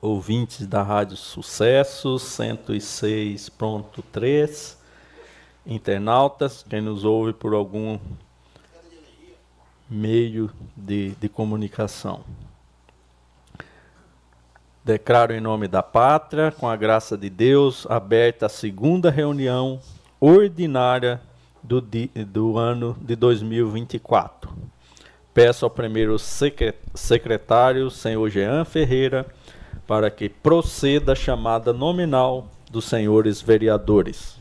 ouvintes da Rádio Sucesso 106.3, internautas, quem nos ouve por algum meio de, de comunicação. Declaro em nome da pátria, com a graça de Deus, aberta a segunda reunião ordinária do, do ano de 2024. Peço ao primeiro secretário, senhor Jean Ferreira, para que proceda a chamada nominal dos senhores vereadores.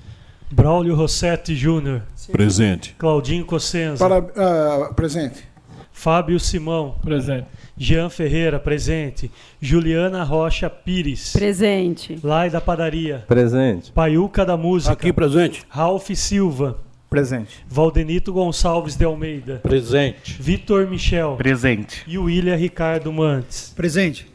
Braulio Rossetti Júnior. Presente. Claudinho Cossenza. Para, uh, presente. Fábio Simão. Presente. Jean Ferreira, presente. Juliana Rocha Pires. Presente. Lai da Padaria. Presente. Paiuca da Música. Aqui presente. Ralph Silva. Presente. Valdenito Gonçalves de Almeida. Presente. Vitor Michel. Presente. E William Ricardo Mantes. Presente.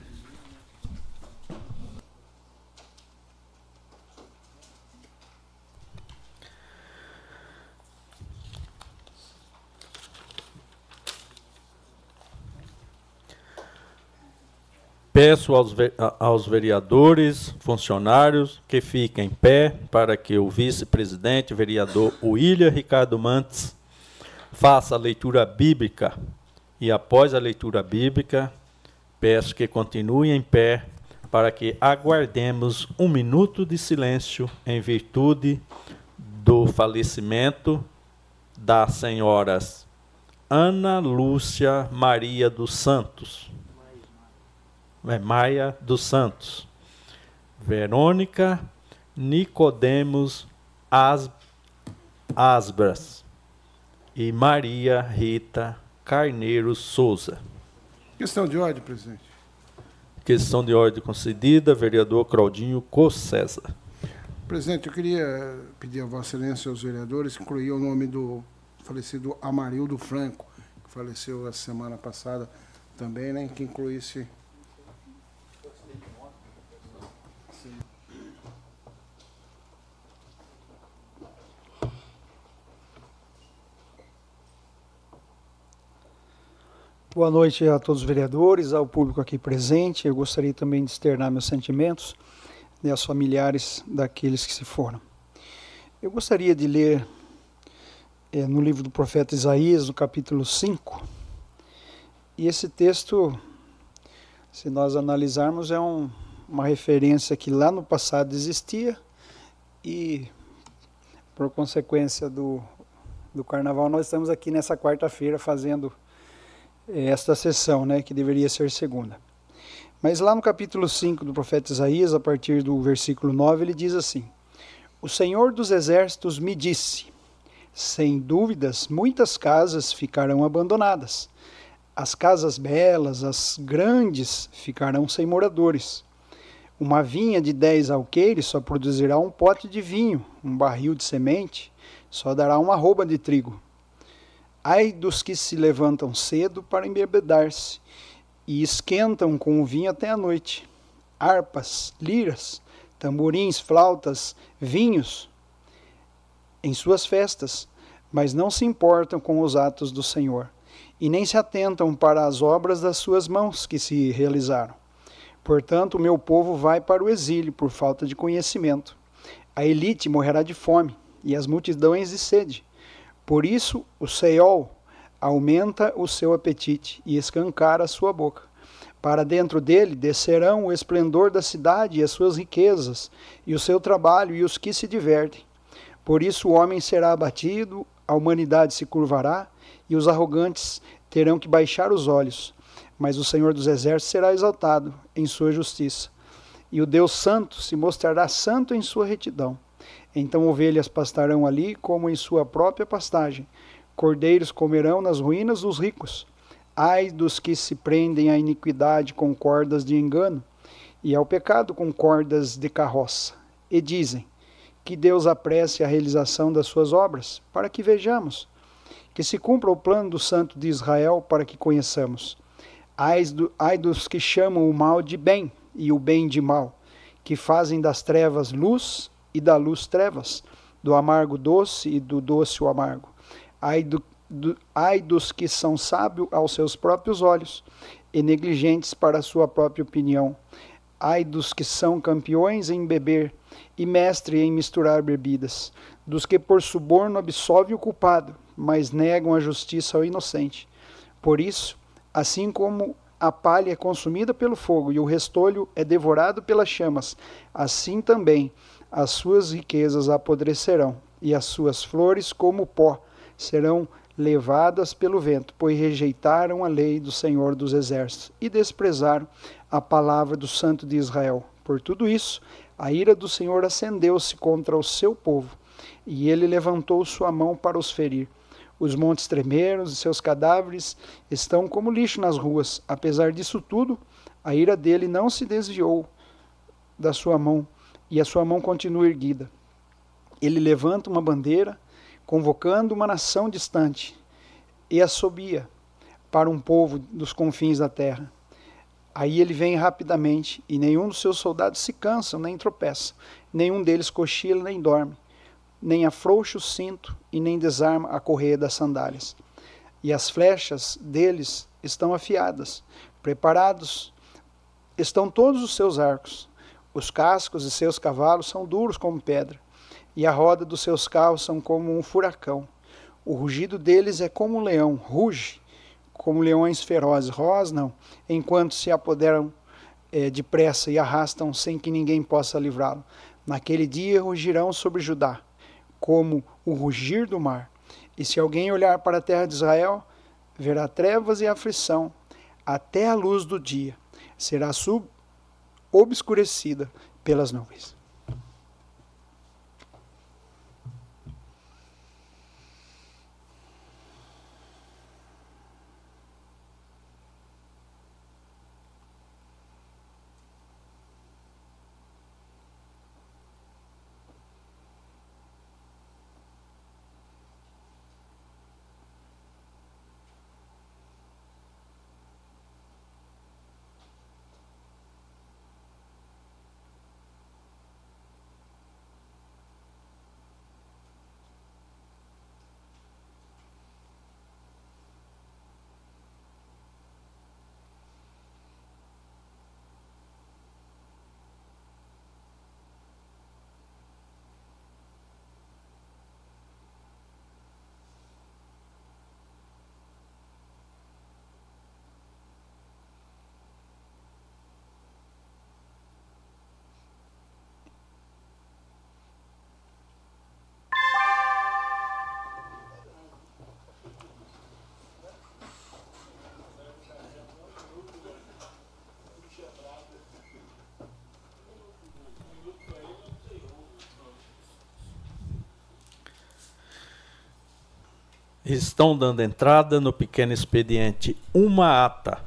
Peço aos, aos vereadores, funcionários, que fiquem em pé para que o vice-presidente, vereador William Ricardo Mantes, faça a leitura bíblica. E após a leitura bíblica, peço que continuem em pé para que aguardemos um minuto de silêncio em virtude do falecimento das senhoras Ana Lúcia Maria dos Santos Maia dos Santos, Verônica Nicodemos As, Asbras e Maria Rita Carneiro Souza. Questão de ordem, presidente. Questão de ordem concedida, vereador Claudinho Cossesa. Presidente, eu queria pedir a Vossa Excelência aos vereadores incluir o nome do falecido Amarildo Franco, que faleceu a semana passada também, né, que incluísse Boa noite a todos os vereadores, ao público aqui presente. Eu gostaria também de externar meus sentimentos né, aos familiares daqueles que se foram. Eu gostaria de ler é, no livro do profeta Isaías, no capítulo 5, e esse texto, se nós analisarmos, é um, uma referência que lá no passado existia e, por consequência do, do carnaval, nós estamos aqui nessa quarta-feira fazendo esta sessão, né, que deveria ser segunda. Mas lá no capítulo 5 do profeta Isaías, a partir do versículo 9, ele diz assim: O Senhor dos exércitos me disse: Sem dúvidas, muitas casas ficarão abandonadas. As casas belas, as grandes, ficarão sem moradores. Uma vinha de dez alqueires só produzirá um pote de vinho, um barril de semente só dará uma roupa de trigo. Ai dos que se levantam cedo para embebedar-se e esquentam com o vinho até a noite. Harpas, liras, tamborins, flautas, vinhos em suas festas, mas não se importam com os atos do Senhor, e nem se atentam para as obras das suas mãos que se realizaram. Portanto, o meu povo vai para o exílio por falta de conhecimento. A elite morrerá de fome, e as multidões de sede por isso, o Seol aumenta o seu apetite e escancara a sua boca. Para dentro dele descerão o esplendor da cidade e as suas riquezas, e o seu trabalho e os que se divertem. Por isso o homem será abatido, a humanidade se curvará, e os arrogantes terão que baixar os olhos. Mas o Senhor dos Exércitos será exaltado em sua justiça. E o Deus Santo se mostrará santo em sua retidão. Então ovelhas pastarão ali como em sua própria pastagem. Cordeiros comerão nas ruínas dos ricos. Ai dos que se prendem à iniquidade com cordas de engano, e ao pecado com cordas de carroça, e dizem: Que Deus apresse a realização das suas obras, para que vejamos. Que se cumpra o plano do Santo de Israel, para que conheçamos. Ai, do, ai dos que chamam o mal de bem e o bem de mal, que fazem das trevas luz e da luz trevas, do amargo doce e do doce o amargo. Ai, do, do, ai dos que são sábios aos seus próprios olhos e negligentes para a sua própria opinião. Ai dos que são campeões em beber e mestre em misturar bebidas, dos que por suborno absolve o culpado, mas negam a justiça ao inocente. Por isso, assim como a palha é consumida pelo fogo e o restolho é devorado pelas chamas, assim também as suas riquezas apodrecerão, e as suas flores, como pó, serão levadas pelo vento, pois rejeitaram a lei do Senhor dos Exércitos e desprezaram a palavra do Santo de Israel. Por tudo isso, a ira do Senhor acendeu-se contra o seu povo, e ele levantou sua mão para os ferir. Os montes tremeram e seus cadáveres estão como lixo nas ruas. Apesar disso tudo, a ira dele não se desviou da sua mão, e a sua mão continua erguida. Ele levanta uma bandeira convocando uma nação distante, e assobia para um povo dos confins da terra. Aí ele vem rapidamente, e nenhum dos seus soldados se cansa nem tropeça, nenhum deles cochila nem dorme, nem afrouxa o cinto e nem desarma a correia das sandálias. E as flechas deles estão afiadas, preparados estão todos os seus arcos. Os cascos de seus cavalos são duros como pedra e a roda dos seus carros são como um furacão. O rugido deles é como um leão, ruge, como leões ferozes, rosnam, enquanto se apoderam é, depressa e arrastam sem que ninguém possa livrá-lo. Naquele dia rugirão sobre Judá, como o rugir do mar. E se alguém olhar para a terra de Israel, verá trevas e aflição, até a luz do dia será sub obscurecida pelas nuvens. Estão dando entrada no pequeno expediente uma ata.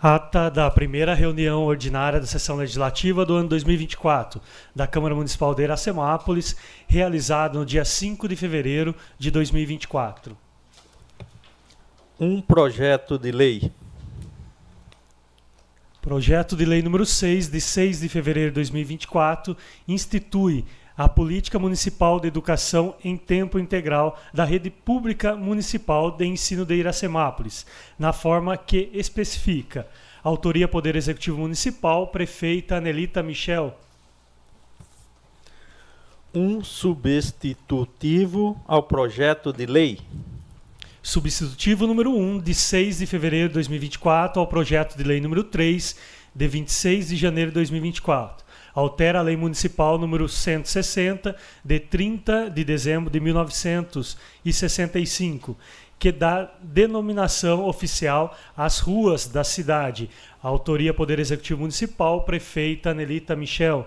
Ata da primeira reunião ordinária da sessão legislativa do ano 2024 da Câmara Municipal de Iracemápolis, realizada no dia 5 de fevereiro de 2024. Um projeto de lei. Projeto de lei número 6, de 6 de fevereiro de 2024, institui a política municipal de educação em tempo integral da rede pública municipal de ensino de Iracemápolis, na forma que especifica. Autoria Poder Executivo Municipal, prefeita Anelita Michel. Um substitutivo ao projeto de lei. Substitutivo número 1, de 6 de fevereiro de 2024, ao projeto de lei número 3, de 26 de janeiro de 2024 altera a Lei Municipal número 160 de 30 de dezembro de 1965, que dá denominação oficial às ruas da cidade. autoria Poder Executivo Municipal, prefeita Anelita Michel.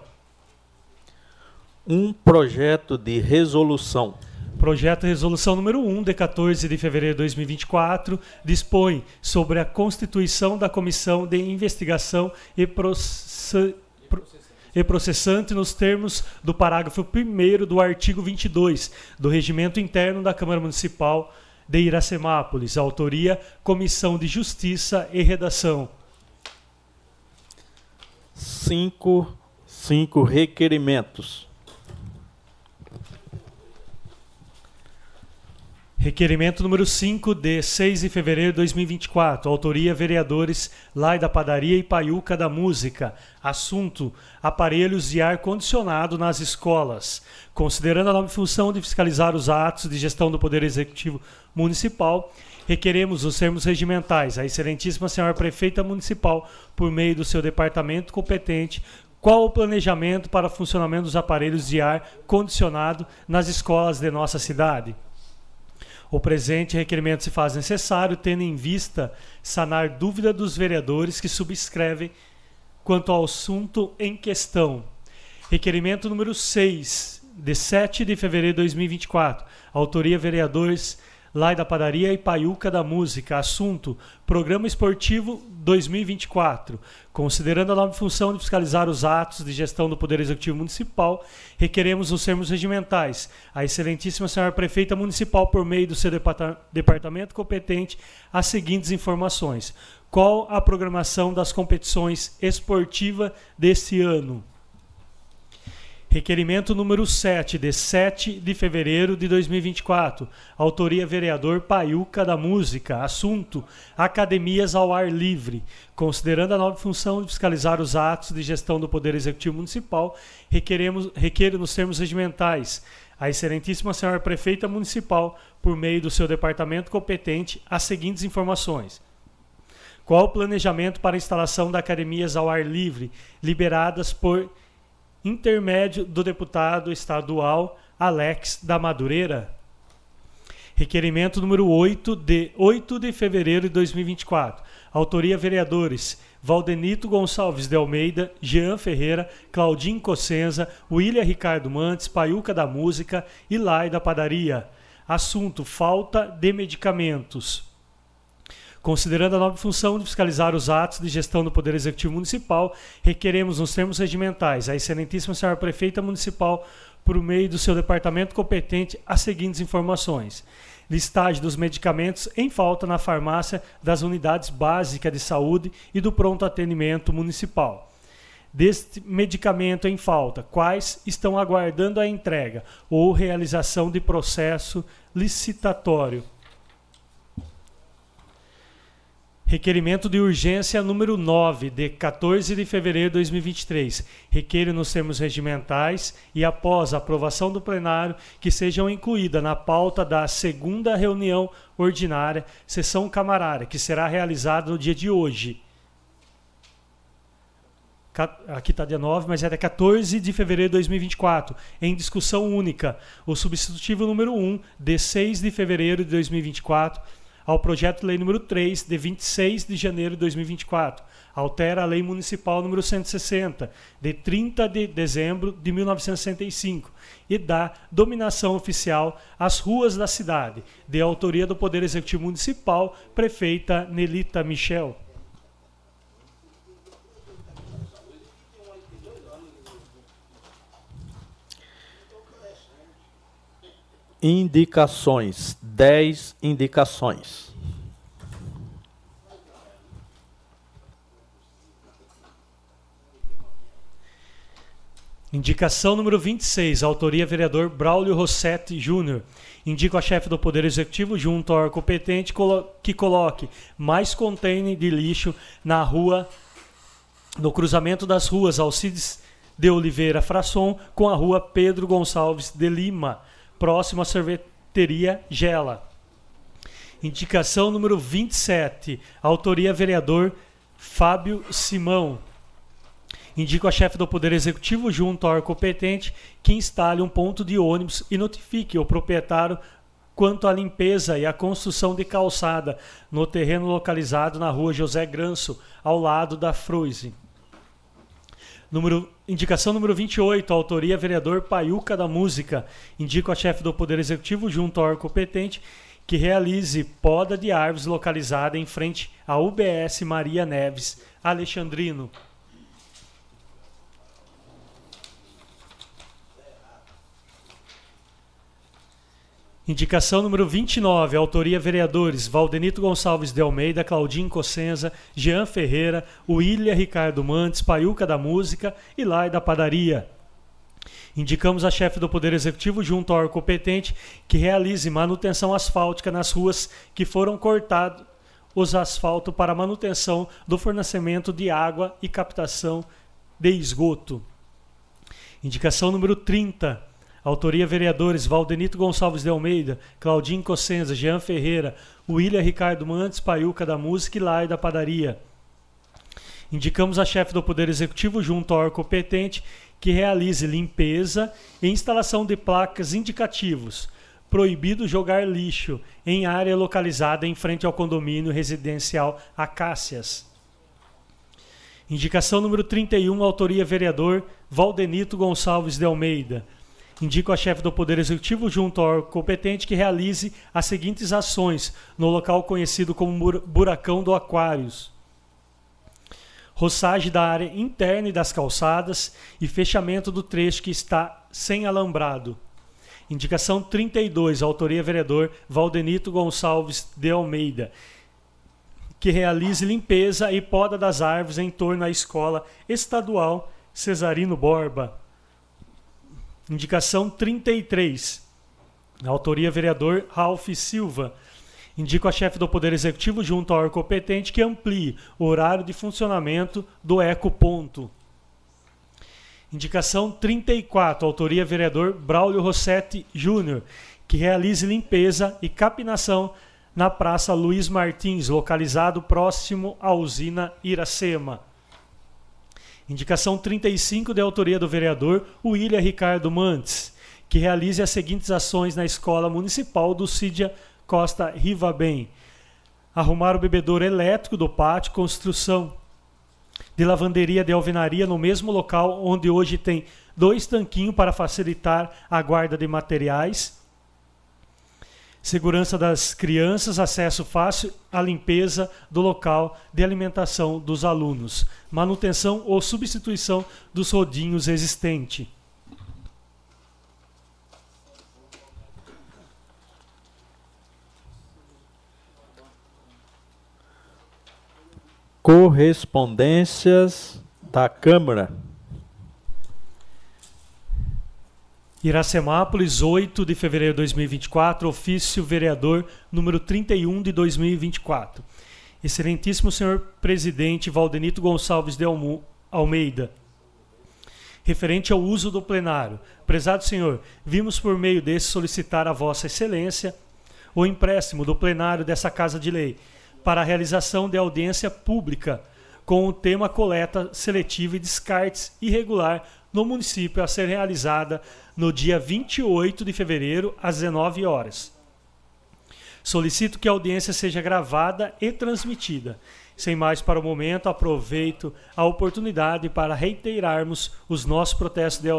Um projeto de resolução. Projeto de Resolução número 1, de 14 de fevereiro de 2024, dispõe sobre a constituição da Comissão de Investigação e, Process... e Processante nos termos do parágrafo 1 do artigo 22 do Regimento Interno da Câmara Municipal de Iracemápolis. Autoria: Comissão de Justiça e Redação. Cinco, cinco requerimentos. Requerimento número 5, de 6 de fevereiro de 2024. Autoria: vereadores Lai da Padaria e Paiuca da Música. Assunto: aparelhos de ar-condicionado nas escolas. Considerando a nova função de fiscalizar os atos de gestão do Poder Executivo Municipal, requeremos os termos regimentais. A Excelentíssima Senhora Prefeita Municipal, por meio do seu departamento competente, qual o planejamento para o funcionamento dos aparelhos de ar condicionado nas escolas de nossa cidade? O presente requerimento se faz necessário, tendo em vista sanar dúvida dos vereadores que subscrevem quanto ao assunto em questão. Requerimento número 6, de 7 de fevereiro de 2024. Autoria vereadores Lai da Padaria e Paiuca da Música. Assunto: Programa Esportivo 2024. Considerando a nova função de fiscalizar os atos de gestão do Poder Executivo Municipal, requeremos os termos regimentais. A Excelentíssima Senhora Prefeita Municipal, por meio do seu departamento competente, as seguintes informações. Qual a programação das competições esportivas deste ano? Requerimento número 7, de 7 de fevereiro de 2024. Autoria vereador Paiuca da Música. Assunto: Academias ao ar livre. Considerando a nova função de fiscalizar os atos de gestão do Poder Executivo Municipal, requeremos, requer nos termos regimentais a Excelentíssima Senhora Prefeita Municipal, por meio do seu departamento competente, as seguintes informações. Qual o planejamento para a instalação de academias ao ar livre, liberadas por intermédio do deputado estadual Alex da Madureira. Requerimento número 8 de 8 de fevereiro de 2024. Autoria vereadores Valdenito Gonçalves de Almeida, Jean Ferreira, Claudinho Cossenza, William Ricardo Mantes, Paiuca da Música e Lai da Padaria. Assunto: falta de medicamentos. Considerando a nova função de fiscalizar os atos de gestão do Poder Executivo Municipal, requeremos, nos termos regimentais, a Excelentíssima Senhora Prefeita Municipal, por meio do seu departamento competente, as seguintes informações. Listagem dos medicamentos em falta na farmácia das unidades básicas de saúde e do pronto atendimento municipal. Deste medicamento em falta, quais estão aguardando a entrega ou realização de processo licitatório Requerimento de urgência número 9, de 14 de fevereiro de 2023. Requer nos termos regimentais e após a aprovação do plenário que sejam incluídas na pauta da segunda reunião ordinária, sessão camarária, que será realizada no dia de hoje. Aqui está dia 9, mas é de 14 de fevereiro de 2024, em discussão única. O substitutivo número 1, de 6 de fevereiro de 2024 ao projeto de lei número 3 de 26 de janeiro de 2024. Altera a lei municipal número 160 de 30 de dezembro de 1965 e dá dominação oficial às ruas da cidade, de autoria do Poder Executivo Municipal, prefeita Nelita Michel. Indicações. 10 indicações. Indicação número 26, autoria vereador Braulio Rossetti Júnior. Indico a chefe do Poder Executivo, junto ao competente, que coloque mais container de lixo na rua, no cruzamento das ruas Alcides de Oliveira Frasson com a rua Pedro Gonçalves de Lima próximo à sorveteria Gela. Indicação número 27, autoria vereador Fábio Simão. Indico a chefe do Poder Executivo, junto ao órgão competente, que instale um ponto de ônibus e notifique o proprietário quanto à limpeza e à construção de calçada no terreno localizado na rua José Granço, ao lado da Fruise. Número, indicação número 28, autoria vereador Paiuca da Música. Indico a chefe do Poder Executivo, junto ao órgão competente, que realize poda de árvores localizada em frente à UBS Maria Neves Alexandrino. Indicação número 29, autoria vereadores Valdenito Gonçalves de Almeida, Claudinho Cossenza, Jean Ferreira, William Ricardo Mantes, Paiuca da Música e Lai da Padaria. Indicamos a chefe do Poder Executivo, junto ao órgão competente, que realize manutenção asfáltica nas ruas que foram cortados os asfalto para manutenção do fornecimento de água e captação de esgoto. Indicação número 30 Autoria vereadores Valdenito Gonçalves de Almeida, Claudinho Cossenza, Jean Ferreira, William Ricardo Mantes, Paiuca da Música e Lai da Padaria. Indicamos a chefe do Poder Executivo, junto ao órgão competente, que realize limpeza e instalação de placas indicativos. Proibido jogar lixo em área localizada em frente ao condomínio residencial Acácias. Indicação número 31, autoria vereador Valdenito Gonçalves de Almeida. Indico a chefe do Poder Executivo, junto ao órgão competente, que realize as seguintes ações no local conhecido como Buracão do Aquários. Roçagem da área interna e das calçadas e fechamento do trecho que está sem alambrado. Indicação 32, autoria vereador Valdenito Gonçalves de Almeida, que realize limpeza e poda das árvores em torno à escola estadual Cesarino Borba. Indicação 33. Autoria vereador Ralph Silva. Indico a chefe do Poder Executivo junto ao órgão competente que amplie o horário de funcionamento do Ecoponto. Indicação 34. Autoria vereador Braulio Rossetti Júnior. Que realize limpeza e capinação na Praça Luiz Martins, localizado próximo à usina Iracema. Indicação 35 de autoria do vereador William Ricardo Mantes, que realize as seguintes ações na Escola Municipal do Cídia Costa Rivabem. Arrumar o bebedouro elétrico do pátio, construção de lavanderia de alvenaria no mesmo local onde hoje tem dois tanquinhos para facilitar a guarda de materiais segurança das crianças, acesso fácil à limpeza do local de alimentação dos alunos, manutenção ou substituição dos rodinhos existentes. Correspondências da Câmara. Iracemápolis, 8 de fevereiro de 2024, ofício vereador número 31 de 2024. Excelentíssimo senhor presidente Valdenito Gonçalves de Almeida, referente ao uso do plenário. Prezado senhor, vimos por meio desse solicitar a vossa excelência o empréstimo do plenário dessa Casa de Lei para a realização de audiência pública com o tema coleta seletiva e descartes irregular no município a ser realizada no dia 28 de fevereiro, às 19 horas. Solicito que a audiência seja gravada e transmitida. Sem mais para o momento, aproveito a oportunidade para reiterarmos os nossos protestos de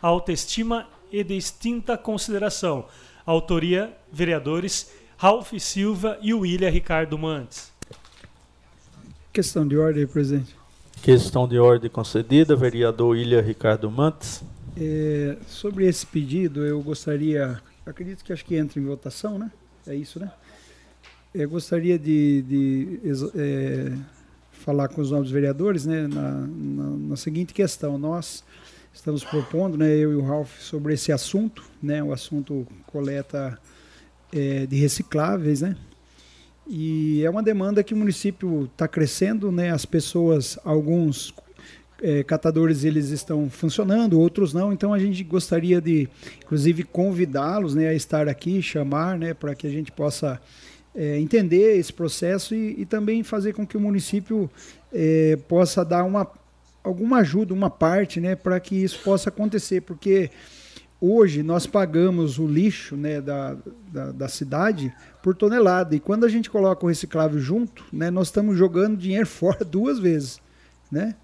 autoestima e de extinta consideração. Autoria: vereadores Ralph Silva e William Ricardo Mantes. Questão de ordem, presidente. Questão de ordem concedida, vereador William Ricardo Mantes. É, sobre esse pedido, eu gostaria, acredito que acho que entra em votação, né? É isso, né? Eu gostaria de, de é, falar com os novos vereadores, né? Na, na, na, seguinte questão, nós estamos propondo, né? Eu e o Ralph sobre esse assunto, né? O assunto coleta é, de recicláveis, né? E é uma demanda que o município está crescendo, né? As pessoas, alguns é, catadores eles estão funcionando, outros não. Então a gente gostaria de, inclusive, convidá-los né, a estar aqui, chamar, né, para que a gente possa é, entender esse processo e, e, também fazer com que o município é, possa dar uma, alguma ajuda, uma parte, né, para que isso possa acontecer, porque hoje nós pagamos o lixo né, da, da, da, cidade por tonelada. E quando a gente coloca o reciclável junto, né, nós estamos jogando dinheiro fora duas vezes. Né?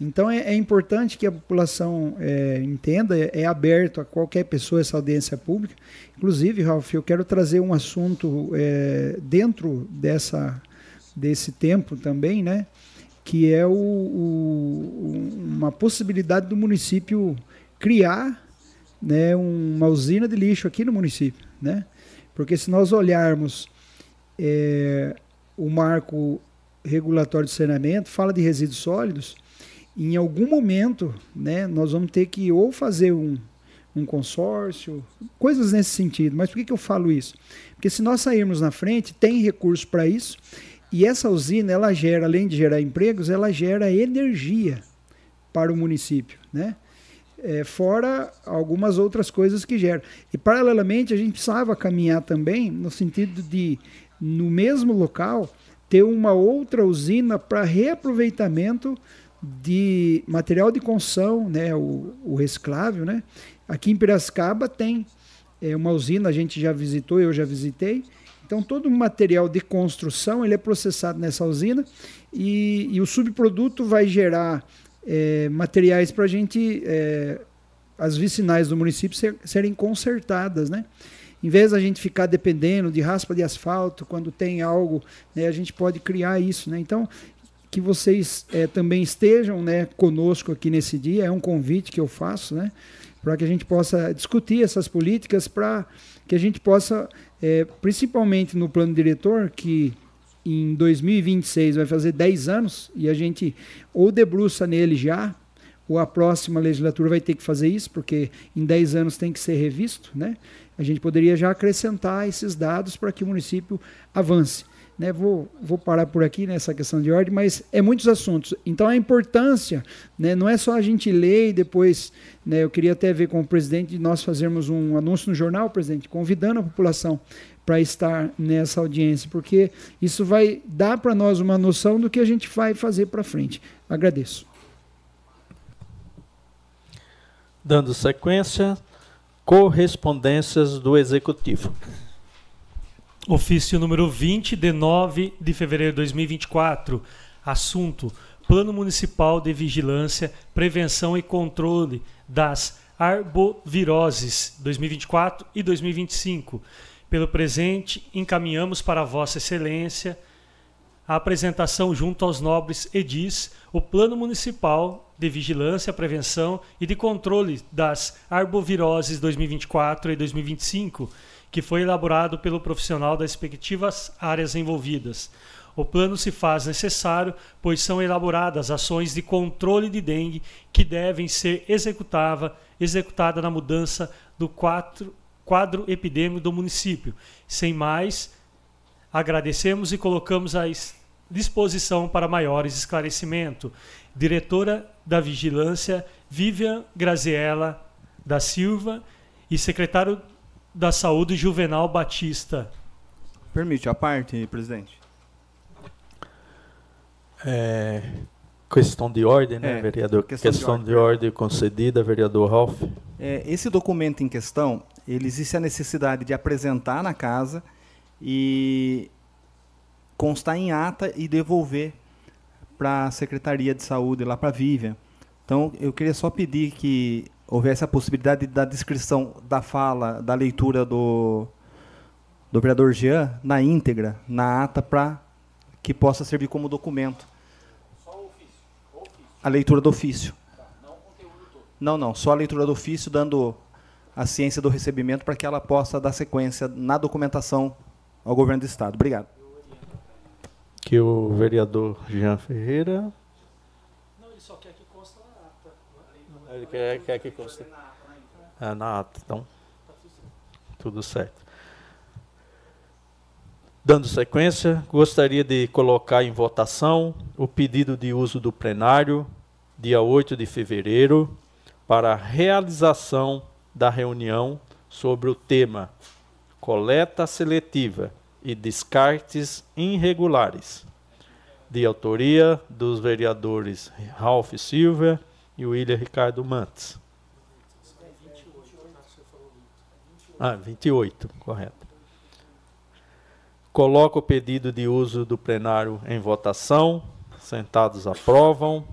Então é, é importante que a população é, entenda, é, é, aberto a qualquer pessoa essa audiência pública. Inclusive, Ralf, eu quero trazer um assunto é, dentro dessa, desse tempo também, né? que é o, o, uma possibilidade do município criar né, uma usina de lixo aqui no município. Né? Porque se nós olharmos é, o marco regulatório de saneamento, fala de resíduos sólidos, em algum momento né, nós vamos ter que ou fazer um, um consórcio, coisas nesse sentido. Mas por que, que eu falo isso? Porque se nós sairmos na frente, tem recurso para isso, e essa usina, ela gera, além de gerar empregos, ela gera energia para o município, né? É, fora algumas outras coisas que geram. E, paralelamente, a gente precisava caminhar também no sentido de, no mesmo local, ter uma outra usina para reaproveitamento de material de construção, né, o, o reciclável. Né? Aqui em Piracicaba tem é, uma usina, a gente já visitou, eu já visitei. Então, todo o material de construção ele é processado nessa usina e, e o subproduto vai gerar é, materiais para a gente, é, as vicinais do município ser, serem consertadas, né? Em vez da gente ficar dependendo de raspa de asfalto, quando tem algo, né, a gente pode criar isso, né? Então, que vocês é, também estejam né, conosco aqui nesse dia, é um convite que eu faço, né? Para que a gente possa discutir essas políticas, para que a gente possa, é, principalmente no plano diretor, que em 2026 vai fazer 10 anos e a gente ou debruça nele já, ou a próxima legislatura vai ter que fazer isso, porque em 10 anos tem que ser revisto, né? A gente poderia já acrescentar esses dados para que o município avance. Né, vou, vou parar por aqui nessa questão de ordem, mas é muitos assuntos. Então a importância né, não é só a gente ler e depois. Né, eu queria até ver com o presidente de nós fazermos um anúncio no jornal, presidente, convidando a população para estar nessa audiência, porque isso vai dar para nós uma noção do que a gente vai fazer para frente. Agradeço. Dando sequência, correspondências do Executivo. Ofício número 20, de 9 de fevereiro de 2024. Assunto: Plano Municipal de Vigilância, Prevenção e Controle das Arboviroses 2024 e 2025 pelo presente, encaminhamos para Vossa Excelência a apresentação junto aos nobres edis o Plano Municipal de Vigilância, Prevenção e de Controle das Arboviroses 2024 e 2025, que foi elaborado pelo profissional das respectivas áreas envolvidas. O plano se faz necessário, pois são elaboradas ações de controle de dengue que devem ser executada, na mudança do 4 quadro epidêmico do município. Sem mais, agradecemos e colocamos à disposição para maiores esclarecimentos. Diretora da Vigilância, Vivian Graziella da Silva e secretário da Saúde, Juvenal Batista. Permite a parte, presidente. É, questão de ordem, né, é, vereador? Questão, questão de, ordem. de, ordem. concedida, vereador Ralph. É, esse documento em questão ele existe a necessidade de apresentar na casa e constar em ata e devolver para a Secretaria de Saúde, lá para a Vivian. Então, eu queria só pedir que houvesse a possibilidade da descrição da fala, da leitura do, do vereador Jean na íntegra, na ata, para que possa servir como documento. Só o ofício. O ofício. A leitura do ofício. Tá, não o conteúdo todo. Não, não, só a leitura do ofício, dando a ciência do recebimento para que ela possa dar sequência na documentação ao governo do Estado. Obrigado. Que o vereador Jean Ferreira. Não, ele só quer que conste na ata. Ele quer, quer que conste. É, na ata, então. Tudo certo. Dando sequência, gostaria de colocar em votação o pedido de uso do plenário, dia 8 de fevereiro, para realização da reunião sobre o tema coleta seletiva e descartes irregulares, de autoria dos vereadores Ralph Silva e William Ricardo Mantes. Ah, 28, correto. Coloco o pedido de uso do plenário em votação. Sentados aprovam.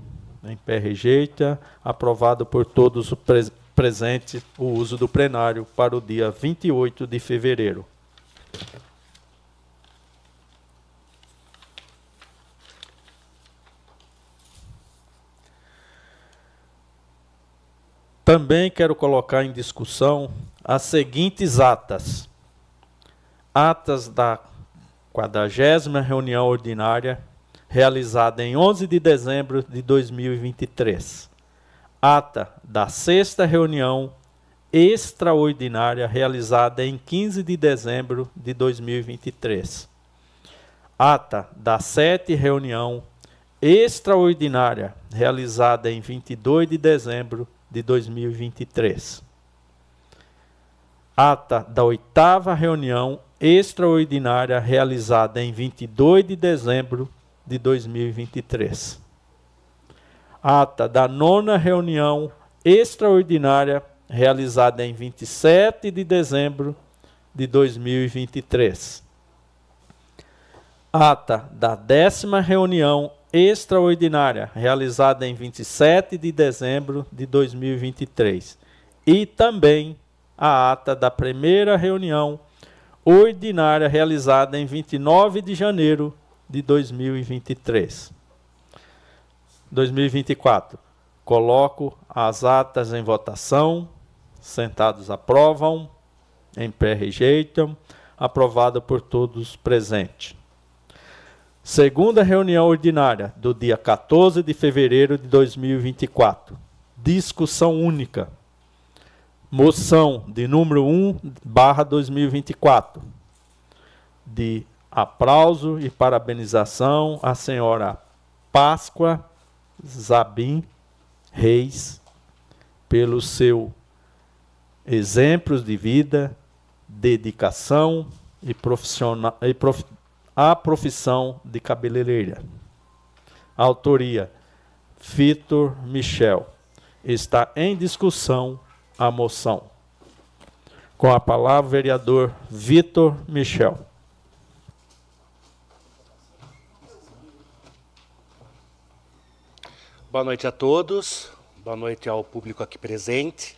Em pé rejeita. Aprovado por todos os pre presentes o uso do plenário para o dia 28 de fevereiro. Também quero colocar em discussão as seguintes atas: atas da 40 reunião ordinária realizada em 11 de dezembro de 2023. Ata da sexta reunião extraordinária realizada em 15 de dezembro de 2023. Ata da sete reunião extraordinária realizada em 22 de dezembro de 2023. Ata da oitava reunião extraordinária realizada em 22 de dezembro de 2023. Ata da nona reunião extraordinária realizada em 27 de dezembro de 2023. Ata da décima reunião extraordinária, realizada em 27 de dezembro de 2023, e também a ata da primeira reunião ordinária realizada em 29 de janeiro de 2023. 2024. Coloco as atas em votação. Sentados aprovam, em pé rejeitam. Aprovada por todos presentes. Segunda reunião ordinária do dia 14 de fevereiro de 2024. Discussão única. Moção de número 1 barra 2024. De aplauso e parabenização à senhora Páscoa Zabim Reis pelo seu exemplos de vida, dedicação e, profissional, e prof, a profissão de cabeleireira. Autoria: Vitor Michel. Está em discussão a moção. Com a palavra, vereador Vitor Michel. Boa noite a todos, boa noite ao público aqui presente,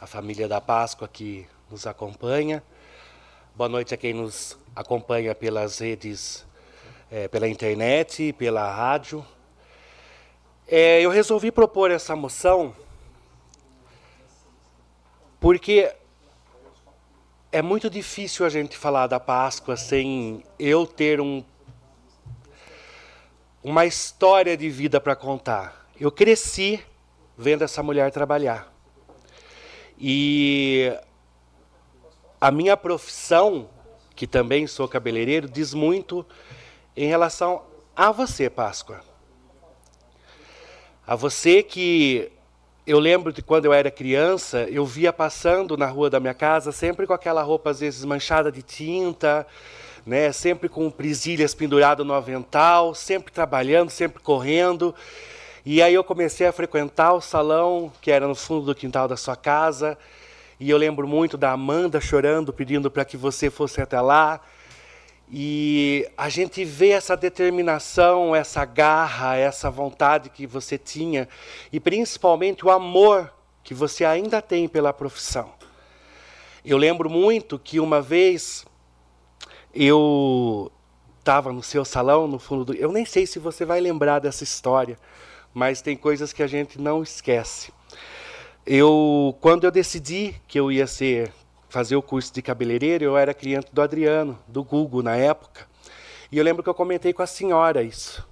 a família da Páscoa que nos acompanha. Boa noite a quem nos acompanha pelas redes, é, pela internet, pela rádio. É, eu resolvi propor essa moção porque é muito difícil a gente falar da Páscoa sem eu ter um, uma história de vida para contar. Eu cresci vendo essa mulher trabalhar. E a minha profissão, que também sou cabeleireiro, diz muito em relação a você, Páscoa. A você que eu lembro de quando eu era criança, eu via passando na rua da minha casa, sempre com aquela roupa às vezes manchada de tinta, né, sempre com presilhas penduradas no avental, sempre trabalhando, sempre correndo. E aí eu comecei a frequentar o salão que era no fundo do quintal da sua casa, e eu lembro muito da Amanda chorando, pedindo para que você fosse até lá. E a gente vê essa determinação, essa garra, essa vontade que você tinha e principalmente o amor que você ainda tem pela profissão. Eu lembro muito que uma vez eu estava no seu salão, no fundo do. Eu nem sei se você vai lembrar dessa história, mas tem coisas que a gente não esquece. Eu, quando eu decidi que eu ia ser fazer o curso de cabeleireiro, eu era cliente do Adriano, do Google na época. E eu lembro que eu comentei com a senhora isso,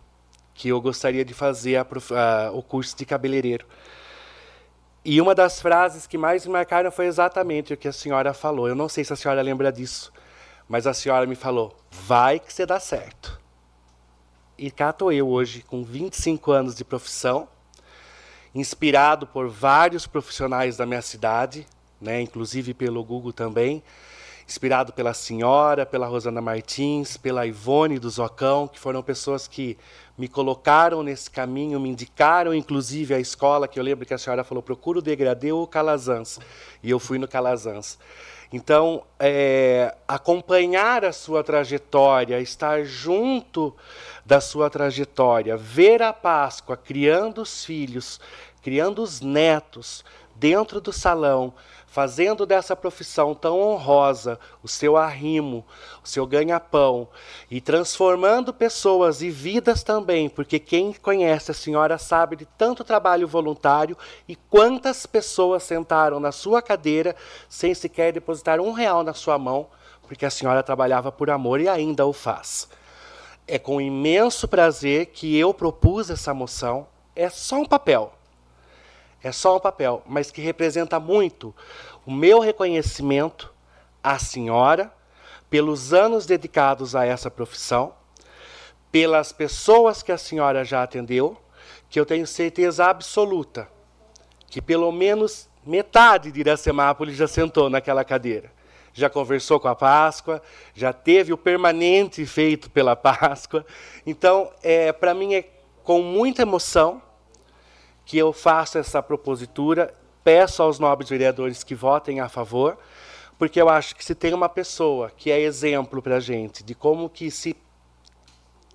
que eu gostaria de fazer a, a, o curso de cabeleireiro. E uma das frases que mais me marcaram foi exatamente o que a senhora falou. Eu não sei se a senhora lembra disso, mas a senhora me falou: vai que você dá certo. E cá estou eu hoje, com 25 anos de profissão, inspirado por vários profissionais da minha cidade, né, inclusive pelo Google também, inspirado pela senhora, pela Rosana Martins, pela Ivone do Zocão, que foram pessoas que me colocaram nesse caminho, me indicaram inclusive a escola, que eu lembro que a senhora falou, procura o degradê ou o Calazans, e eu fui no Calazans. Então, é, acompanhar a sua trajetória, estar junto da sua trajetória, ver a Páscoa criando os filhos, criando os netos dentro do salão, fazendo dessa profissão tão honrosa o seu arrimo, o seu ganha-pão e transformando pessoas e vidas também, porque quem conhece a senhora sabe de tanto trabalho voluntário e quantas pessoas sentaram na sua cadeira sem sequer depositar um real na sua mão, porque a senhora trabalhava por amor e ainda o faz. É com imenso prazer que eu propus essa moção. É só um papel é só um papel, mas que representa muito o meu reconhecimento à senhora pelos anos dedicados a essa profissão, pelas pessoas que a senhora já atendeu, que eu tenho certeza absoluta que pelo menos metade de Iracemápolis já sentou naquela cadeira. Já conversou com a Páscoa, já teve o permanente feito pela Páscoa. Então, é, para mim é com muita emoção que eu faço essa propositura, peço aos nobres vereadores que votem a favor, porque eu acho que se tem uma pessoa que é exemplo para a gente de como que se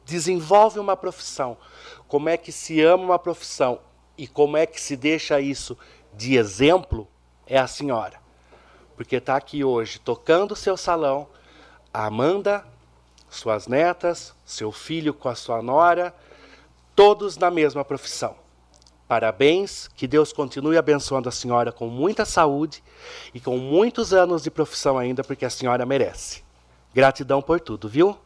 desenvolve uma profissão, como é que se ama uma profissão e como é que se deixa isso de exemplo, é a senhora. Porque está aqui hoje tocando o seu salão, a Amanda, suas netas, seu filho com a sua nora, todos na mesma profissão. Parabéns, que Deus continue abençoando a senhora com muita saúde e com muitos anos de profissão ainda, porque a senhora merece. Gratidão por tudo, viu?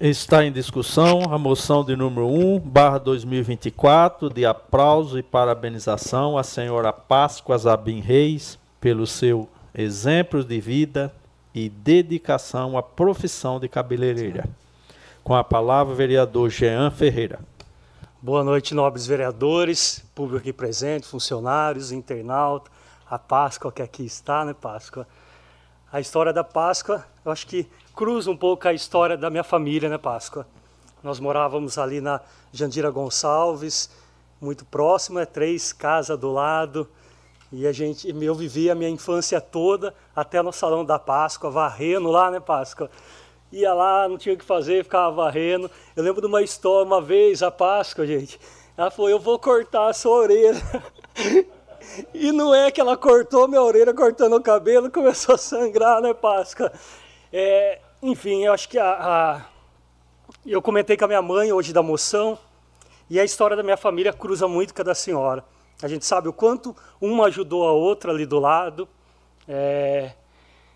Está em discussão a moção de número 1, barra 2024, de aplauso e parabenização à senhora Páscoa Zabim Reis pelo seu exemplos de vida e dedicação à profissão de cabeleireira. Com a palavra, o vereador Jean Ferreira. Boa noite, nobres vereadores, público aqui presente, funcionários, internautas, a Páscoa que aqui está, né, Páscoa? A história da Páscoa, eu acho que cruza um pouco a história da minha família, né, Páscoa? Nós morávamos ali na Jandira Gonçalves, muito próximo, é três casas do lado, e a gente, eu vivi a minha infância toda até no salão da Páscoa, varrendo lá, né, Páscoa? Ia lá, não tinha o que fazer, ficava varrendo. Eu lembro de uma história, uma vez, a Páscoa, gente. Ela falou: Eu vou cortar a sua orelha. e não é que ela cortou minha orelha, cortando o cabelo, começou a sangrar, né, Páscoa? É, enfim, eu acho que a, a, eu comentei com a minha mãe hoje da moção, e a história da minha família cruza muito com a da senhora. A gente sabe o quanto uma ajudou a outra ali do lado. É,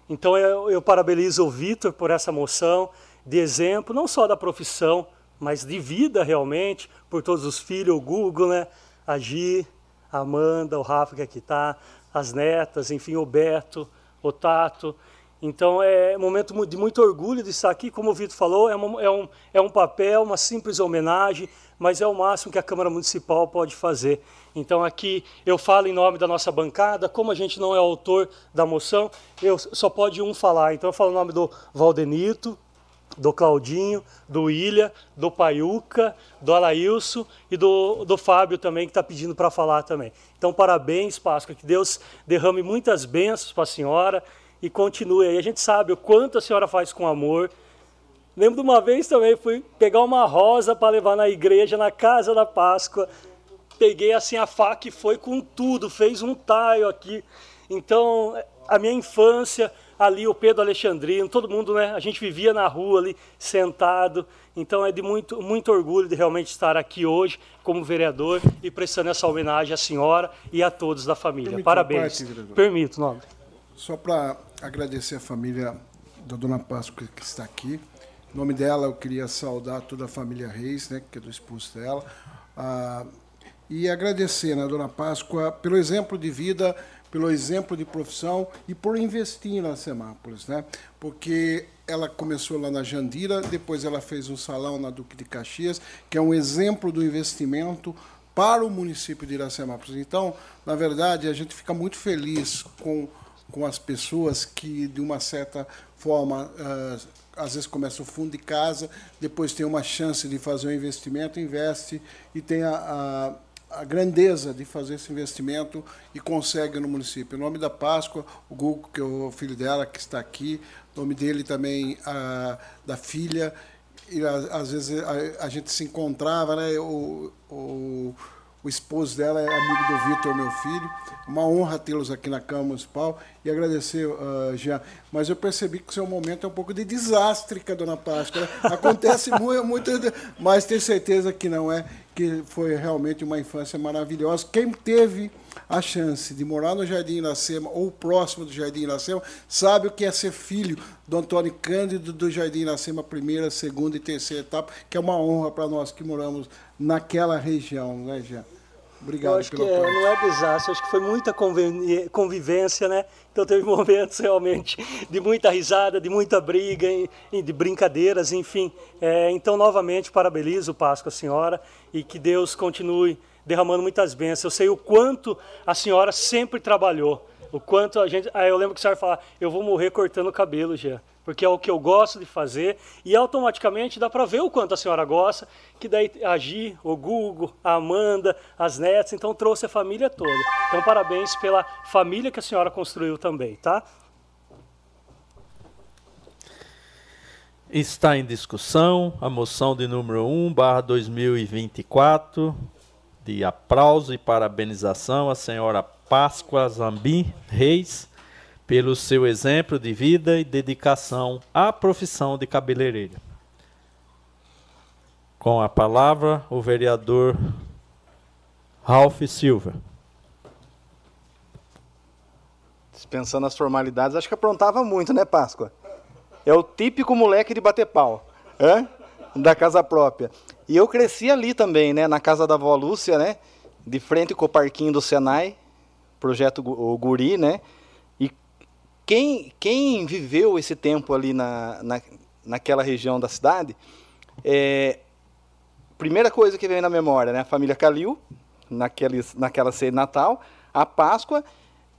então eu, eu parabenizo o Vitor por essa moção de exemplo, não só da profissão, mas de vida realmente, por todos os filhos, o Google, né? a Gi, a Amanda, o Rafa que aqui está, as netas, enfim, o Beto, o Tato. Então é um momento de muito orgulho de estar aqui, como o Vitor falou, é, uma, é, um, é um papel, uma simples homenagem, mas é o máximo que a Câmara Municipal pode fazer. Então aqui eu falo em nome da nossa bancada, como a gente não é autor da moção, eu só pode um falar. Então eu falo em nome do Valdenito, do Claudinho, do Ilha, do Paiuca, do Alailson e do, do Fábio também, que está pedindo para falar também. Então, parabéns, Páscoa, que Deus derrame muitas bênçãos para a senhora e continue aí. A gente sabe o quanto a senhora faz com amor. Lembro de uma vez também, fui pegar uma rosa para levar na igreja, na casa da Páscoa peguei assim a faca e foi com tudo, fez um taio aqui. Então, a minha infância, ali o Pedro Alexandrino, todo mundo, né? A gente vivia na rua ali, sentado. Então é de muito, muito orgulho de realmente estar aqui hoje como vereador e prestando essa homenagem à senhora e a todos da família. Permite Parabéns. Parte, Permito, nobre. Só para agradecer a família da Dona Páscoa que está aqui. Em nome dela, eu queria saudar toda a família Reis, né, que é do esposo dela. A e agradecer na né, Dona Páscoa pelo exemplo de vida, pelo exemplo de profissão e por investir na Semápolis, né? Porque ela começou lá na Jandira, depois ela fez um salão na Duque de Caxias, que é um exemplo do investimento para o município de Iracemápolis. Então, na verdade, a gente fica muito feliz com com as pessoas que, de uma certa forma, uh, às vezes começa o fundo de casa, depois tem uma chance de fazer um investimento, investe e tem a, a, a grandeza de fazer esse investimento e consegue no município. Em nome da Páscoa, o Gugu, que é o filho dela, que está aqui, o nome dele também, a, da filha, e às vezes a, a, gente se encontrava, né? O, o, o esposo dela é amigo do Vitor, meu filho. Uma honra tê-los aqui na Câmara Municipal e agradecer, uh, Jean. Mas eu percebi que o seu momento é um pouco de desastre com a Dona Páscoa. Né? Acontece muito, muito, mas tenho certeza que não é, que foi realmente uma infância maravilhosa. Quem teve a chance de morar no Jardim Iracema ou próximo do Jardim Iracema, sabe o que é ser filho do Antônio Cândido do Jardim Iracema, primeira, segunda e terceira etapa, que é uma honra para nós que moramos naquela região, né, Jean? Obrigado Eu acho que é, não é desastre, acho que foi muita convivência, né? Então teve momentos realmente de muita risada, de muita briga, de brincadeiras, enfim. É, então, novamente, parabenizo o Páscoa, senhora, e que Deus continue derramando muitas bênçãos. Eu sei o quanto a senhora sempre trabalhou, o quanto a gente. Ah, eu lembro que a senhora falava, eu vou morrer cortando o cabelo, já, porque é o que eu gosto de fazer, e automaticamente dá para ver o quanto a senhora gosta, que daí a Gi, o Google, a Amanda, as netas, então trouxe a família toda. Então, parabéns pela família que a senhora construiu também, tá? Está em discussão a moção de número 1, barra 2024, de aplauso e parabenização à senhora Páscoa Zambi Reis pelo seu exemplo de vida e dedicação à profissão de cabeleireira. Com a palavra, o vereador Ralph Silva. Dispensando as formalidades, acho que aprontava muito, né, Páscoa? É o típico moleque de bater pau. Hã? da casa própria. E eu cresci ali também, né, na casa da avó Lúcia, né, de frente com o parquinho do Senai, projeto o Guri, né, e quem, quem viveu esse tempo ali na, na, naquela região da cidade, é, primeira coisa que vem na memória, né, a família Calil, naqueles, naquela ceia Natal, a Páscoa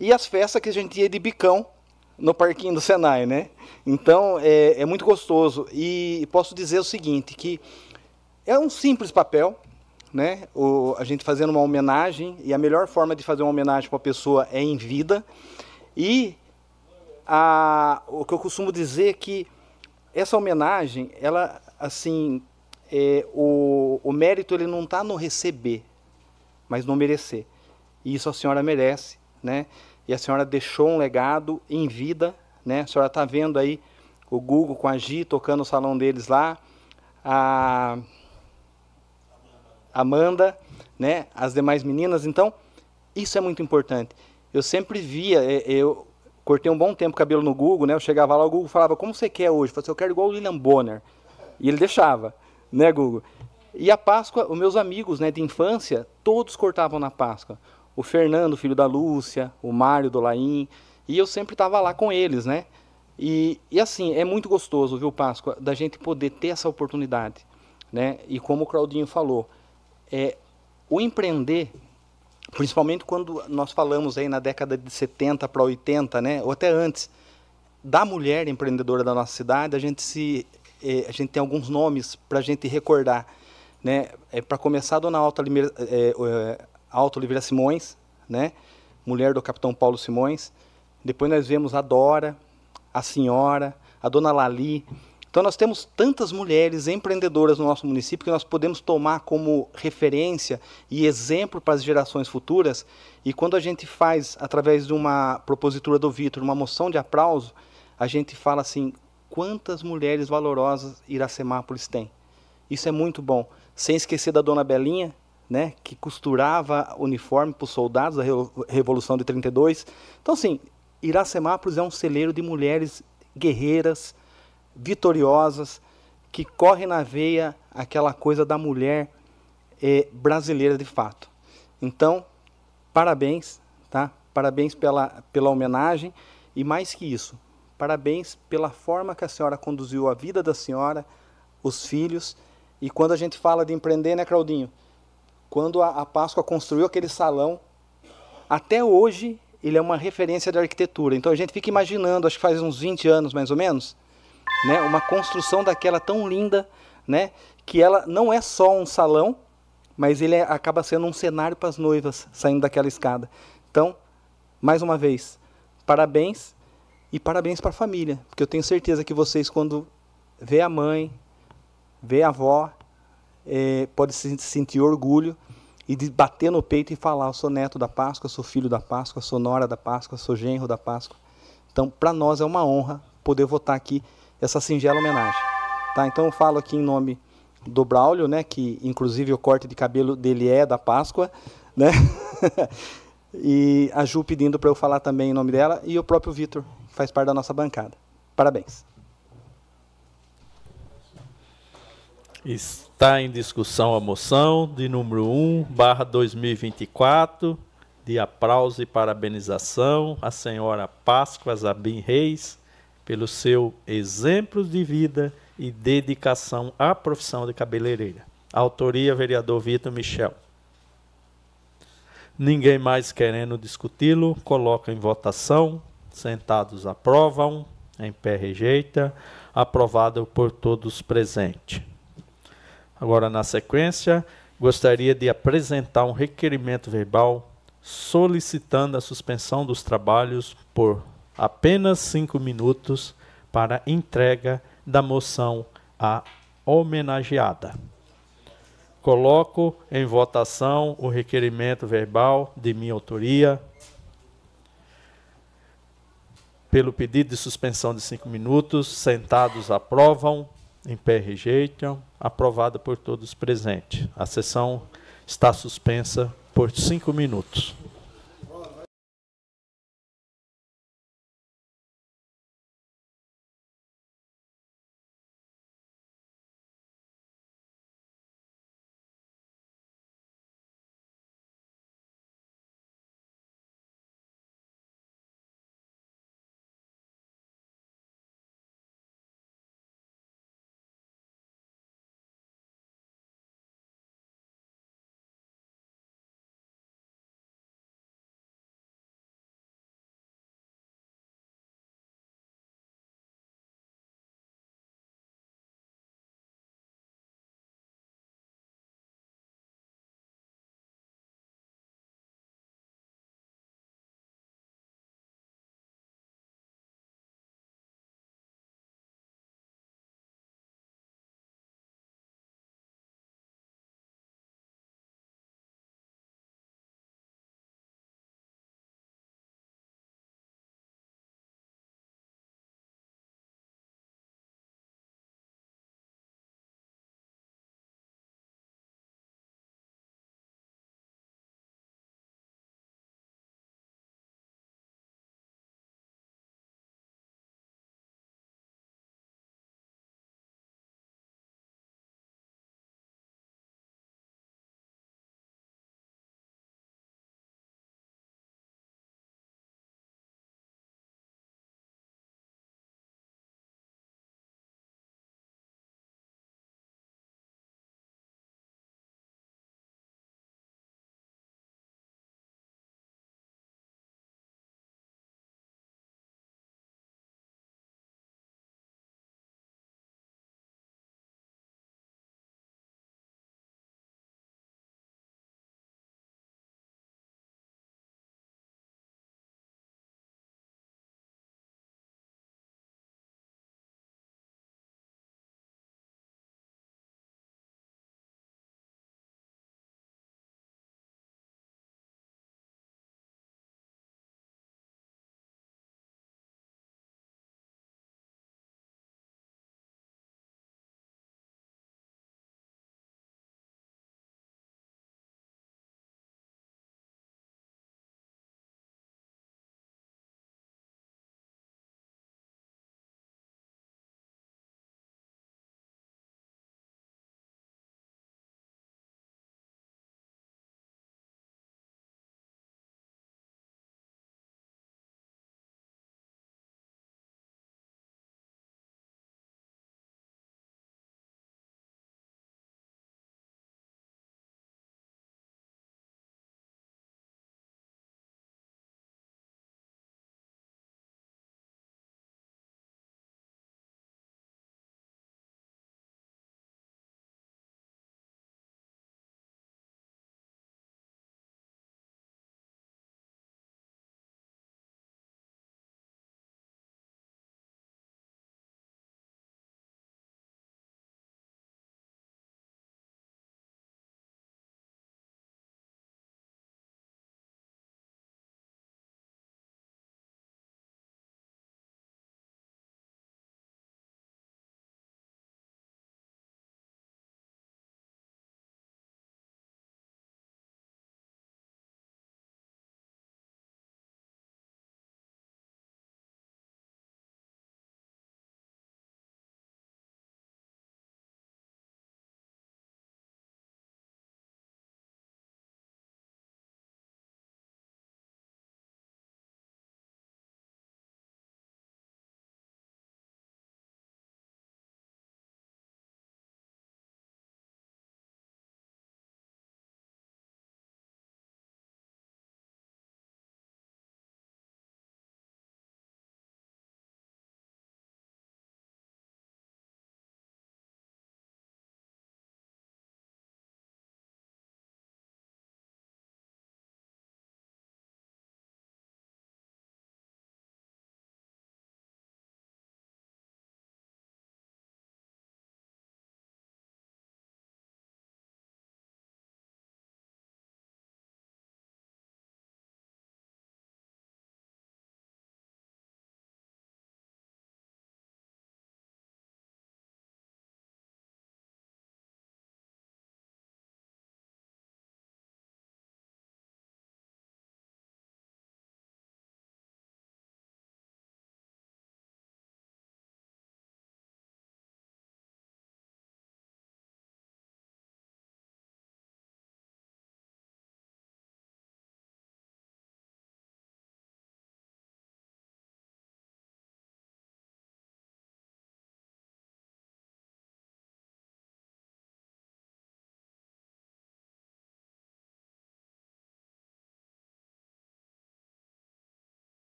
e as festas que a gente ia de bicão no parquinho do Senai, né? Então é, é, muito gostoso e posso dizer o seguinte que é um simples papel, né? O, a gente fazendo uma homenagem e a melhor forma de fazer uma homenagem para a pessoa é em vida e a, o que eu costumo dizer é que essa homenagem, ela assim, é, o, o mérito ele não está no receber, mas no merecer. E isso a senhora merece, né? e a senhora deixou um legado em vida, né? A senhora está vendo aí o Google com a Gi tocando o salão deles lá, a Amanda, né? As demais meninas. Então, isso é muito importante. Eu sempre via, é, eu cortei um bom tempo cabelo no Google, né? Eu chegava lá, o Google falava, como você quer hoje? Eu falei, assim, eu quero igual o William Bonner. E ele deixava, né, Google? E a Páscoa, os meus amigos né, de infância, todos cortavam na Páscoa o Fernando, filho da Lúcia, o Mário do Laim, e eu sempre estava lá com eles, né? E, e assim, é muito gostoso, viu, Páscoa, da gente poder ter essa oportunidade, né? E como o Claudinho falou, é, o empreender, principalmente quando nós falamos aí na década de 70 para 80, né? Ou até antes, da mulher empreendedora da nossa cidade, a gente se é, a gente tem alguns nomes para a gente recordar, né? É, para começar, a Dona Alta Limeira, é, é Alto Oliveira Simões, né? mulher do capitão Paulo Simões. Depois nós vemos a Dora, a senhora, a dona Lali. Então nós temos tantas mulheres empreendedoras no nosso município que nós podemos tomar como referência e exemplo para as gerações futuras. E quando a gente faz, através de uma propositura do Vitor, uma moção de aplauso, a gente fala assim, quantas mulheres valorosas Iracemápolis tem. Isso é muito bom. Sem esquecer da dona Belinha, né, que costurava uniforme para os soldados da Revolução de 32. Então, assim, Iracemápolis é um celeiro de mulheres guerreiras, vitoriosas, que correm na veia aquela coisa da mulher é, brasileira de fato. Então, parabéns, tá? Parabéns pela, pela homenagem e mais que isso, parabéns pela forma que a senhora conduziu a vida da senhora, os filhos. E quando a gente fala de empreender, né, Claudinho? quando a, a Páscoa construiu aquele salão, até hoje ele é uma referência de arquitetura. Então a gente fica imaginando, acho que faz uns 20 anos mais ou menos, né, uma construção daquela tão linda, né, que ela não é só um salão, mas ele é, acaba sendo um cenário para as noivas saindo daquela escada. Então, mais uma vez, parabéns e parabéns para a família, porque eu tenho certeza que vocês quando vê a mãe, vê a avó, é, pode se sentir orgulho e de bater no peito e falar: eu sou neto da Páscoa, sou filho da Páscoa, sou nora da Páscoa, sou genro da Páscoa. Então, para nós é uma honra poder votar aqui essa singela homenagem. Tá? Então, eu falo aqui em nome do Braulio, né, que inclusive o corte de cabelo dele é da Páscoa, né? e a Ju pedindo para eu falar também em nome dela e o próprio Vitor, que faz parte da nossa bancada. Parabéns. Está em discussão a moção de número 1, barra 2024, de aplauso e parabenização à senhora Páscoa Zabim Reis pelo seu exemplo de vida e dedicação à profissão de cabeleireira. Autoria, vereador Vitor Michel. Ninguém mais querendo discuti-lo, coloca em votação. Sentados aprovam, em pé rejeita. Aprovado por todos presentes. Agora, na sequência, gostaria de apresentar um requerimento verbal solicitando a suspensão dos trabalhos por apenas cinco minutos para entrega da moção à homenageada. Coloco em votação o requerimento verbal de minha autoria. Pelo pedido de suspensão de cinco minutos, sentados aprovam, em pé rejeitam, aprovada por todos presentes. A sessão está suspensa por cinco minutos.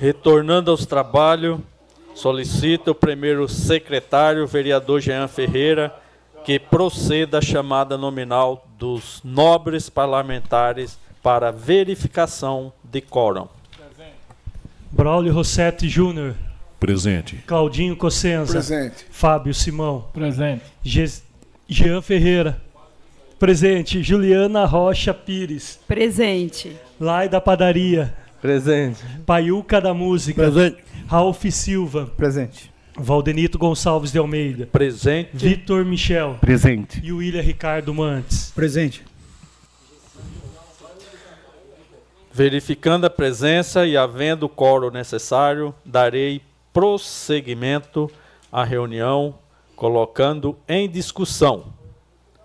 Retornando aos trabalhos, solicito o primeiro secretário, vereador Jean Ferreira, que proceda a chamada nominal dos nobres parlamentares para verificação de quórum. Braulio Rossetti Júnior. Presente. Claudinho Cossenza. Presente. Fábio Simão. Presente. Ge- Jean Ferreira. Presente. Juliana Rocha Pires. Presente. Lai da Padaria. Presente. Paiuca da Música. Presente. Ralph Silva. Presente. Valdenito Gonçalves de Almeida. Presente. Vitor Michel. Presente. E William Ricardo Mantes. Presente. Verificando a presença e havendo o quórum necessário, darei prosseguimento à reunião, colocando em discussão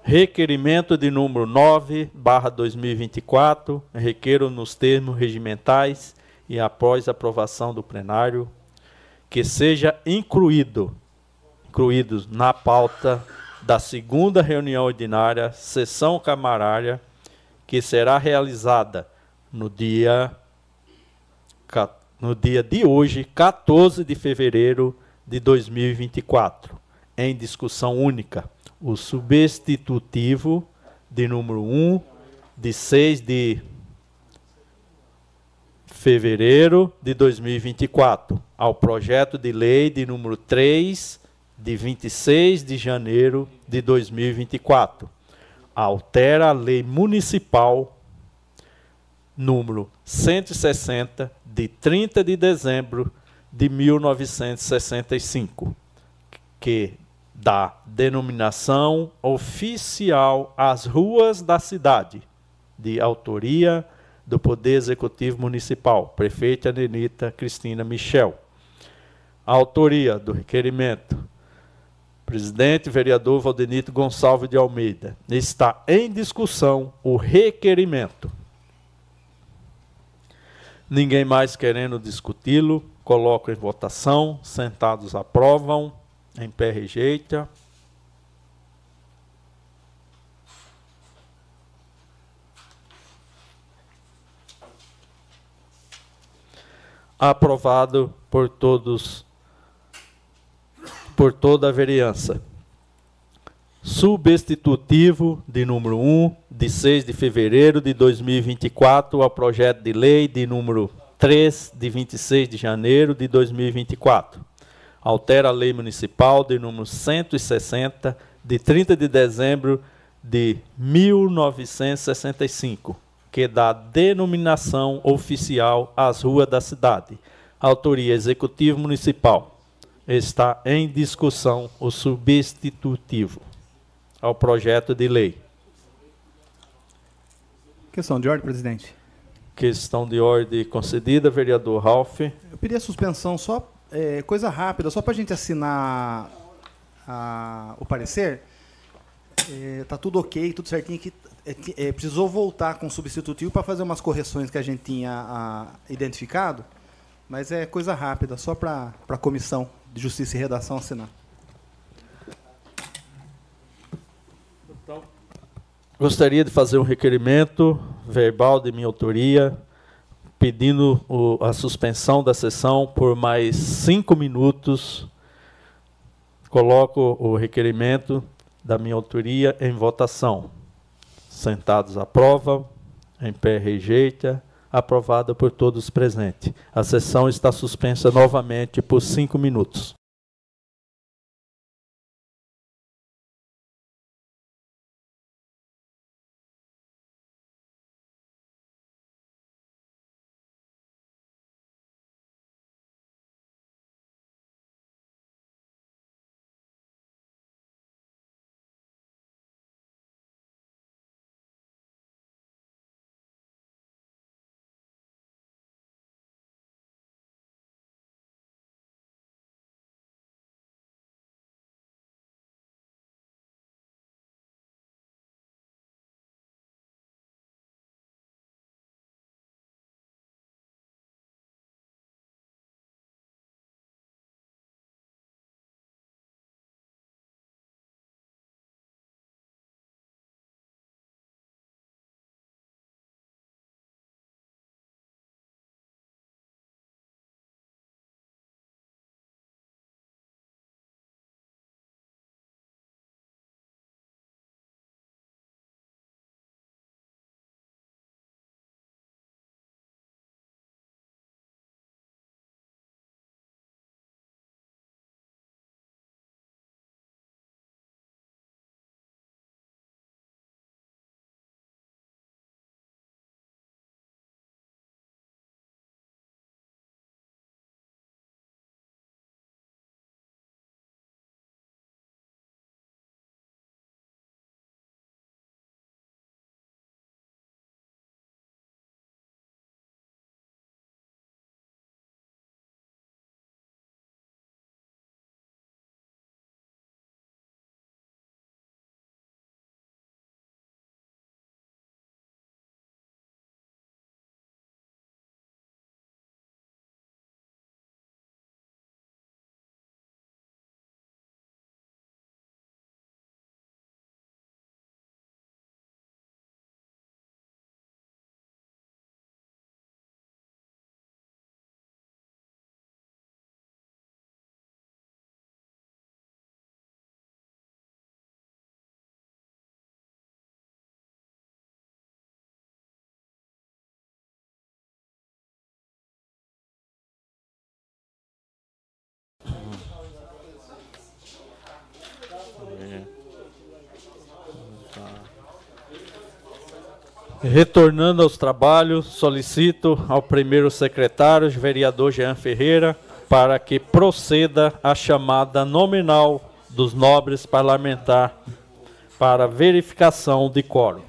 requerimento de número 9, barra 2024, requeiro nos termos regimentais e após aprovação do plenário, que seja incluído, incluídos na pauta da segunda reunião ordinária, sessão camarária, que será realizada no dia no dia de hoje, 14 de fevereiro de 2024, em discussão única, o substitutivo de número 1 de 6 de fevereiro de 2024 ao projeto de lei de número 3 de 26 de janeiro de 2024. Altera a lei municipal número 160 de 30 de dezembro de 1965, que dá denominação oficial às ruas da cidade, de autoria do Poder Executivo Municipal, prefeita Anelita Cristina Michel. Autoria do requerimento, presidente vereador Valdenito Gonçalves de Almeida. Está em discussão o requerimento. Ninguém mais querendo discuti-lo, coloco em votação. Sentados aprovam, em pé rejeita. Aprovado por todos, por toda a vereança. Substitutivo de número 1, de 6 de fevereiro de 2024, ao projeto de lei de número 3, de 26 de janeiro de 2024. Altera a lei municipal de número 160, de 30 de dezembro de 1965, que dá denominação oficial às ruas da cidade. Autoria Executivo Municipal. Está em discussão o substitutivo ao projeto de lei. Questão de ordem, presidente. Questão de ordem concedida, vereador Ralph. Eu pedi a suspensão só, é, coisa rápida, só para a gente assinar a- o parecer. É, tá tudo ok, tudo certinho aqui. É, é, precisou voltar com o substitutivo para fazer umas correções que a gente tinha a, identificado, mas é coisa rápida, só para a comissão de Justiça e Redação assinar. Gostaria de fazer um requerimento verbal de minha autoria, pedindo o- a suspensão da sessão por mais cinco minutos. Coloco o requerimento da minha autoria em votação. Sentados aprovam, em pé rejeita, aprovada por todos presentes. A sessão está suspensa novamente por cinco minutos. Retornando aos trabalhos, solicito ao primeiro secretário, vereador Jean Ferreira, para que proceda a chamada nominal dos nobres parlamentares para verificação de quórum.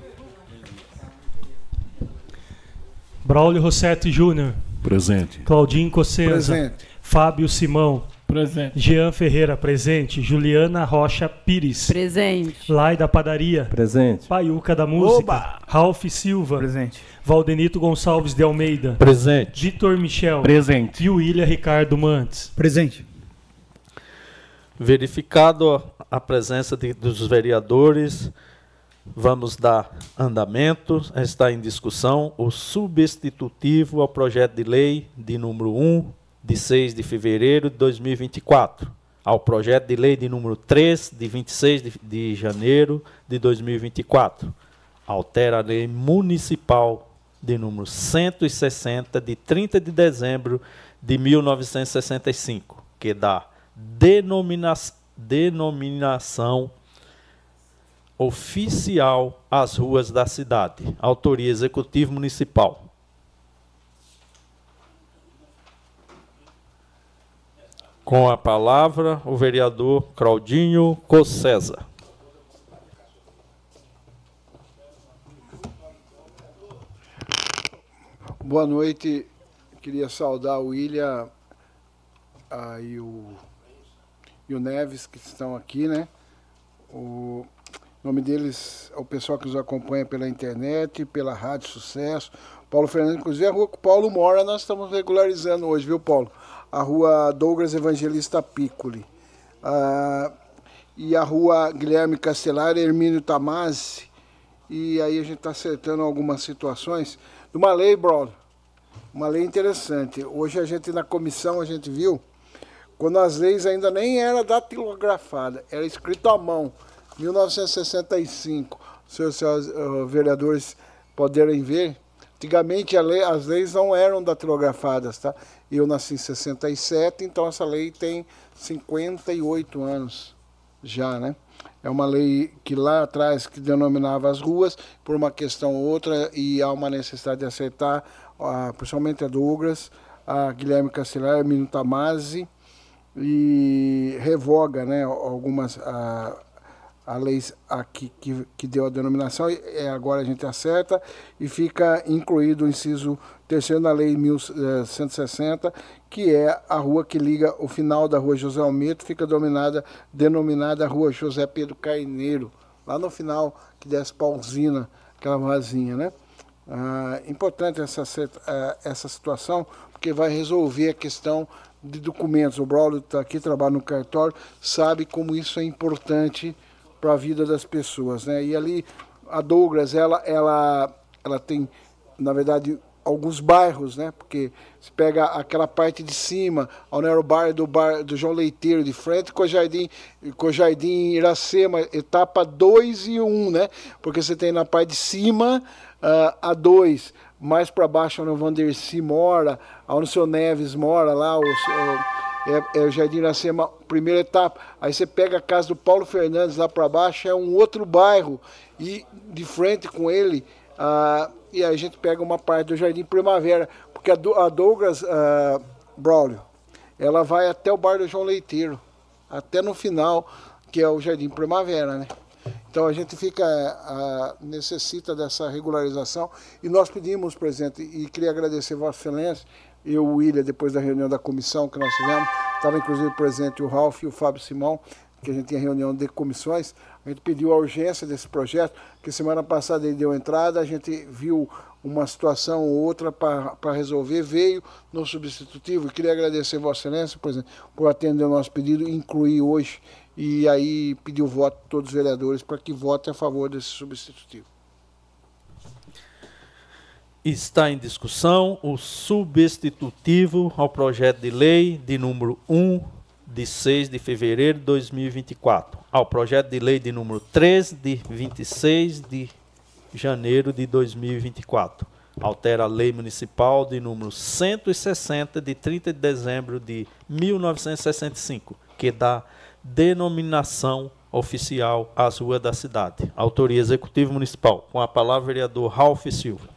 Braulio Rossetti Júnior. Presente. Claudinho Cossenza. Presente. Fábio Simão. Presente. Jean Ferreira, presente. Juliana Rocha Pires. Presente. Lai da Padaria. Presente. Paiuca da Música. Oba! Ralph Silva. Presente. Valdenito Gonçalves de Almeida. Presente. Vitor Michel. Presente. E o William Ricardo Mantes. Presente. Verificado a presença de- dos vereadores, vamos dar andamento. Está em discussão o substitutivo ao projeto de lei de número 1, de 6 de fevereiro de 2024, ao projeto de lei de número 3, de 26 de, janeiro de 2024. Altera a lei municipal de número 160, de 30 de dezembro de 1965, que dá denomina denominação oficial às ruas da cidade. Autoria Executivo Municipal. Com a palavra, o vereador Claudinho Cossesa. Boa noite. Queria saudar o William ah, e, o, e o Neves, que estão aqui, né? O nome deles é o pessoal que nos acompanha pela internet, pela Rádio Sucesso. Paulo Fernandes, inclusive a rua que o Paulo mora, nós estamos regularizando hoje, viu, Paulo? A rua Douglas Evangelista Piccoli. Ah, e a rua Guilherme Castelar, Hermínio Tamazzi. E aí a gente está acertando algumas situações de uma lei, brother. Uma lei interessante. Hoje a gente na comissão a gente viu quando as leis ainda nem era datilografada, era escrito à mão. 1965. Se os seus uh, vereadores poderem ver, antigamente lei, as leis não eram datilografadas, tá? Eu nasci em 67, então essa lei tem 58 anos já, né? É uma lei que lá atrás que denominava as ruas por uma questão ou outra e há uma necessidade de acertar, uh, principalmente a Douglas, a Guilherme Castelar, a Mino Tamazzi, e revoga né, algumas a, a leis aqui que, que deu a denominação, e agora a gente acerta e fica incluído o inciso terceiro na lei 1160, que é a rua que liga o final da rua José Almeida, fica dominada, denominada rua José Pedro Carneiro, lá no final que desce para usina, aquela vazinha, né? Ah, importante essa, essa situação, porque vai resolver a questão de documentos. O Braulio está aqui, trabalha no cartório, sabe como isso é importante para a vida das pessoas. Né? E ali, a Douglas, ela, ela, ela tem, na verdade, alguns bairros, né? porque se pega aquela parte de cima, onde era o bairro do, bar, do João Leiteiro, de frente com o Jardim, com o Jardim Iracema, etapa 2 e 1, um, né? porque você tem na parte de cima uh, a 2, mais para baixo onde o Vanderci mora, onde o seu Neves mora lá, o, o, é, é, o Jardim Iracema, primeira etapa. Aí você pega a casa do Paulo Fernandes lá para baixo, é um outro bairro, e de frente com ele, ah, e aí a gente pega uma parte do Jardim Primavera, porque a, a Douglas ah, Braulio, ela vai até o bar do João Leiteiro, até no final, que é o Jardim Primavera, né? Então a gente fica a, necessita dessa regularização e nós pedimos, presidente, e queria agradecer Vossa Excelência, eu, o William, depois da reunião da comissão que nós tivemos, estava inclusive presente o Ralf e o Fábio Simão, que a gente tinha reunião de comissões, a gente pediu a urgência desse projeto, que semana passada ele deu entrada, a gente viu uma situação ou outra para resolver, veio no substitutivo, queria agradecer Vossa Excelência, presidente, por atender o nosso pedido incluir hoje e aí pediu voto de todos os vereadores para que votem a favor desse substitutivo. Está em discussão o substitutivo ao projeto de lei de número 1 de 6 de fevereiro de 2024, ao projeto de lei de número 3 de 26 de janeiro de 2024. Altera a lei municipal de número 160 de 30 de dezembro de 1965, que dá denominação oficial às ruas da cidade. Autoria Executivo Municipal. Com a palavra, vereador Ralph Silva.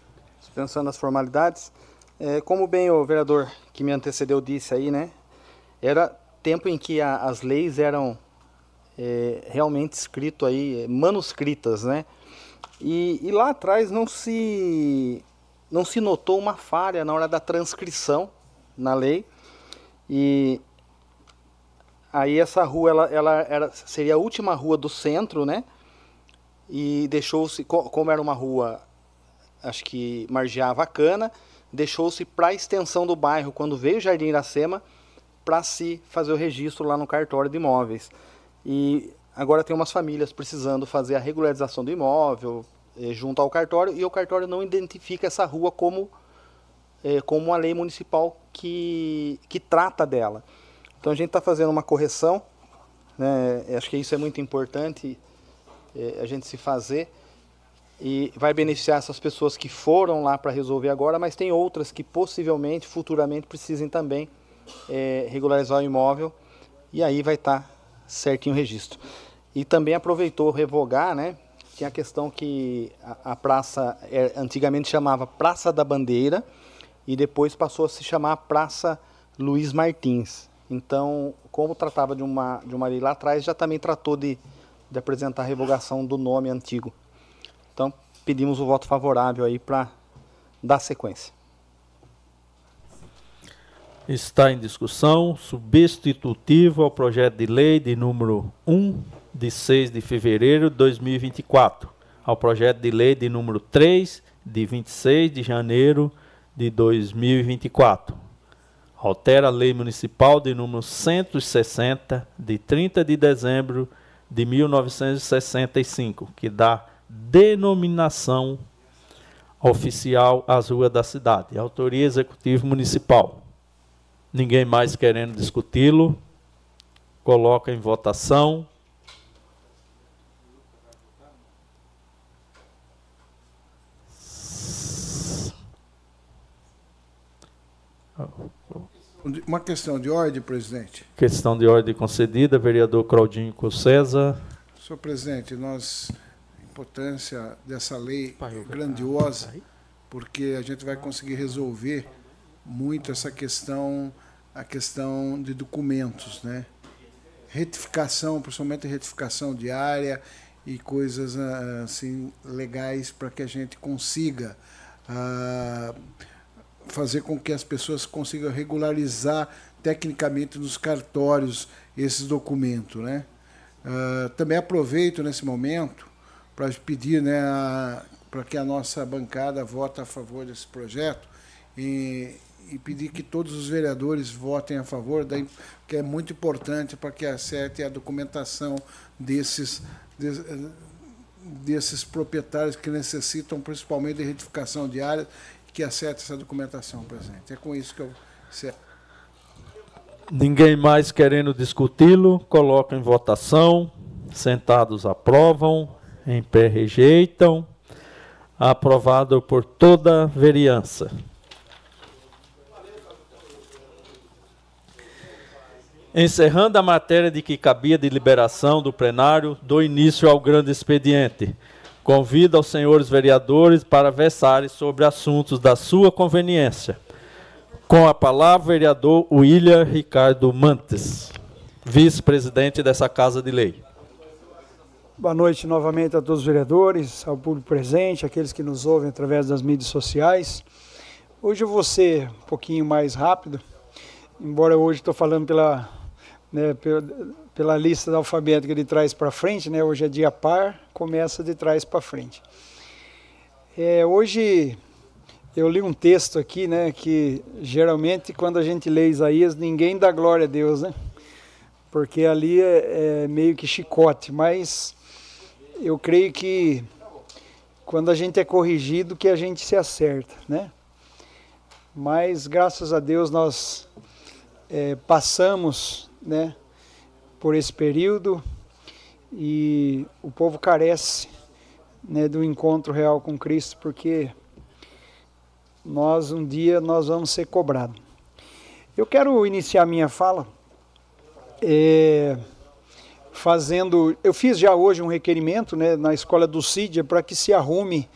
Pensando nas formalidades, é, como bem o vereador que me antecedeu disse aí, né? Era tempo em que a, as leis eram é, realmente escrito aí, manuscritas, né? E, e, lá atrás não se não se notou uma falha na hora da transcrição na lei e aí essa rua ela, ela era, seria a última rua do centro, né? E deixou-se como era uma rua acho que margeava a cana, deixou-se para a extensão do bairro quando veio o Jardim Iracema para se fazer o registro lá no cartório de imóveis. E agora tem umas famílias precisando fazer a regularização do imóvel eh, junto ao cartório e o cartório não identifica essa rua como, eh, como uma lei municipal que, que trata dela. Então a gente está fazendo uma correção, né? acho que isso é muito importante eh, a gente se fazer e vai beneficiar essas pessoas que foram lá para resolver agora, mas tem outras que possivelmente, futuramente, precisem também regularizar o imóvel e aí vai estar tá certinho o registro. E também aproveitou revogar, né? Tinha a questão que a, a praça é, antigamente chamava Praça da Bandeira e depois passou a se chamar Praça Luiz Martins. Então, como tratava de uma, de uma lei lá atrás, já também tratou de, de apresentar a revogação do nome antigo. Então, pedimos o voto favorável aí para dar sequência. Está em discussão substitutivo ao projeto de lei de número 1, de 6 de fevereiro de 2024, ao projeto de lei de número 3, de 26 de janeiro de 2024. Altera a lei municipal de número 160, de 30 de dezembro de 1965, que dá denominação oficial às ruas da cidade. Autoria Executivo Municipal ninguém mais querendo discuti-lo, coloca em votação. Uma questão de ordem, presidente. Questão de ordem concedida, vereador Claudinho César. Senhor presidente, nós a importância dessa lei é grandiosa, porque a gente vai conseguir resolver muito essa questão, a questão de documentos, né? Retificação, principalmente retificação diária e coisas ah, assim legais para que a gente consiga uh, fazer com que as pessoas consigam regularizar tecnicamente nos cartórios esses documentos, né? Uh, também aproveito nesse momento para pedir, né, para que a nossa bancada vote a favor desse projeto e, e pedir que todos os vereadores votem a favor, daí, que é muito importante para que acerte a documentação desses, desses proprietários que necessitam principalmente de retificação de áreas, que acerte essa documentação, presidente. É com isso que eu. Ninguém mais querendo discuti-lo, coloca em votação. Sentados aprovam, em pé rejeitam. Aprovado por toda a vereança. Encerrando a matéria de que cabia de liberação do plenário, dou início ao grande expediente. Convido aos senhores vereadores para versarem sobre assuntos da sua conveniência. Com a palavra, vereador William Ricardo Mantes, vice-presidente dessa Casa de Lei. Boa noite novamente a todos os vereadores, ao público presente, aqueles que nos ouvem através das mídias sociais. Hoje eu vou ser um pouquinho mais rápido, embora hoje estou falando pela né, pela lista alfabética de trás para frente, né, hoje é dia par, começa de trás para frente. É, hoje eu li um texto aqui, né, que geralmente quando a gente lê Isaías ninguém dá glória a Deus, né, porque ali é, é meio que chicote, mas eu creio que quando a gente é corrigido que a gente se acerta, né? Mas graças a Deus nós é, passamos né, por esse período e o povo carece né, do encontro real com Cristo, porque nós um dia nós vamos ser cobrados. Eu quero iniciar minha fala é, fazendo. Eu fiz já hoje um requerimento né, na escola do CIDIA para que se arrume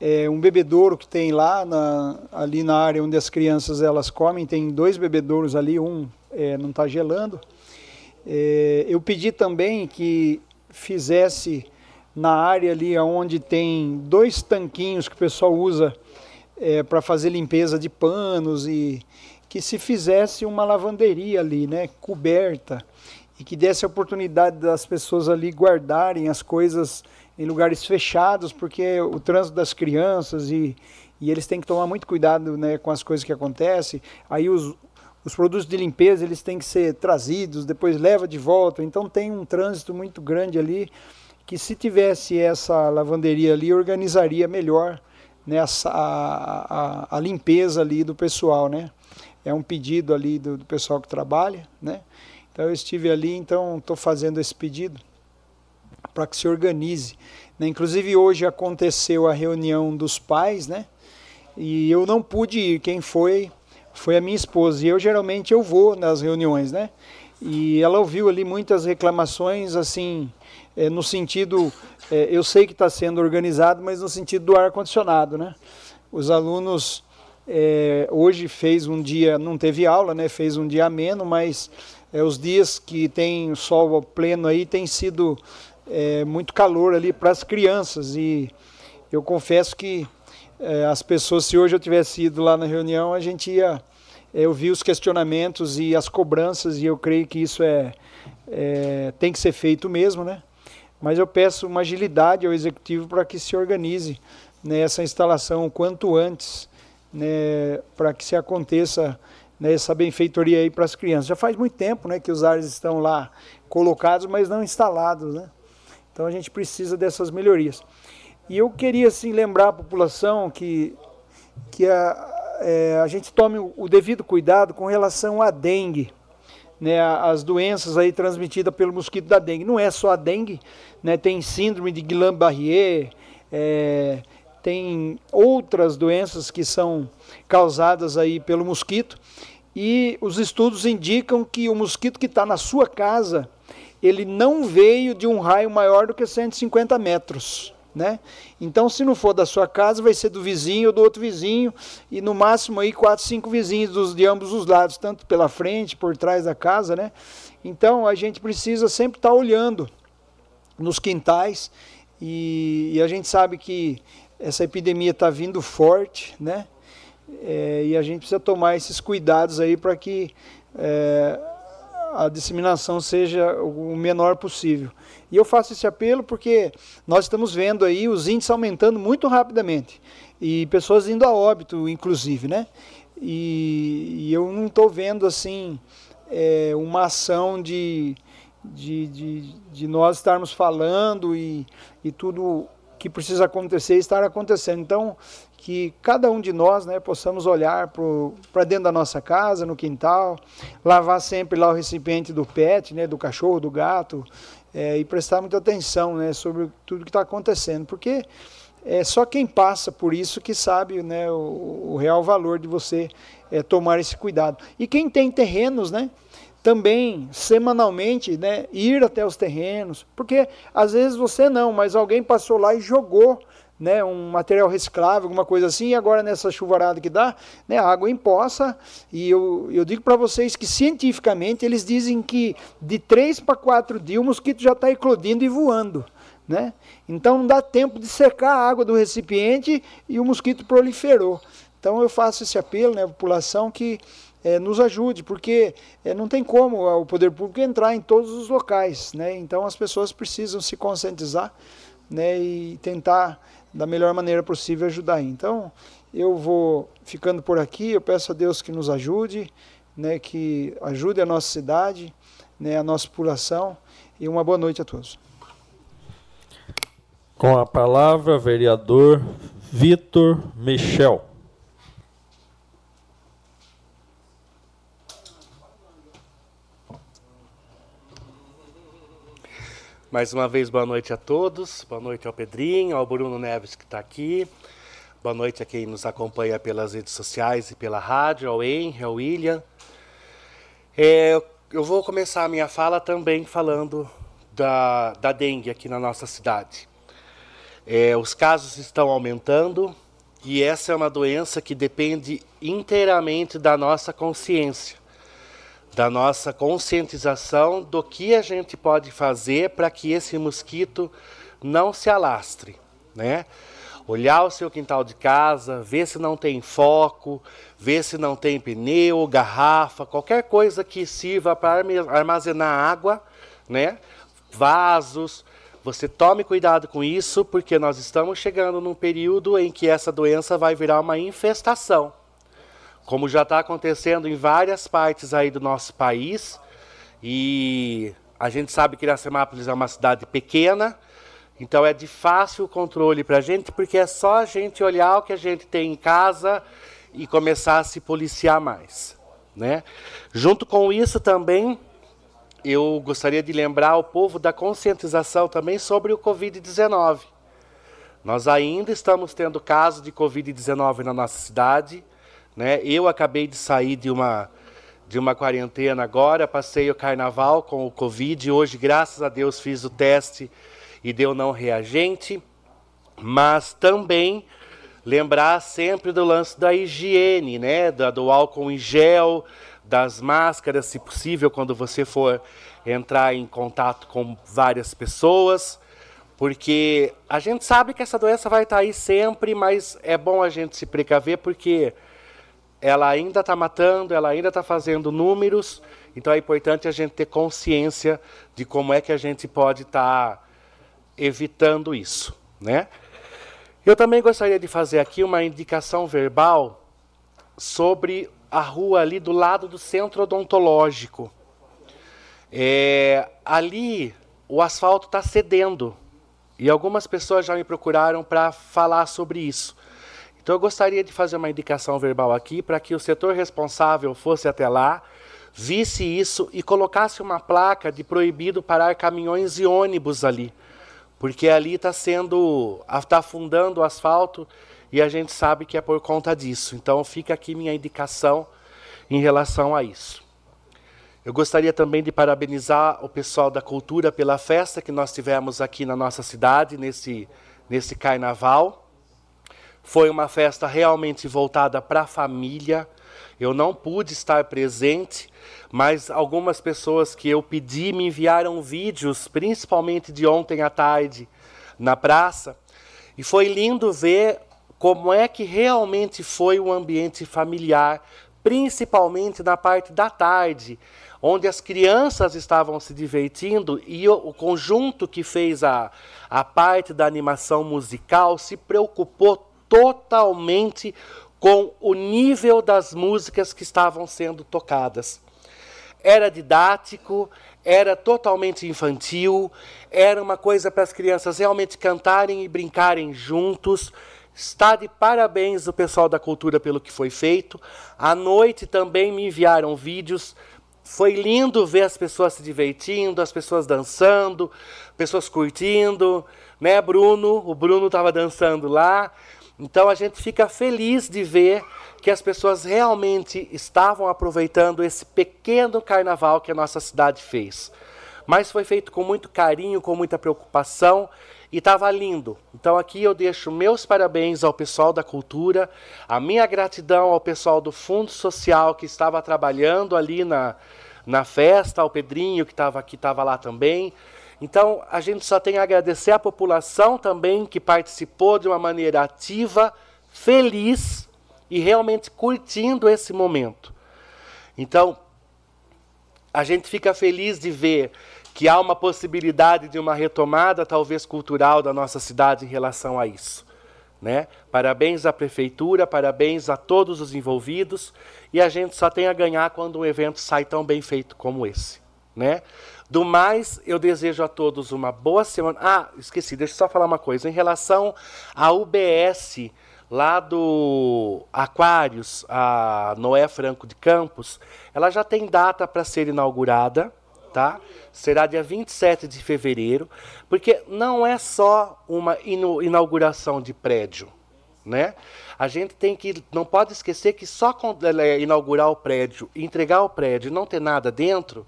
é, um bebedouro que tem lá, na, ali na área onde as crianças elas comem. Tem dois bebedouros ali, um é, não está gelando. É, eu pedi também que fizesse na área ali onde tem dois tanquinhos que o pessoal usa é, para fazer limpeza de panos e que se fizesse uma lavanderia ali, né, coberta e que desse a oportunidade das pessoas ali guardarem as coisas em lugares fechados, porque o trânsito das crianças e, e eles têm que tomar muito cuidado né, com as coisas que acontecem. Aí os, os produtos de limpeza eles têm que ser trazidos, depois leva de volta. Então tem um trânsito muito grande ali que se tivesse essa lavanderia ali organizaria melhor né, a, a, a limpeza ali do pessoal, né? É um pedido ali do, do pessoal que trabalha, né? Então eu estive ali, então estou fazendo esse pedido para que se organize. Né? Inclusive hoje aconteceu a reunião dos pais, né? E eu não pude ir. Quem foi foi a minha esposa. E eu geralmente eu vou nas reuniões, né? E ela ouviu ali muitas reclamações, assim, é, no sentido, é, eu sei que está sendo organizado, mas no sentido do ar condicionado, né? Os alunos é, hoje fez um dia, não teve aula, né? Fez um dia ameno, mas os dias que tem sol pleno aí tem sido muito calor ali para as crianças e eu confesso que é, as pessoas, se hoje eu tivesse ido lá na reunião, a gente ia é, ouvir os questionamentos e as cobranças e eu creio que isso é, é tem que ser feito mesmo, né? Mas eu peço uma agilidade ao executivo para que se organize nessa instalação o quanto antes, né, para que se aconteça né, essa benfeitoria aí para as crianças. Já faz muito tempo né, que os ares estão lá colocados, mas não instalados. Né? Então a gente precisa dessas melhorias. E eu queria assim, lembrar a população que, que a, é, a gente tome o devido cuidado com relação à dengue. Né, as doenças aí transmitidas pelo mosquito da dengue. Não é só a dengue, né, tem síndrome de Guillain-Barré, é, tem outras doenças que são causadas aí pelo mosquito e os estudos indicam que o mosquito que está na sua casa ele não veio de um raio maior do que 150 metros. Né? Então, se não for da sua casa, vai ser do vizinho ou do outro vizinho, e no máximo aí quatro, cinco vizinhos dos, de ambos os lados, tanto pela frente, por trás da casa, né? Então, a gente precisa sempre estar tá olhando nos quintais, e, e a gente sabe que essa epidemia está vindo forte, né? É, e a gente precisa tomar esses cuidados aí para que é, a disseminação seja o menor possível. E eu faço esse apelo porque nós estamos vendo aí os índices aumentando muito rapidamente e pessoas indo a óbito, inclusive, né? E, e eu não estou vendo assim é, uma ação de, de, de, de, nós estarmos falando e, e tudo que precisa acontecer estar acontecendo. Então, que cada um de nós né, possamos olhar para dentro da nossa casa, no quintal, lavar sempre lá o recipiente do pet, né, do cachorro, do gato, é, e prestar muita atenção né, sobre tudo que está acontecendo, porque é só quem passa por isso que sabe né, o, o real valor de você é, tomar esse cuidado. E quem tem terrenos, né? também semanalmente, né, ir até os terrenos, porque às vezes você não, mas alguém passou lá e jogou né, um material reciclável, alguma coisa assim, e agora nessa chuvarada que dá, né, a água empoça, e eu, eu digo para vocês que cientificamente eles dizem que de 3 para 4 dias o mosquito já está eclodindo e voando. Né? Então não dá tempo de secar a água do recipiente e o mosquito proliferou. Então eu faço esse apelo né, à população que é, nos ajude, porque é, não tem como o poder público entrar em todos os locais. Né? Então as pessoas precisam se conscientizar né, e tentar da melhor maneira possível ajudar. Então, eu vou ficando por aqui, eu peço a Deus que nos ajude, né, que ajude a nossa cidade, né, a nossa população, e uma boa noite a todos. Com a palavra, vereador Vitor Michel. Mais uma vez, boa noite a todos. Boa noite ao Pedrinho, ao Bruno Neves que está aqui. Boa noite a quem nos acompanha pelas redes sociais e pela rádio, ao Henry, ao William. É, eu vou começar a minha fala também falando da, da dengue aqui na nossa cidade. É, os casos estão aumentando e essa é uma doença que depende inteiramente da nossa consciência, da nossa conscientização do que a gente pode fazer para que esse mosquito não se alastre, né? Olhar o seu quintal de casa, ver se não tem foco, ver se não tem pneu, garrafa, qualquer coisa que sirva para armazenar água, né? Vasos. Você tome cuidado com isso, porque nós estamos chegando num período em que essa doença vai virar uma infestação. Como já está acontecendo em várias partes aí do nosso país. E a gente sabe que Iracemápolis é uma cidade pequena, então é de fácil controle para a gente, porque é só a gente olhar o que a gente tem em casa e começar a se policiar mais. Né? Junto com isso também, eu gostaria de lembrar o povo da conscientização também sobre o Covid-19. Nós ainda estamos tendo casos de Covid-19 na nossa cidade. Né? Eu acabei de sair de uma, de uma quarentena agora, passei o carnaval com o Covid. Hoje, graças a Deus, fiz o teste e deu não reagente, mas também lembrar sempre do lance da higiene, né, do álcool em gel, das máscaras, se possível, quando você for entrar em contato com várias pessoas, porque a gente sabe que essa doença vai estar aí sempre, mas é bom a gente se precaver porque ela ainda está matando, ela ainda está fazendo números, então é importante a gente ter consciência de como é que a gente pode estar tá evitando isso, né? Eu também gostaria de fazer aqui uma indicação verbal sobre a rua ali do lado do centro odontológico. É, ali o asfalto está cedendo e algumas pessoas já me procuraram para falar sobre isso. Então eu gostaria de fazer uma indicação verbal aqui para que o setor responsável fosse até lá, visse isso e colocasse uma placa de proibido parar caminhões e ônibus ali porque ali está sendo, está afundando o asfalto e a gente sabe que é por conta disso. Então fica aqui minha indicação em relação a isso. Eu gostaria também de parabenizar o pessoal da cultura pela festa que nós tivemos aqui na nossa cidade, nesse, nesse carnaval. Foi uma festa realmente voltada para a família. Eu não pude estar presente, mas algumas pessoas que eu pedi me enviaram vídeos, principalmente de ontem à tarde, na praça, e foi lindo ver como é que realmente foi o ambiente familiar, principalmente na parte da tarde, onde as crianças estavam se divertindo e o, o conjunto que fez a, a parte da animação musical se preocupou totalmente com o nível das músicas que estavam sendo tocadas era didático, era totalmente infantil, era uma coisa para as crianças realmente cantarem e brincarem juntos. Está de parabéns o pessoal da cultura pelo que foi feito. À noite também me enviaram vídeos. Foi lindo ver as pessoas se divertindo, as pessoas dançando, pessoas curtindo, né, Bruno? O Bruno estava dançando lá. Então a gente fica feliz de ver que as pessoas realmente estavam aproveitando esse pequeno carnaval que a nossa cidade fez. Mas foi feito com muito carinho, com muita preocupação e estava lindo. Então aqui eu deixo meus parabéns ao pessoal da cultura, a minha gratidão ao pessoal do Fundo Social que estava trabalhando ali na, na festa, ao Pedrinho que estava aqui, estava lá também. Então a gente só tem a agradecer à população também que participou de uma maneira ativa, feliz e realmente curtindo esse momento. Então, a gente fica feliz de ver que há uma possibilidade de uma retomada, talvez cultural, da nossa cidade em relação a isso. Né? Parabéns à prefeitura, parabéns a todos os envolvidos, e a gente só tem a ganhar quando um evento sai tão bem feito como esse. Né? Do mais, eu desejo a todos uma boa semana. Ah, esqueci, deixa eu só falar uma coisa. Em relação à UBS, lá do Aquários, a Noé Franco de Campos, ela já tem data para ser inaugurada, tá? Será dia 27 de fevereiro, porque não é só uma inauguração de prédio, né? A gente tem que não pode esquecer que só é, inaugurar o prédio, entregar o prédio não ter nada dentro,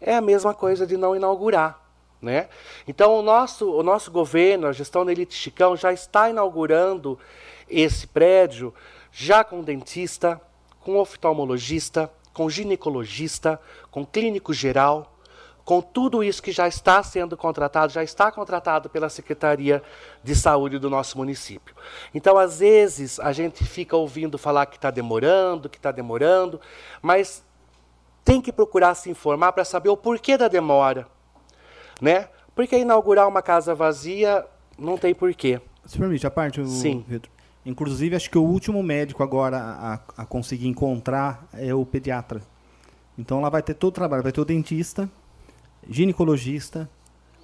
é a mesma coisa de não inaugurar, Né? Então, o nosso, o nosso governo, a gestão da Elite Chicão, já está inaugurando esse prédio, já com dentista, com oftalmologista, com ginecologista, com clínico geral, com tudo isso que já está sendo contratado, já está contratado pela Secretaria de Saúde do nosso município. Então, às vezes, a gente fica ouvindo falar que está demorando, que está demorando, mas tem que procurar se informar para saber o porquê da demora. Né? Porque inaugurar uma casa vazia não tem porquê. Se permite, a parte, o Sim. Inclusive, acho que o último médico agora a, a conseguir encontrar é o pediatra. Então lá vai ter todo o trabalho, vai ter o dentista, ginecologista,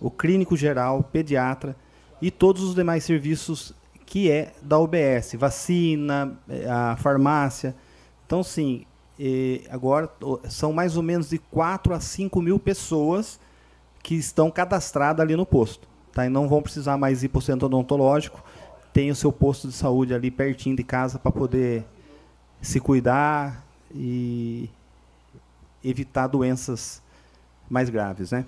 o clínico geral, pediatra e todos os demais serviços que é da UBS, vacina, eh, a farmácia. Então, sim, eh, agora são mais ou menos de 4 a 5 mil pessoas que estão cadastradas ali no posto. Tá? E não vão precisar mais ir para o centro odontológico. Tem o seu posto de saúde ali pertinho de casa para poder se cuidar e evitar doenças mais graves, né?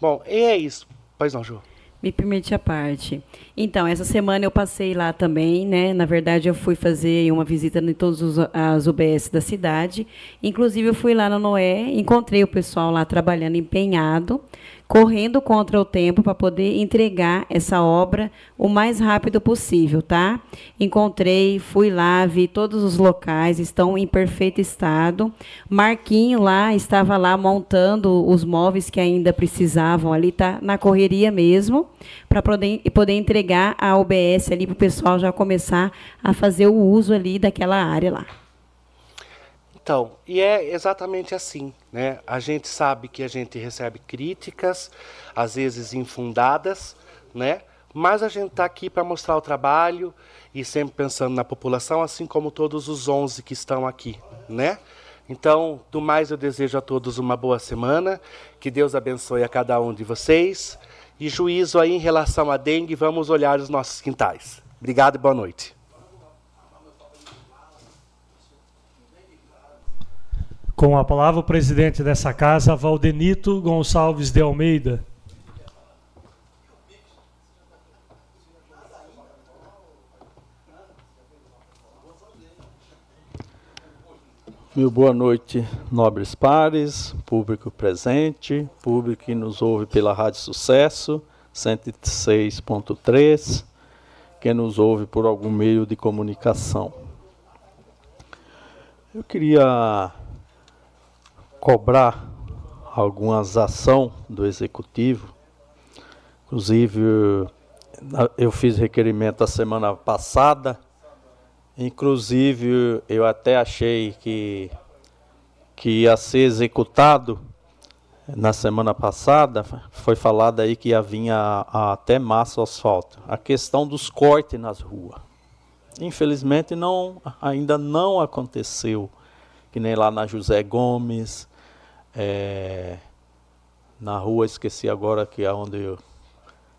Bom, e é isso. Pois não, Ju. Me permite a parte. Então, essa semana eu passei lá também, né? Na verdade, eu fui fazer uma visita em todas as UBS da cidade. Inclusive, eu fui lá no Noé, encontrei o pessoal lá trabalhando empenhado, correndo contra o tempo para poder entregar essa obra o mais rápido possível, tá? Encontrei, fui lá, vi todos os locais, estão em perfeito estado. Marquinho lá estava lá montando os móveis que ainda precisavam ali, tá na correria mesmo, para poder, poder entregar a OBS ali para o pessoal já começar a fazer o uso ali daquela área lá. Então, e é exatamente assim, né? A gente sabe que a gente recebe críticas, às vezes infundadas, né? Mas a gente está aqui para mostrar o trabalho e sempre pensando na população, assim como todos os 11 que estão aqui, né? Então, do mais eu desejo a todos uma boa semana, que Deus abençoe a cada um de vocês e juízo aí em relação à dengue, vamos olhar os nossos quintais. Obrigado e boa noite. Com a palavra o presidente dessa casa, Valdenito Gonçalves de Almeida. Meu boa noite, nobres pares, público presente, público que nos ouve pela Rádio Sucesso 106.3, que nos ouve por algum meio de comunicação. Eu queria cobrar algumas ação do executivo. Inclusive, eu fiz requerimento a semana passada Inclusive, eu até achei que, que ia ser executado na semana passada. Foi falado aí que ia vir a- a até massa asfalto. A questão dos cortes nas ruas. Infelizmente, não, ainda não aconteceu. Que nem lá na José Gomes, eh, na rua, esqueci agora que é onde o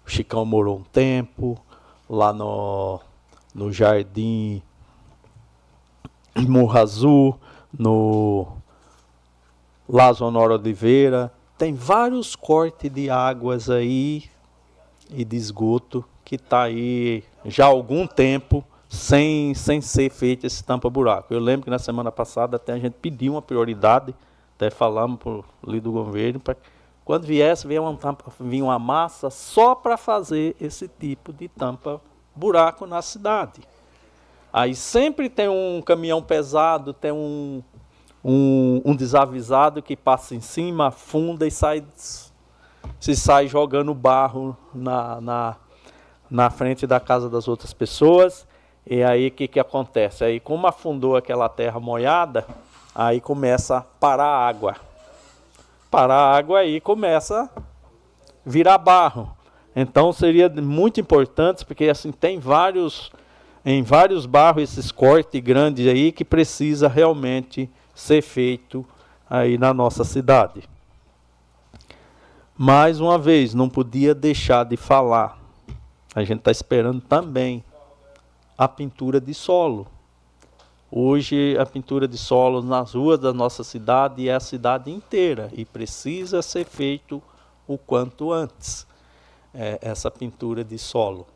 Chicão morou um tempo, lá no, no Jardim Morro Azul, no Lazo Honório Oliveira. Tem vários cortes de águas aí e de esgoto que está aí já há algum tempo sem, sem ser feito esse tampa-buraco. Eu lembro que na semana passada até a gente pediu uma prioridade, até falamos por ali do governo, para quando viesse, vinha uma, tampa, vinha uma massa só para fazer esse tipo de tampa-buraco na cidade. Aí sempre tem um caminhão pesado, tem um, um, um desavisado que passa em cima, afunda e sai, se sai jogando barro na, na, na frente da casa das outras pessoas. E aí o que, que acontece? Aí como afundou aquela terra molhada, aí começa a parar a água. Parar a água aí começa a virar barro. Então seria muito importante, porque assim tem vários em vários barros esses cortes grandes aí que precisa realmente ser feito aí na nossa cidade. Mais uma vez, não podia deixar de falar. A gente está esperando também a pintura de solo. Hoje a pintura de solo nas ruas da nossa cidade é a cidade inteira e precisa ser feito o quanto antes é, essa pintura de solo.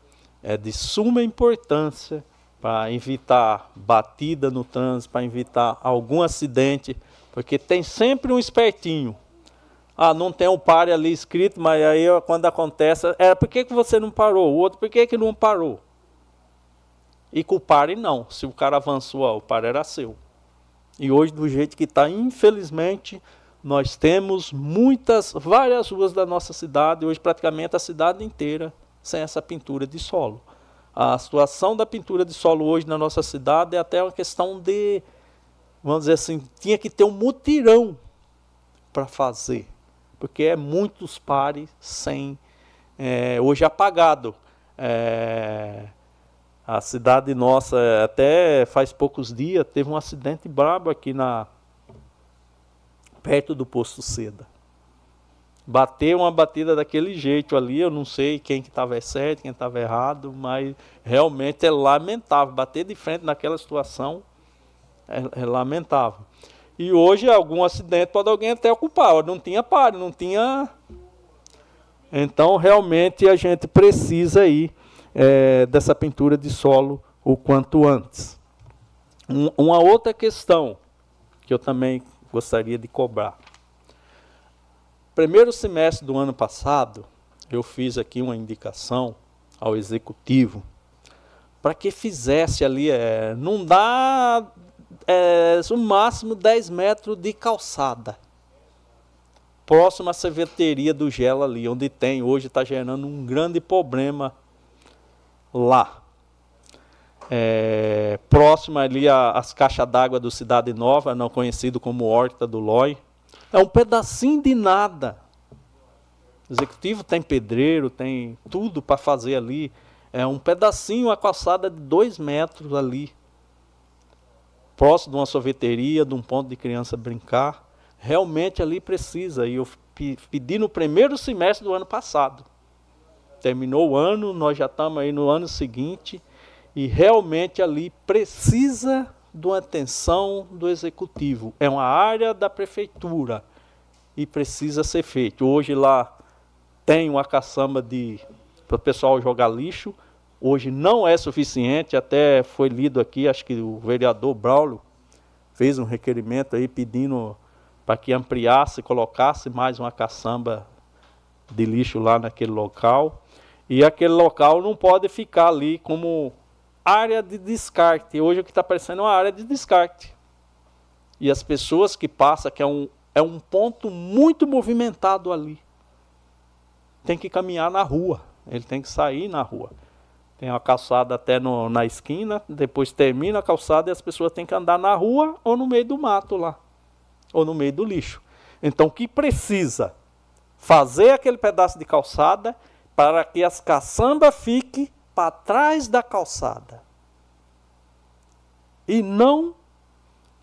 É de suma importância para evitar batida no trânsito, para evitar algum acidente, porque tem sempre um espertinho. Ah, não tem um pare ali escrito, mas aí quando acontece, é por que, que você não parou? O outro, por que, que não parou? E com o pare não. Se o cara avançou, ó, o pare era seu. E hoje, do jeito que está, infelizmente, nós temos muitas, várias ruas da nossa cidade, hoje praticamente a cidade inteira, sem essa pintura de solo. A situação da pintura de solo hoje na nossa cidade é até uma questão de, vamos dizer assim, tinha que ter um mutirão para fazer, porque é muitos pares sem, é, hoje apagado. É, a cidade nossa, até faz poucos dias, teve um acidente brabo aqui na, perto do posto Seda. Bateu uma batida daquele jeito ali, eu não sei quem que estava certo, quem estava errado, mas realmente é lamentável. Bater de frente naquela situação é, é lamentável. E hoje, algum acidente pode alguém até ocupar. Não tinha páreo, não tinha. Então, realmente, a gente precisa aí é, dessa pintura de solo o quanto antes. Um, uma outra questão que eu também gostaria de cobrar. Primeiro semestre do ano passado, eu fiz aqui uma indicação ao executivo para que fizesse ali, é, não dá é, o máximo 10 metros de calçada. Próximo à cerveteria do Gelo ali, onde tem, hoje está gerando um grande problema lá é, ali às caixas d'água do Cidade Nova, não conhecido como Horta do Loi. É um pedacinho de nada. O executivo tem pedreiro, tem tudo para fazer ali. É um pedacinho, uma calçada de dois metros ali. Próximo de uma sorveteria, de um ponto de criança brincar. Realmente ali precisa. E eu pedi no primeiro semestre do ano passado. Terminou o ano, nós já estamos aí no ano seguinte e realmente ali precisa de uma atenção do executivo. É uma área da prefeitura e precisa ser feito. Hoje lá tem uma caçamba de para o pessoal jogar lixo. Hoje não é suficiente, até foi lido aqui, acho que o vereador Braulio fez um requerimento aí pedindo para que ampliasse, colocasse mais uma caçamba de lixo lá naquele local. E aquele local não pode ficar ali como área de descarte. Hoje o que está aparecendo é uma área de descarte. E as pessoas que passam, que é um, é um ponto muito movimentado ali, tem que caminhar na rua. Ele tem que sair na rua. Tem uma calçada até no, na esquina, depois termina a calçada e as pessoas têm que andar na rua ou no meio do mato lá, ou no meio do lixo. Então, o que precisa? Fazer aquele pedaço de calçada para que as caçambas fiquem para trás da calçada. E não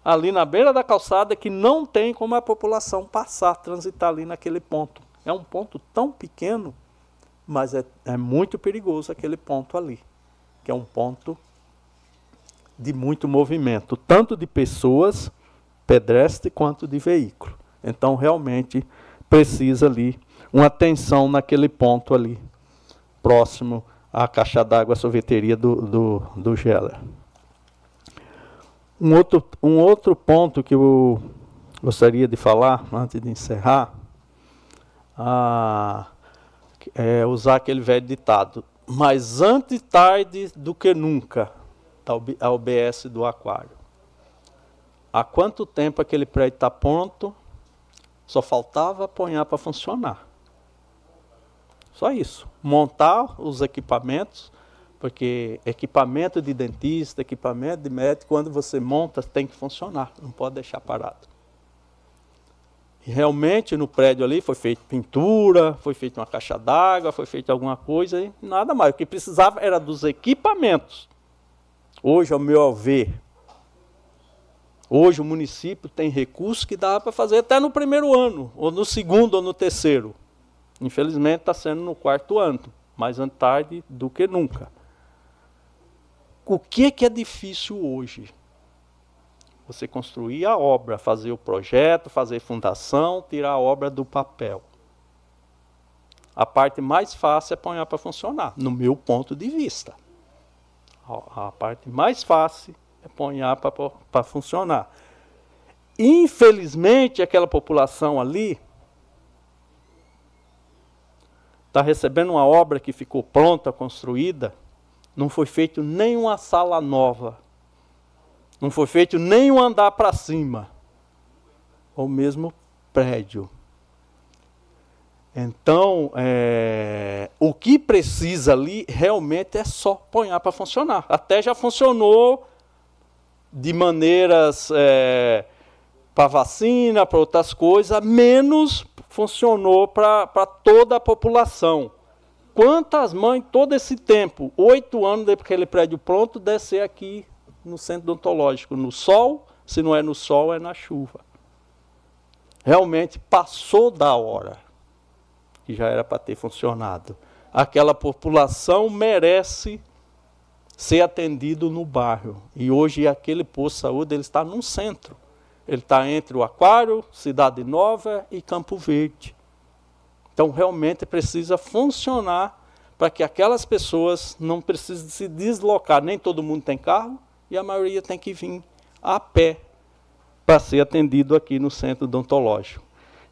ali na beira da calçada que não tem como a população passar, transitar ali naquele ponto. É um ponto tão pequeno, mas é, é muito perigoso aquele ponto ali, que é um ponto de muito movimento, tanto de pessoas, pedestre, quanto de veículo. Então, realmente, precisa ali uma atenção naquele ponto ali, próximo a caixa d'água, sorveteria do, do, do Geller. Um outro, um outro ponto que eu gostaria de falar, antes de encerrar, ah, é usar aquele velho ditado, mais antes tarde do que nunca, a OBS do aquário. Há quanto tempo aquele prédio está pronto? Só faltava apanhar para funcionar. Só isso. Montar os equipamentos, porque equipamento de dentista, equipamento de médico, quando você monta, tem que funcionar, não pode deixar parado. E realmente no prédio ali foi feita pintura, foi feita uma caixa d'água, foi feita alguma coisa e nada mais. O que precisava era dos equipamentos. Hoje, ao meu ver, hoje o município tem recursos que dá para fazer até no primeiro ano, ou no segundo, ou no terceiro. Infelizmente está sendo no quarto ano, mais tarde do que nunca. O que, que é difícil hoje? Você construir a obra, fazer o projeto, fazer fundação, tirar a obra do papel. A parte mais fácil é pôr para funcionar, no meu ponto de vista. A parte mais fácil é pôr para funcionar. Infelizmente, aquela população ali está recebendo uma obra que ficou pronta, construída, não foi feito nenhuma sala nova, não foi feito nem um andar para cima, ou mesmo prédio. Então, é, o que precisa ali realmente é só pôr para funcionar. Até já funcionou de maneiras é, para vacina, para outras coisas, menos funcionou para toda a população. Quantas mães, todo esse tempo, oito anos depois que aquele prédio pronto, descer aqui no centro odontológico, no sol, se não é no sol, é na chuva. Realmente passou da hora, que já era para ter funcionado. Aquela população merece ser atendido no bairro. E hoje aquele posto de saúde ele está no centro. Ele está entre o Aquário, Cidade Nova e Campo Verde. Então, realmente precisa funcionar para que aquelas pessoas não precisem se deslocar. Nem todo mundo tem carro e a maioria tem que vir a pé para ser atendido aqui no centro odontológico.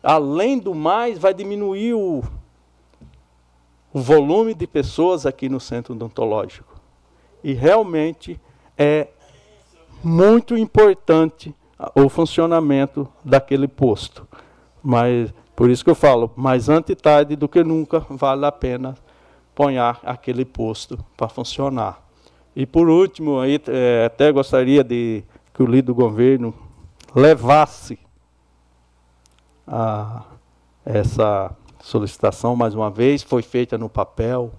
Além do mais, vai diminuir o, o volume de pessoas aqui no centro odontológico. E realmente é muito importante o funcionamento daquele posto. Mas por isso que eu falo, mais antes tarde do que nunca vale a pena ponhar aquele posto para funcionar. E por último, aí, é, até gostaria de que o líder do governo levasse a, essa solicitação mais uma vez, foi feita no papel.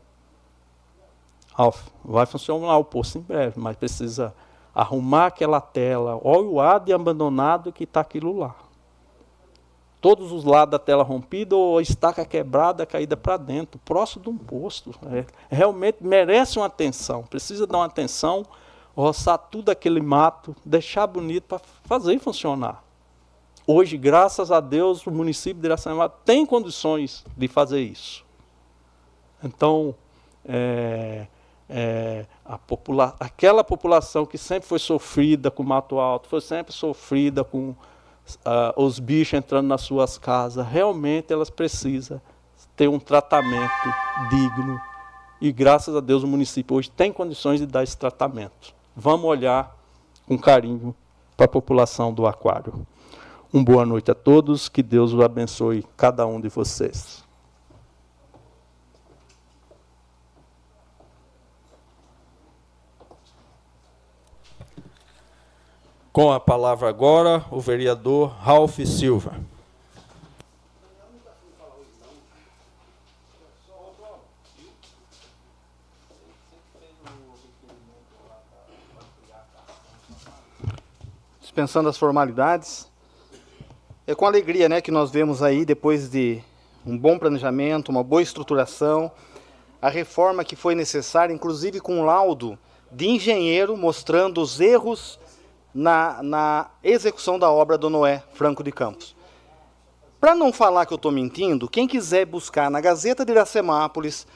Vai funcionar o posto em breve, mas precisa arrumar aquela tela. Olha o ar de abandonado que está aquilo lá. Todos os lados da tela rompida ou estaca quebrada, caída para dentro, próximo de um posto. É, realmente merece uma atenção, precisa dar uma atenção, roçar tudo aquele mato, deixar bonito para fazer funcionar. Hoje, graças a Deus, o município de Iracema tem condições de fazer isso. Então, é, é, popula aquela população que sempre foi sofrida com mato alto, foi sempre sofrida com uh, os bichos entrando nas suas casas, realmente elas precisam ter um tratamento digno. E graças a Deus o município hoje tem condições de dar esse tratamento. Vamos olhar com carinho para a população do aquário. Uma boa noite a todos, que Deus abençoe cada um de vocês. Com a palavra agora, o vereador Ralph Silva. Dispensando as formalidades, é com alegria né, que nós vemos aí, depois de um bom planejamento, uma boa estruturação, a reforma que foi necessária, inclusive com um laudo de engenheiro mostrando os erros na, na execução da obra do Noé Franco de Campos. Para não falar que eu estou mentindo, quem quiser buscar na Gazeta de Iracemápolis,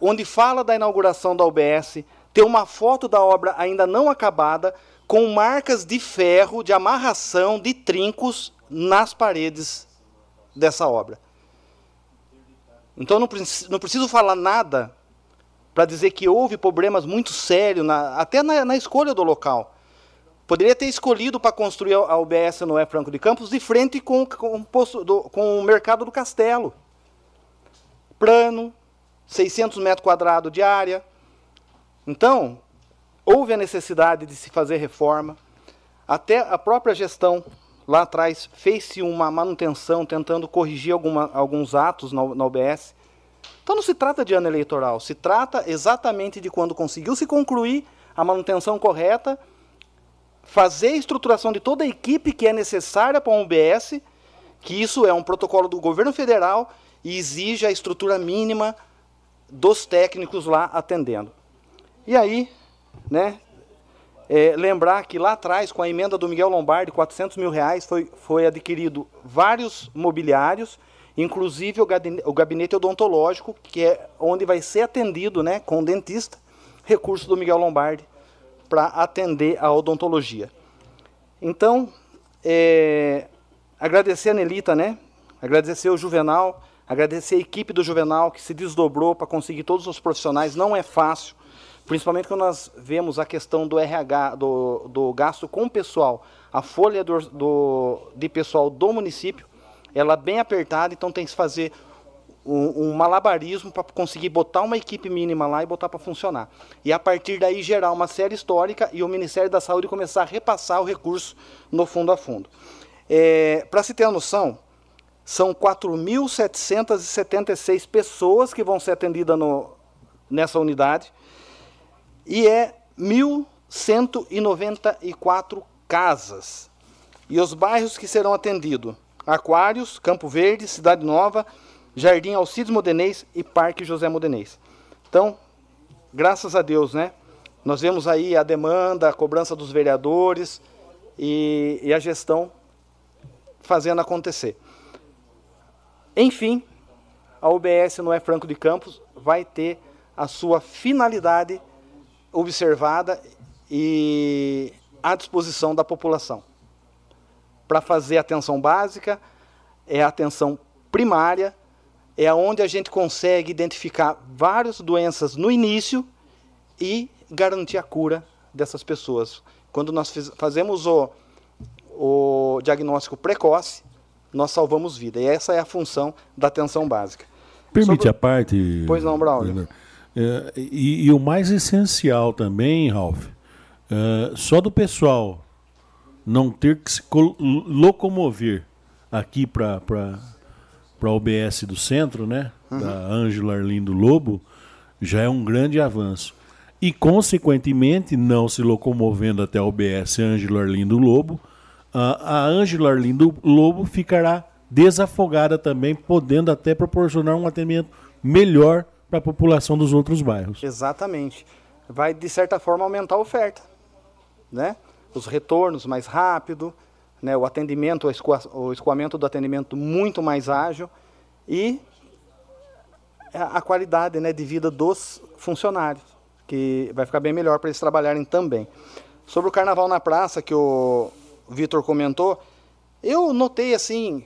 onde fala da inauguração da UBS, tem uma foto da obra ainda não acabada, com marcas de ferro, de amarração, de trincos nas paredes dessa obra. Então não, não preciso falar nada para dizer que houve problemas muito sérios, na, até na, na escolha do local. Poderia ter escolhido para construir a UBS no é Franco de Campos de frente com, com, do, com o mercado do Castelo. Plano, 600 metros quadrados de área. Então, houve a necessidade de se fazer reforma. Até a própria gestão, lá atrás, fez-se uma manutenção, tentando corrigir alguma, alguns atos na, na UBS. Então, não se trata de ano eleitoral, se trata exatamente de quando conseguiu se concluir a manutenção correta fazer a estruturação de toda a equipe que é necessária para um UBS, que isso é um protocolo do governo federal e exige a estrutura mínima dos técnicos lá atendendo. E aí, né, é, lembrar que lá atrás, com a emenda do Miguel Lombardi, 400 mil reais, foi, foi adquirido vários mobiliários inclusive o gabinete, o gabinete odontológico, que é onde vai ser atendido né, com o dentista, recurso do Miguel Lombardi para atender a odontologia. Então, é, agradecer a Nelita, né? Agradecer o Juvenal, agradecer a equipe do Juvenal que se desdobrou para conseguir todos os profissionais. Não é fácil, principalmente quando nós vemos a questão do RH, do, do gasto com pessoal, a folha do, do, de pessoal do município, ela é bem apertada, então tem que fazer um, um malabarismo para conseguir botar uma equipe mínima lá e botar para funcionar. E a partir daí gerar uma série histórica e o Ministério da Saúde começar a repassar o recurso no fundo a fundo. É, para se ter a noção, são 4.776 pessoas que vão ser atendidas no, nessa unidade e é 1.194 casas. E os bairros que serão atendidos: Aquários, Campo Verde, Cidade Nova, Jardim Alcides Modenês e Parque José Modenês. Então, graças a Deus, né? Nós vemos aí a demanda, a cobrança dos vereadores e, e a gestão fazendo acontecer. Enfim, a UBS não é Franco de Campos vai ter a sua finalidade observada e à disposição da população. Para fazer atenção básica, é atenção primária, é onde a gente consegue identificar várias doenças no início e garantir a cura dessas pessoas. Quando nós fazemos o, o diagnóstico precoce, nós salvamos vida. E essa é a função da atenção básica. Permite Sobre... a parte. Pois não, Braulio. É, e, e, o mais essencial também, Ralph, é, só do pessoal não ter que se locomover aqui para para a OBS do centro, né? Uhum. Da Ângela Arlindo Lobo, já é um grande avanço. E, consequentemente, não se locomovendo até a OBS Ângela Arlindo Lobo, a Ângela Arlindo Lobo ficará desafogada também, podendo até proporcionar um atendimento melhor para a população dos outros bairros. Exatamente. Vai, de certa forma, aumentar a oferta. Né? Os retornos mais rápido, né, o atendimento, o escoamento do atendimento muito mais ágil e a qualidade né, de vida dos funcionários, que vai ficar bem melhor para eles trabalharem também. Sobre o carnaval na praça, que o Vitor comentou, eu notei assim,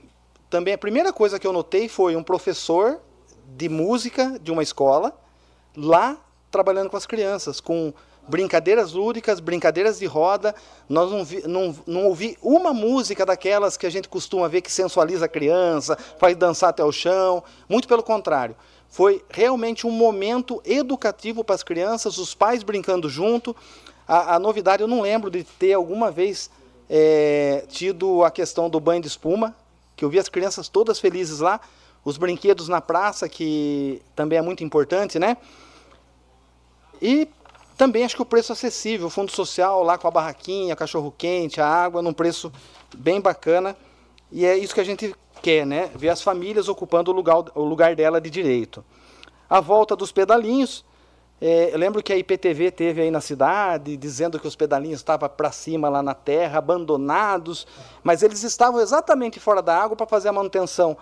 também a primeira coisa que eu notei foi um professor de música de uma escola lá trabalhando com as crianças, com brincadeiras lúdicas, brincadeiras de roda. Nós não, vi, não, não ouvi uma música daquelas que a gente costuma ver que sensualiza a criança, faz dançar até o chão. Muito pelo contrário. Foi realmente um momento educativo para as crianças, os pais brincando junto. A, a novidade, eu não lembro de ter alguma vez é, tido a questão do banho de espuma, que eu vi as crianças todas felizes lá. Os brinquedos na praça, que também é muito importante, né? E também acho que o preço acessível, o fundo social lá com a barraquinha, cachorro quente, a água, num preço bem bacana. E é isso que a gente quer, né? Ver as famílias ocupando o lugar, o lugar dela de direito. A volta dos pedalinhos. É, eu lembro que a IPTV teve aí na cidade dizendo que os pedalinhos estavam para cima lá na terra, abandonados, mas eles estavam exatamente fora da água para fazer a manutenção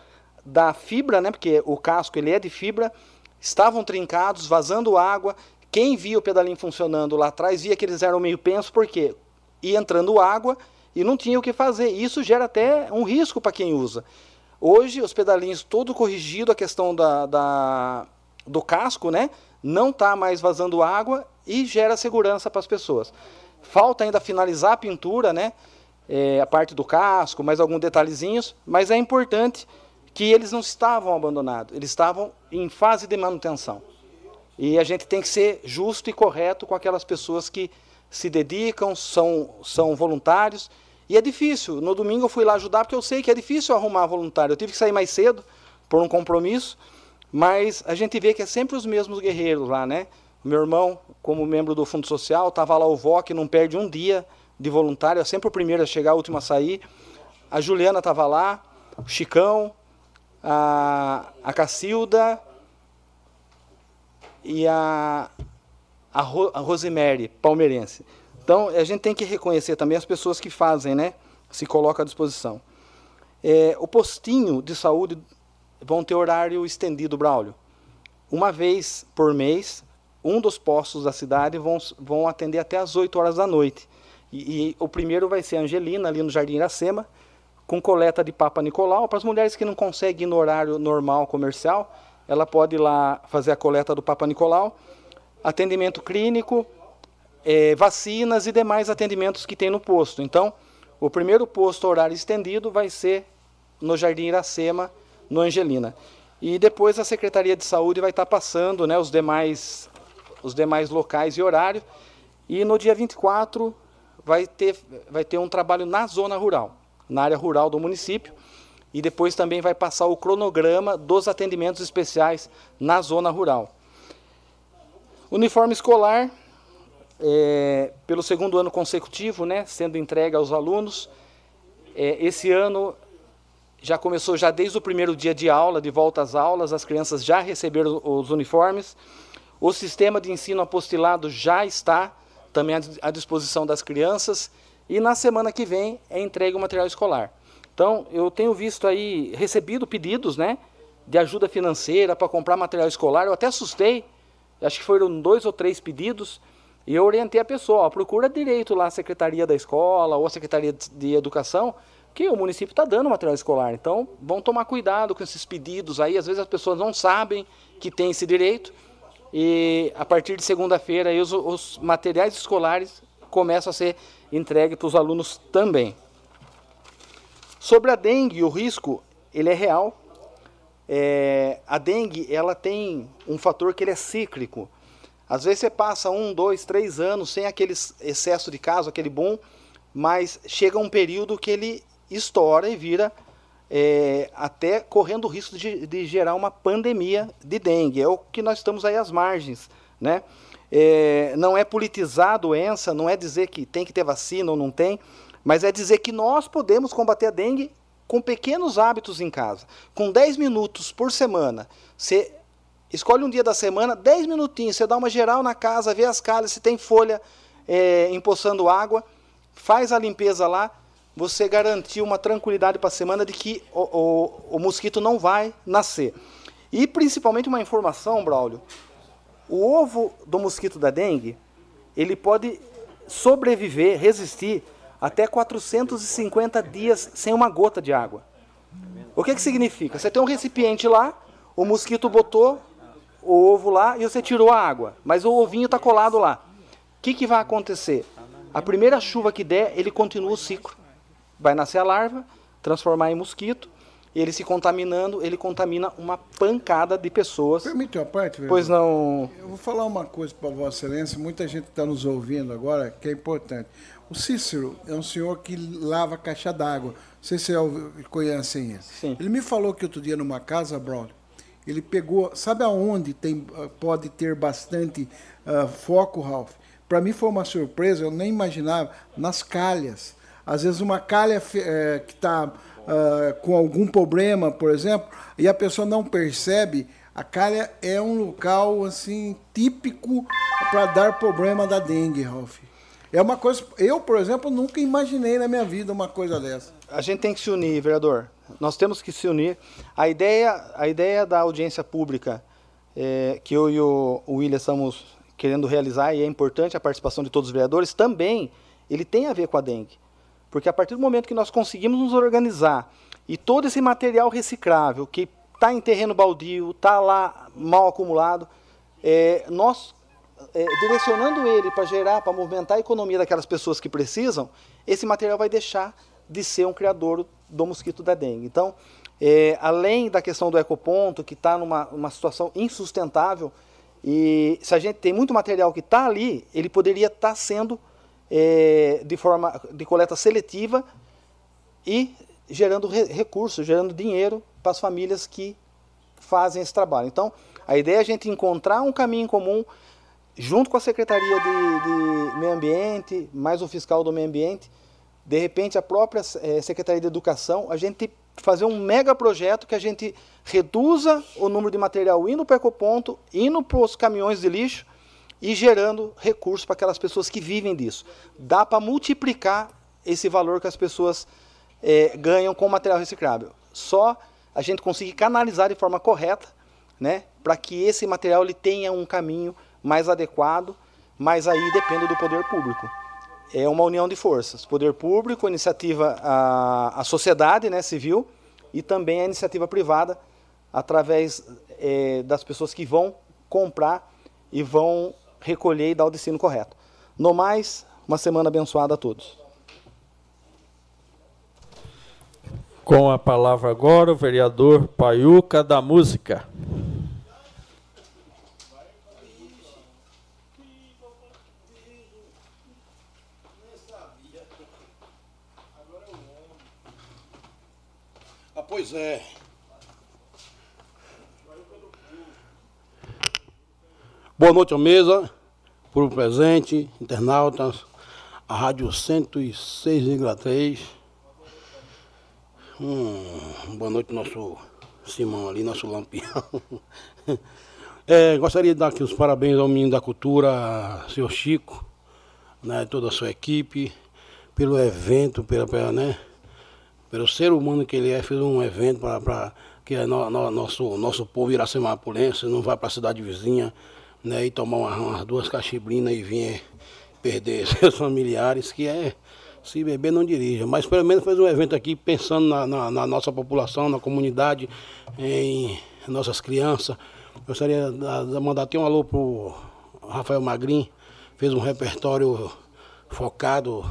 da fibra, né? Porque o casco ele é de fibra, estavam trincados, vazando água quem via o pedalinho funcionando lá atrás via que eles eram meio pensos, porque ia entrando água e não tinha o que fazer. Isso gera até um risco para quem usa. Hoje, os pedalinhos todo corrigido, a questão da, da do casco, né? Não está mais vazando água e gera segurança para as pessoas. Falta ainda finalizar a pintura, né? É, a parte do casco, mais alguns detalhezinhos, mas é importante que eles não estavam abandonados, eles estavam em fase de manutenção. E a gente tem que ser justo e correto com aquelas pessoas que se dedicam, são, são voluntários. E é difícil. No domingo eu fui lá ajudar porque eu sei que é difícil arrumar voluntário. Eu tive que sair mais cedo por um compromisso, mas a gente vê que é sempre os mesmos guerreiros lá, né? Meu irmão, como membro do Fundo Social, estava lá o Vó, que não perde um dia de voluntário, é sempre o primeiro a chegar, o último a sair. A Juliana estava lá, o Chicão, a, a Cacilda, e a, a, Ro, a Rosemary, palmeirense. Então, a gente tem que reconhecer também as pessoas que fazem, né? Se colocam à disposição. É, o postinho de saúde vão ter horário estendido, Braulio. Uma vez por mês, um dos postos da cidade vão, vão atender até as 8 horas da noite. E, e o primeiro vai ser Angelina, ali no Jardim Iracema, com coleta de Papa Nicolau. Para as mulheres que não conseguem ir no horário normal comercial, ela pode ir lá fazer a coleta do Papa Nicolau. Atendimento clínico, é, vacinas e demais atendimentos que tem no posto. Então, o primeiro posto horário estendido vai ser no Jardim Iracema, no Angelina. E depois a Secretaria de Saúde vai estar passando né, os, demais, os demais locais e horário. E no dia 24 vai ter, vai ter um trabalho na zona rural, na área rural do município. E depois também vai passar o cronograma dos atendimentos especiais na zona rural. Uniforme escolar, é, pelo segundo ano consecutivo, né, sendo entregue aos alunos. É, esse ano já começou já desde o primeiro dia de aula, de volta às aulas, as crianças já receberam os uniformes. O sistema de ensino apostilado já está também à disposição das crianças e na semana que vem é entregue o material escolar. Então, eu tenho visto aí, recebido pedidos, né, de ajuda financeira para comprar material escolar. Eu até assustei, acho que foram dois ou três pedidos, e eu orientei a pessoa, ó, procura direito lá a Secretaria da Escola ou a Secretaria de Educação, que o município está dando material escolar. Então, vão tomar cuidado com esses pedidos aí. Às vezes as pessoas não sabem que tem esse direito. E a partir de segunda-feira, os, os materiais escolares começam a ser entregues para os alunos também. Sobre a dengue, o risco, ele é real. É, a dengue, ela tem um fator que ele é cíclico. Às vezes você passa um, dois, três anos sem aquele excesso de casos, aquele boom, mas chega um período que ele estoura e vira é, até correndo o risco de, de, gerar uma pandemia de dengue. É o que nós estamos aí às margens. Né? É, não é politizar a doença, não é dizer que tem que ter vacina ou não tem, mas é dizer que nós podemos combater a dengue com pequenos hábitos em casa. Com 10 minutos por semana, você escolhe um dia da semana, 10 minutinhos, você dá uma geral na casa, vê as calhas, se tem folha é, empoçando água, faz a limpeza lá, você garantiu uma tranquilidade para a semana de que o, o, o, mosquito não vai nascer. E principalmente uma informação, Braulio, o ovo do mosquito da dengue, ele pode sobreviver, resistir até 450 dias sem uma gota de água. O que, que significa? Você tem um recipiente lá, o mosquito botou o ovo lá e você tirou a água, mas o ovinho está colado lá. O que, que vai acontecer? A primeira chuva que der, ele continua o ciclo vai nascer a larva, transformar em mosquito, ele se contaminando, ele contamina uma pancada de pessoas. Permite uma parte, vereador? Pois não. Eu vou falar uma coisa para Vossa Excelência, muita gente está nos ouvindo agora, que é importante. O Cícero é um senhor que lava caixa d'água. Não sei se vocês conhecem isso. Sim. Ele me falou que outro dia numa casa, Braulio, ele pegou. Sabe aonde tem, ah, pode ter bastante uh, foco, Ralph? Para mim foi uma surpresa, eu nem imaginava. Nas calhas. Às vezes uma calha é, que está uh, ah, com algum problema, por exemplo, e a pessoa não percebe, a calha é um local assim típico para dar problema da dengue, Ralf. É uma coisa, eu, por exemplo, nunca imaginei na minha vida uma coisa dessa. A gente tem que se unir, vereador. Nós temos que se unir. A ideia, a ideia da audiência pública é, que eu e o, William estamos querendo realizar e é importante a participação de todos os vereadores também, ele tem a ver com a dengue. Porque a partir do momento que nós conseguimos nos organizar e todo esse material reciclável que está em terreno baldio, está lá mal acumulado, é, nós é, direcionando ele para gerar, para movimentar a economia daquelas pessoas que precisam, esse material vai deixar de ser um criador do mosquito da dengue. Então, é, além da questão do ecoponto, que está numa uma situação insustentável, e se a gente tem muito material que está ali, ele poderia estar tá sendo é, de forma de coleta seletiva e gerando re, recursos, gerando dinheiro para as famílias que fazem esse trabalho. Então, a ideia é a gente encontrar um caminho comum junto com a Secretaria de, de Meio Ambiente, mais o fiscal do meio ambiente, de repente a própria é, Secretaria de Educação, a gente fazer um mega projeto que a gente reduza o número de material indo para o ecoponto, indo para os caminhões de lixo, e gerando recursos para aquelas pessoas que vivem disso. Dá para multiplicar esse valor que as pessoas é, ganham com material reciclável. Só a gente conseguir canalizar de forma correta, né, para que esse material ele tenha um caminho mais adequado, mas aí depende do poder público. É uma união de forças, poder público, iniciativa a, a sociedade, né, civil e também a iniciativa privada através é, das pessoas que vão comprar e vão recolher e dar o destino correto. No mais, uma semana abençoada a todos. Com a palavra agora o vereador Paiuca da Música. Pois é. Boa noite à mesa, por um presente, internautas, a Rádio 106,3. Hum, boa noite, nosso Simão ali, nosso lampião. É, gostaria de dar aqui os parabéns ao menino da cultura, senhor Chico, né, toda a sua equipe, pelo evento, pela, pela, né, pelo ser humano que ele é, fez um evento para que é no, no, nosso, nosso povo iracemapulense não vá para a cidade vizinha né, e tomar umas, duas cachibrinas e vir perder seus familiares, que é se beber não dirija. Mas pelo menos fez um evento aqui pensando na, na, na nossa população, na comunidade, em nossas crianças. Gostaria de mandar até um alô pro Rafael Magrin, fez um repertório focado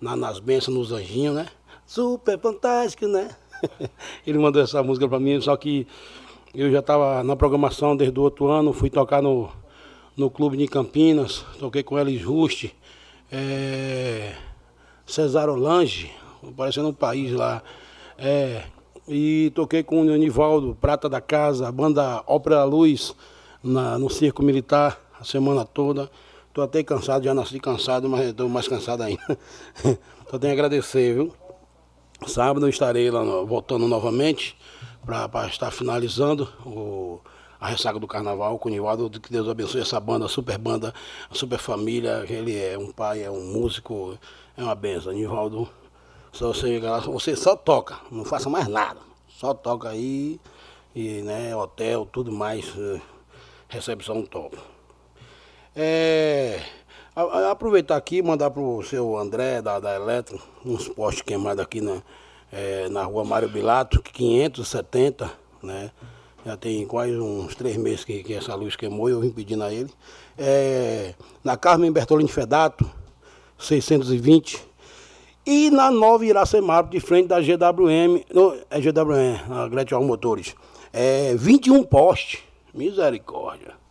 na, nas bênçãos, nos anjinhos, né? Super fantástico, né? Ele mandou essa música para mim, só que eu já estava na programação desde o outro ano, fui tocar no, no Clube de Campinas, toquei com Elis Ruste, é, Cesar Olange, parecendo um país lá. É, e toquei com o Anivaldo, Prata da Casa, a banda Ópera Luz, na, no Circo Militar, a semana toda. Estou até cansado, já nasci cansado, mas estou mais cansado ainda. Só tenho a agradecer, viu? Sábado eu estarei lá voltando novamente para estar finalizando o, a ressaca do carnaval com o Nivaldo. Que Deus abençoe essa banda, super banda, super família. Ele é um pai, é um músico, é uma benção. Nivaldo só você, você só toca, não faça mais nada. Só toca aí, e, né, hotel, tudo mais, eh, recepção top. É, aproveitar aqui e mandar pro seu André da, da Eletro uns postes queimados aqui na, é, na rua Mário Bilato, 570, né? Já tem quase uns três meses que, que essa luz queimou e eu vim pedindo a ele. É, na Carmen Bertolini Fedato, 620 e na Nova Iracemap, de frente da GWM, não, é GWM, a Gretchen Motores, é 21 postes, misericórdia.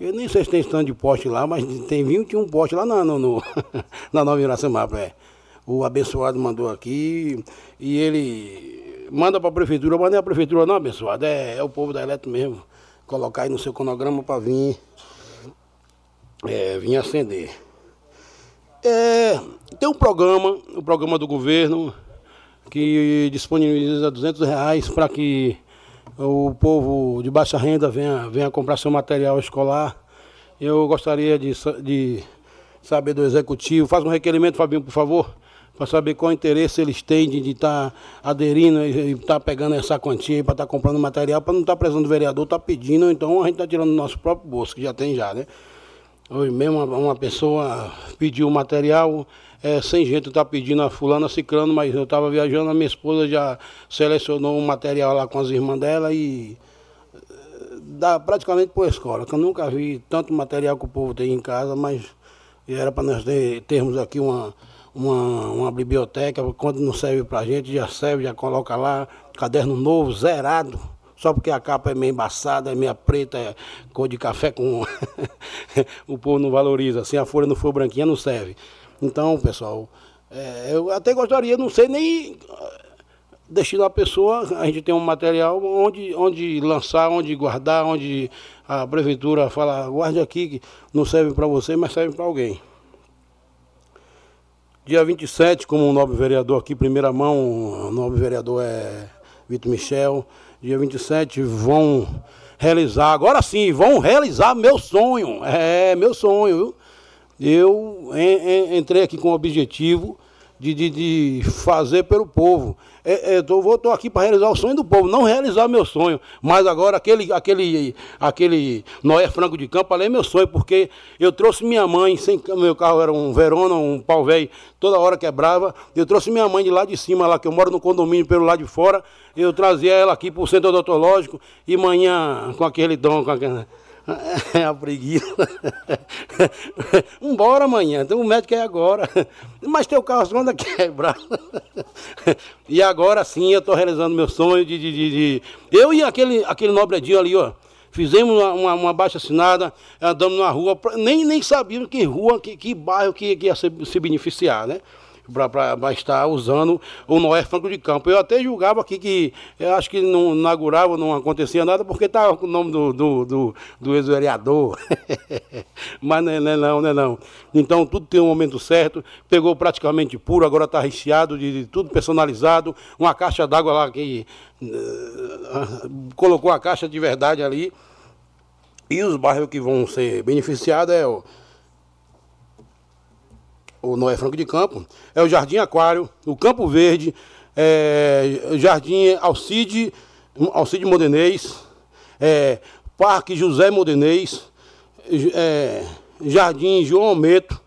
Eu nem sei se tem stand de poste lá, mas tem 21 postes lá na, no, no na Nova Iracemap, é. O abençoado mandou aqui e ele manda para a prefeitura, mas não é a prefeitura não, abençoado, é, é o povo da Eletro mesmo. Colocar aí no seu cronograma para vir, é, vir acender. É, tem um programa, o um programa do governo, que disponibiliza 200 reais para que o povo de baixa renda venha, venha comprar seu material escolar. Eu gostaria de, de saber do executivo, faz um requerimento, Fabinho, por favor, para saber qual interesse eles têm de estar tá aderindo e estar tá pegando essa quantia para estar tá comprando material, para não estar tá precisando do vereador, estar tá pedindo, então a gente está tirando do nosso próprio bolso, que já tem já, né? Hoje mesmo uma pessoa pediu material, é, sem jeito tá pedindo a fulana ciclano, mas eu estava viajando, a minha esposa já selecionou um material lá com as irmãs dela e eh, dá praticamente por escola, que eu nunca vi tanto material que o povo tem em casa, mas era para nós ter, termos aqui uma, uma, uma biblioteca, quando não serve para a gente, já serve, já coloca lá, caderno novo, zerado só porque a capa é meio embaçada, é meio preta, é cor de café com. o povo não valoriza. Se a folha não for branquinha, não serve. Então, pessoal, é, eu até gostaria, não sei nem destino a pessoa, a gente tem um material onde, onde lançar, onde guardar, onde a prefeitura fala, guarde aqui, que não serve para você, mas serve para alguém. Dia 27, como o nobre vereador aqui, primeira mão, o nobre vereador é Vitor Michel dia 27, vão realizar, agora sim, vão realizar meu sonho. É, meu sonho, viu? Eu entrei aqui com o objetivo de, de, de fazer pelo povo. É, é, tô aqui para realizar o sonho do povo, não realizar meu sonho. Mas agora aquele, aquele, aquele Noé Franco de Campo ali é meu sonho, porque eu trouxe minha mãe, sem, meu carro era um Verona, um pau velho, toda hora quebrava. Eu trouxe minha mãe de lá de cima, lá que eu moro no condomínio pelo lado de fora. Eu trazia ela aqui para o centro odontológico e manhã com aquele dom, com é a preguiça. Embora amanhã, então o médico é agora. Mas teu carro só anda quebrado. E agora sim eu estou realizando meu sonho de, de, de, de, Eu e aquele, aquele nobredinho ali, ó. Fizemos uma, uma, uma baixa assinada, andamos na rua, nem, nem sabíamos que rua, que, que bairro que, que ia se, se beneficiar, né? Para estar usando o Noé Franco de Campo. Eu até julgava aqui que acho que não inaugurava, não acontecia nada, porque estava com o nome do, do, do, do ex-vereador. Mas não é, não, é não, não é não. Então tudo tem um momento certo, pegou praticamente puro, agora está recheado de, de, tudo personalizado, uma caixa d'água lá que uh, colocou a caixa de verdade ali. E os bairros que vão ser beneficiados é o o Noé Franco de Campo, é o Jardim Aquário, o Campo Verde, é, Jardim Alcide, Alcide Modenês, é, Parque José Modenês, é, Jardim João Almeto,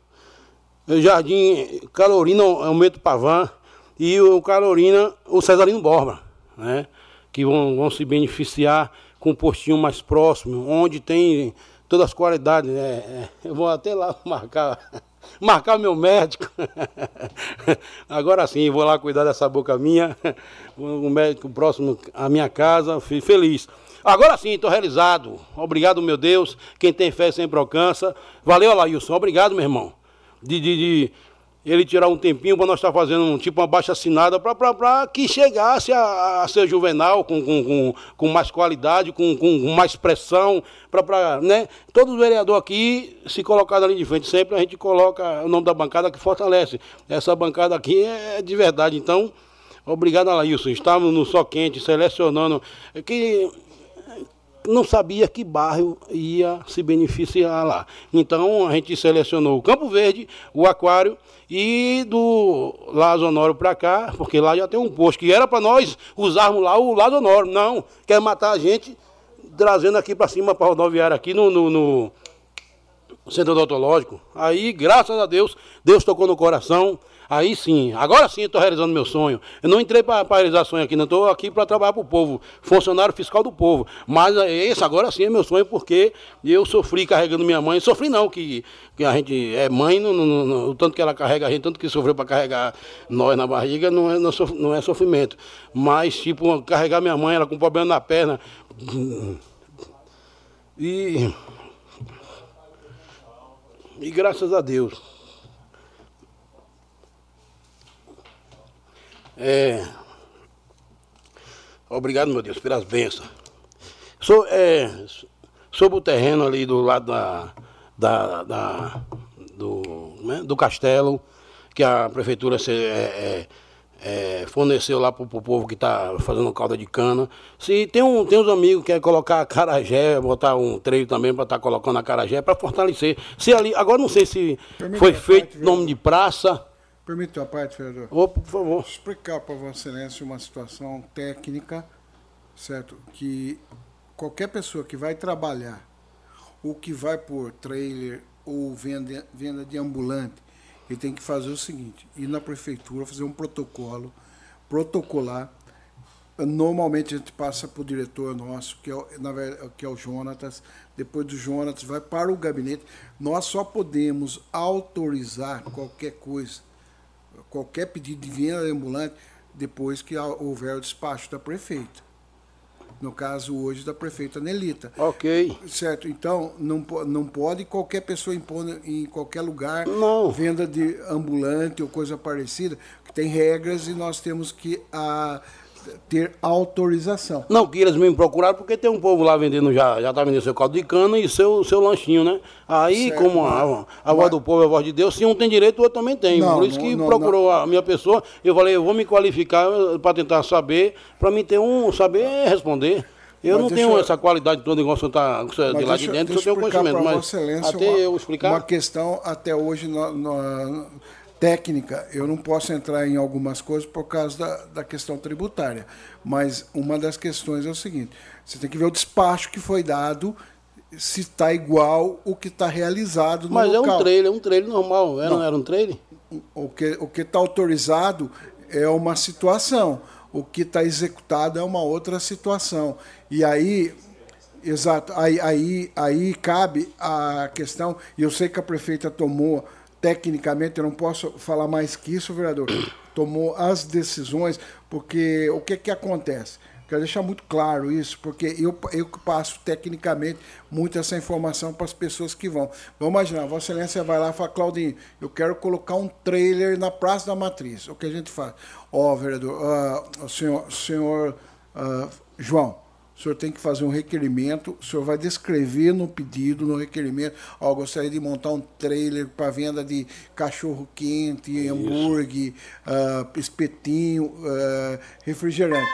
Jardim Carolina Almeto Pavan e o Carolina, o Cesarino Borba, né? que vão, vão se beneficiar com um postinho mais próximo, onde tem todas as qualidades. Né? É, eu vou até lá marcar marcar meu médico. Agora sim, vou lá cuidar dessa boca minha. O médico próximo à minha casa, feliz. Agora sim, estou realizado. Obrigado, meu Deus. Quem tem fé sempre alcança. Valeu, Alailson. Obrigado, meu irmão. De, de, de ele tirar um tempinho para nós estar tá fazendo um, tipo uma baixa assinada para que chegasse a, a ser juvenal com, com, com, com mais qualidade, com, com mais pressão, para né? Todo vereador aqui, se colocar ali de frente, sempre a gente coloca o nome da bancada que fortalece. Essa bancada aqui é de verdade. Então, obrigado, Alailson. Estávamos no Só Quente, selecionando. Que não sabia que bairro ia se beneficiar lá. Então a gente selecionou o Campo Verde, o Aquário e do Lázaro Honório para cá, porque lá já tem um posto, que era para nós usarmos lá o Lázaro Honório. Não, quer matar a gente trazendo aqui para cima para rodoviária aqui no, no, no centro odontológico. Aí, graças a Deus, Deus tocou no coração. Aí sim, agora sim estou realizando meu sonho. Eu não entrei para realizar sonho aqui, não estou aqui para trabalhar para o povo, funcionário fiscal do povo. Mas esse agora sim é meu sonho porque eu sofri carregando minha mãe. Sofri não, que, que a gente é mãe, no, o tanto que ela carrega a gente, tanto que sofreu para carregar nós na barriga, não é, não é sofrimento. Mas, tipo, carregar minha mãe, ela com problema na perna. E. E graças a Deus. É, obrigado, meu Deus, pelas bênçãos. So, é, sobre o terreno ali do lado da, da, da do, né, do castelo, que a prefeitura se, é, é, é forneceu lá para o povo que está fazendo calda de cana. Se tem, um, tem uns amigos que querem colocar carajé, botar um treino também para estar tá colocando a carajé para fortalecer. Se ali, agora não sei se foi feito nome de praça Permite a parte, vereador? Opa, por favor. Explicar para Vossa Excelência uma situação técnica, certo? Que qualquer pessoa que vai trabalhar, ou que vai por trailer, ou venda, venda de ambulante, ele tem que fazer o seguinte: ir na prefeitura, fazer um protocolo, protocolar. Normalmente a gente passa para o diretor nosso, que é o, na, que é o Jonatas. Depois do Jonatas, vai para o gabinete. Nós só podemos autorizar qualquer coisa qualquer pedido de venda ambulante depois que houver o despacho da prefeita. No caso hoje da prefeita Nelita. Ok. Certo. Então, não, não pode qualquer pessoa impor em qualquer lugar não. venda de ambulante ou coisa parecida, que tem regras e nós temos que a, ter autorização. Não, que eles me procuraram porque tem um povo lá vendendo, já, já tá vendendo seu caldo de cana e seu, seu lanchinho, né? Aí, certo, como a, a voz do povo é a voz de Deus, se um tem direito, o outro também tem. Não, Por isso não, que não, procurou a minha pessoa, eu falei, eu vou me qualificar para tentar saber, para mim ter um, saber responder. Eu mas não tenho eu... essa qualidade toda igual o senhor está de lá de dentro, eu tenho conhecimento. Mas até uma, eu explicar. Uma questão, até hoje, no, no, técnica, eu não posso entrar em algumas coisas por causa da, da questão tributária. Mas uma das questões é o seguinte: você tem que ver o despacho que foi dado, se está igual o que está realizado no Mas local. é um trailer, é um trailer normal, é, não. não era um trailer? O que o está autorizado é uma situação, o que está executado é uma outra situação. E aí, exato, aí, aí, aí cabe a questão, e eu sei que a prefeita tomou tecnicamente, eu não posso falar mais que isso, vereador, tomou as decisões, porque o que, que acontece? Quero deixar muito claro isso, porque eu, eu passo tecnicamente muito essa informação para as pessoas que vão. Vamos imaginar, Vossa Excelência vai lá e fala, Claudinho, eu quero colocar um trailer na Praça da Matriz. O que a gente faz? Ó, oh, vereador, uh, senhor, senhor uh, João, o senhor tem que fazer um requerimento, o senhor vai descrever no pedido, no requerimento, ó, gostaria de montar um trailer para venda de cachorro quente, hambúrguer, uh, espetinho, uh, refrigerante.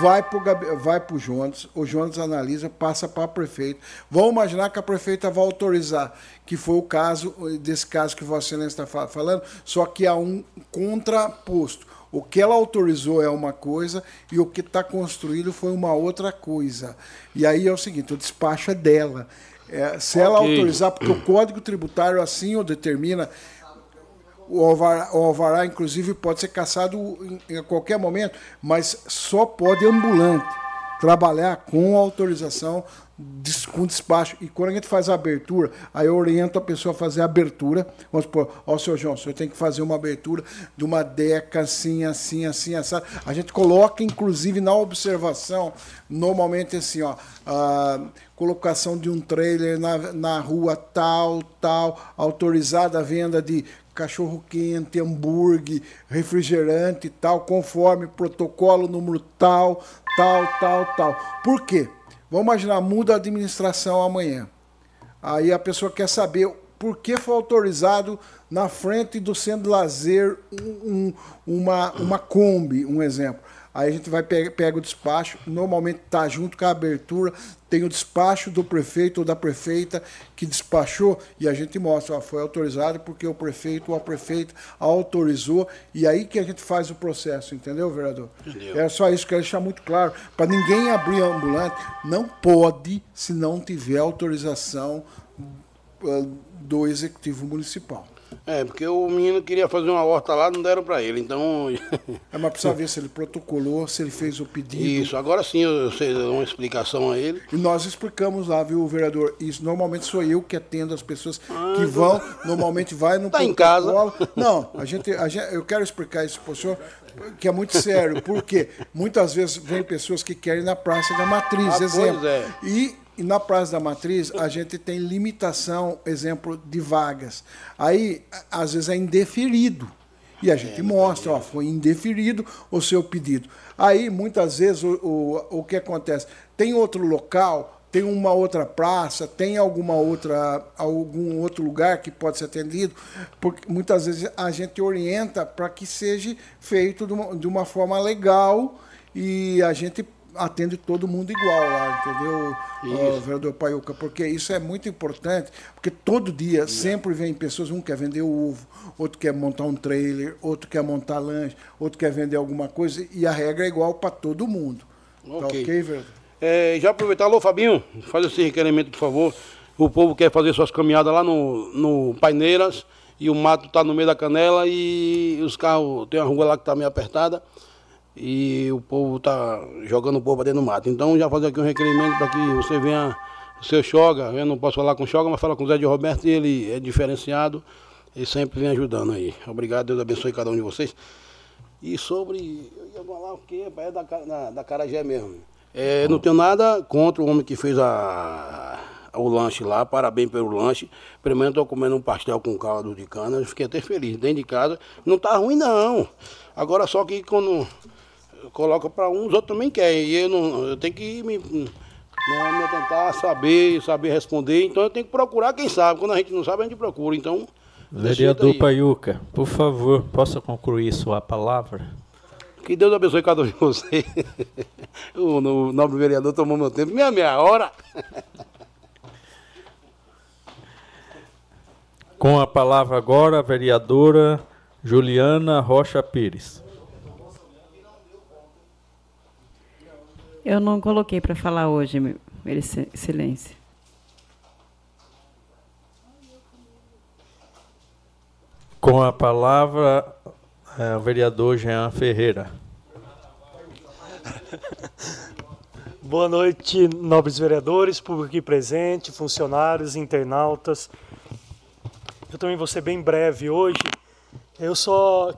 Vai para vai o Jones, o Jones analisa, passa para a prefeita. Vamos imaginar que a prefeita vai autorizar, que foi o caso, desse caso que Vossa Excelência está falando, só que há um contraposto o que ela autorizou é uma coisa e o que está construído foi uma outra coisa. E aí é o seguinte: o despacho é dela. É, se ela okay. autorizar, porque o Código Tributário assim o determina, o alvará, o alvará, inclusive, pode ser caçado em, em qualquer momento, mas só pode ambulante trabalhar com autorização com despacho. E quando a gente faz a abertura, aí eu oriento a pessoa a fazer a abertura. Vamos supor, ó, oh, senhor João, o senhor tem que fazer uma abertura de uma deca assim, assim, assim, assim. A gente coloca, inclusive, na observação, normalmente assim, ó, a colocação de um trailer na, na rua tal, tal, autorizada a venda de cachorro quente, hambúrguer, refrigerante e tal, conforme protocolo número tal, tal, tal, tal. Por quê? Vamos imaginar, muda a administração amanhã. Aí a pessoa quer saber por que foi autorizado na frente do centro de lazer um, uma, uma Kombi, um exemplo. Aí a gente vai pega, pega o despacho, normalmente está junto com a abertura, tem o despacho do prefeito ou da prefeita que despachou e a gente mostra, ó, foi autorizado porque o prefeito ou a prefeita autorizou e aí que a gente faz o processo, entendeu, vereador? Entendeu. É só isso que eu quero deixar muito claro, para ninguém abrir ambulante, não pode se não tiver autorização uh, do executivo municipal. É, porque o menino queria fazer uma horta lá, não deram para ele, então... é, mas precisa ver se ele protocolou, se ele fez o pedido. Isso, agora sim eu sei dar uma explicação a ele. E nós explicamos lá, viu, vereador? Isso normalmente sou eu que atendo as pessoas ah, que vão, normalmente vai no tá em casa. Não, a gente, a gente, eu quero explicar isso para o senhor, que é muito sério, porque muitas vezes vem pessoas que querem ir na Praça da Matriz, ah, exemplo. É. E e na Praça da Matriz, a gente tem limitação, exemplo, de vagas. Aí, às vezes, é indeferido. E a gente é, mostra, ó, foi indeferido o seu pedido. Aí, muitas vezes, o, o, o que acontece? Tem outro local, tem uma outra praça, tem alguma outra, algum outro lugar que pode ser atendido, porque muitas vezes a gente orienta para que seja feito de uma, de uma forma legal e a gente atende todo mundo igual lá, entendeu, uh, vereador Paiuca? Porque isso é muito importante, porque todo dia sempre vem pessoas, um quer vender ovo, outro quer montar um trailer, outro quer montar lanche, outro quer vender alguma coisa, e a regra é igual para todo mundo. Ok, tá okay vereador? É, já aproveitar, alô Fabinho, faz esse requerimento, por favor. O povo quer fazer suas caminhadas lá no, no Paineiras, e o mato está no meio da canela, e os carros, tem uma rua lá que está meio apertada e o povo está jogando o povo dentro do mato. Então já fazer aqui um requerimento para que você venha, seu Choga, eu não posso falar com o Choga, mas fala com o Zé de Roberto ele é diferenciado e sempre vem ajudando aí. Obrigado, Deus abençoe cada um de vocês. E sobre, eu ia falar o quê? É da, da, da Carajé mesmo. É, não tenho nada contra o homem que fez a, o lanche lá, parabéns pelo lanche. Primeiro estou comendo um pastel com caldo de cana, fiquei até feliz. Dentro de casa, não tá ruim não. Agora só que quando coloca para uns, outros também querem. E eu, não, eu tenho que me, né, me tentar saber, saber responder. Então eu tenho que procurar quem sabe. Quando a gente não sabe, a gente procura. Então. Vereador Paiuca, por favor, possa concluir sua palavra? Que Deus abençoe cada um de vocês. o, o nobre vereador tomou meu tempo, meia meia hora. Com a palavra agora, a vereadora Juliana Rocha Pires. Eu não coloquei para falar hoje, meu excelência. Com a palavra, é, o vereador Jean Ferreira. Boa noite, nobres vereadores, público aqui presente, funcionários, internautas. Eu também vou ser bem breve hoje. Eu só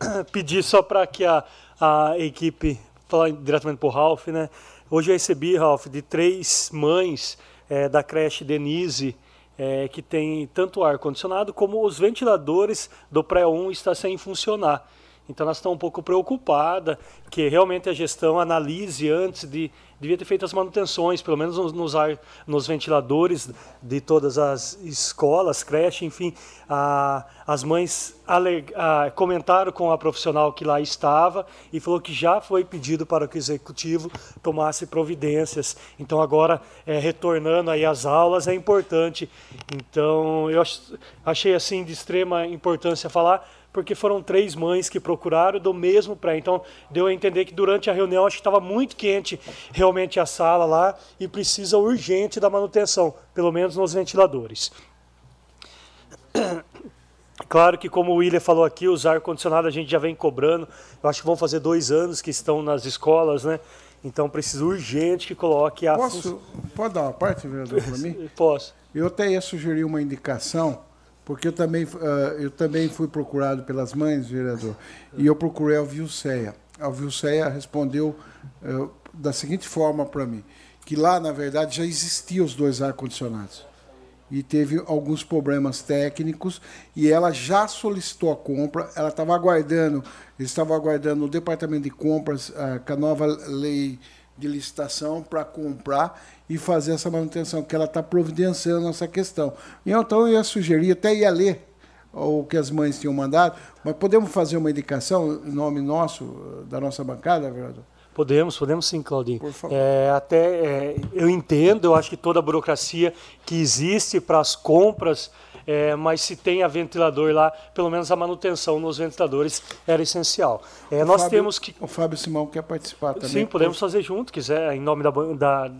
pedi só para que a, a equipe, falar diretamente para o Ralph, né? Hoje eu recebi, Ralph, de três mães é, da creche Denise, é, que tem tanto ar-condicionado como os ventiladores do pré-1 está sem funcionar. Então nós estamos um pouco preocupadas que realmente a gestão analise antes de devia ter feito as manutenções, pelo menos nos, nos, ventiladores de todas as escolas, creche, enfim. A, as mães aleg, a, comentaram com a profissional que lá estava e falou que já foi pedido para que o executivo tomasse providências. Então agora, é, retornando aí às aulas, é importante. Então eu achei assim de extrema importância falar porque foram três mães que procuraram do mesmo pré. Então, deu a entender que durante a reunião acho que estava muito quente realmente a sala lá e precisa urgente da manutenção, pelo menos nos ventiladores. Claro que, como o William falou aqui, os ar-condicionado a gente já vem cobrando. Eu acho que vão fazer dois anos que estão nas escolas, né? Então precisa urgente que coloque a. Posso, pode dar uma parte, vereador, para mim? Posso. Eu até ia sugerir uma indicação porque eu também, uh, eu também fui procurado pelas mães, vereador, e eu procurei a Vilceia. A Vilceia respondeu uh, da seguinte forma para mim, que lá, na verdade, já existiam os dois ar-condicionados. E teve alguns problemas técnicos, e ela já solicitou a compra, ela estava aguardando, estava aguardando o departamento de compras, uh, com a nova lei de licitação para comprar e fazer essa manutenção, que ela está providenciando essa questão. Então eu ia sugerir, até ia ler o que as mães tinham mandado, mas podemos fazer uma indicação em nome nosso, da nossa bancada, vereador? Podemos, podemos sim, Claudinho. Por favor. É, até é, eu entendo, eu acho que toda a burocracia que existe para as compras é, mas se tem a ventilador lá, pelo menos a manutenção nos ventiladores era essencial. É, nós Fábio, temos que. O Fábio Simão quer participar também. Sim, podemos fazer junto, quiser, em nome da, da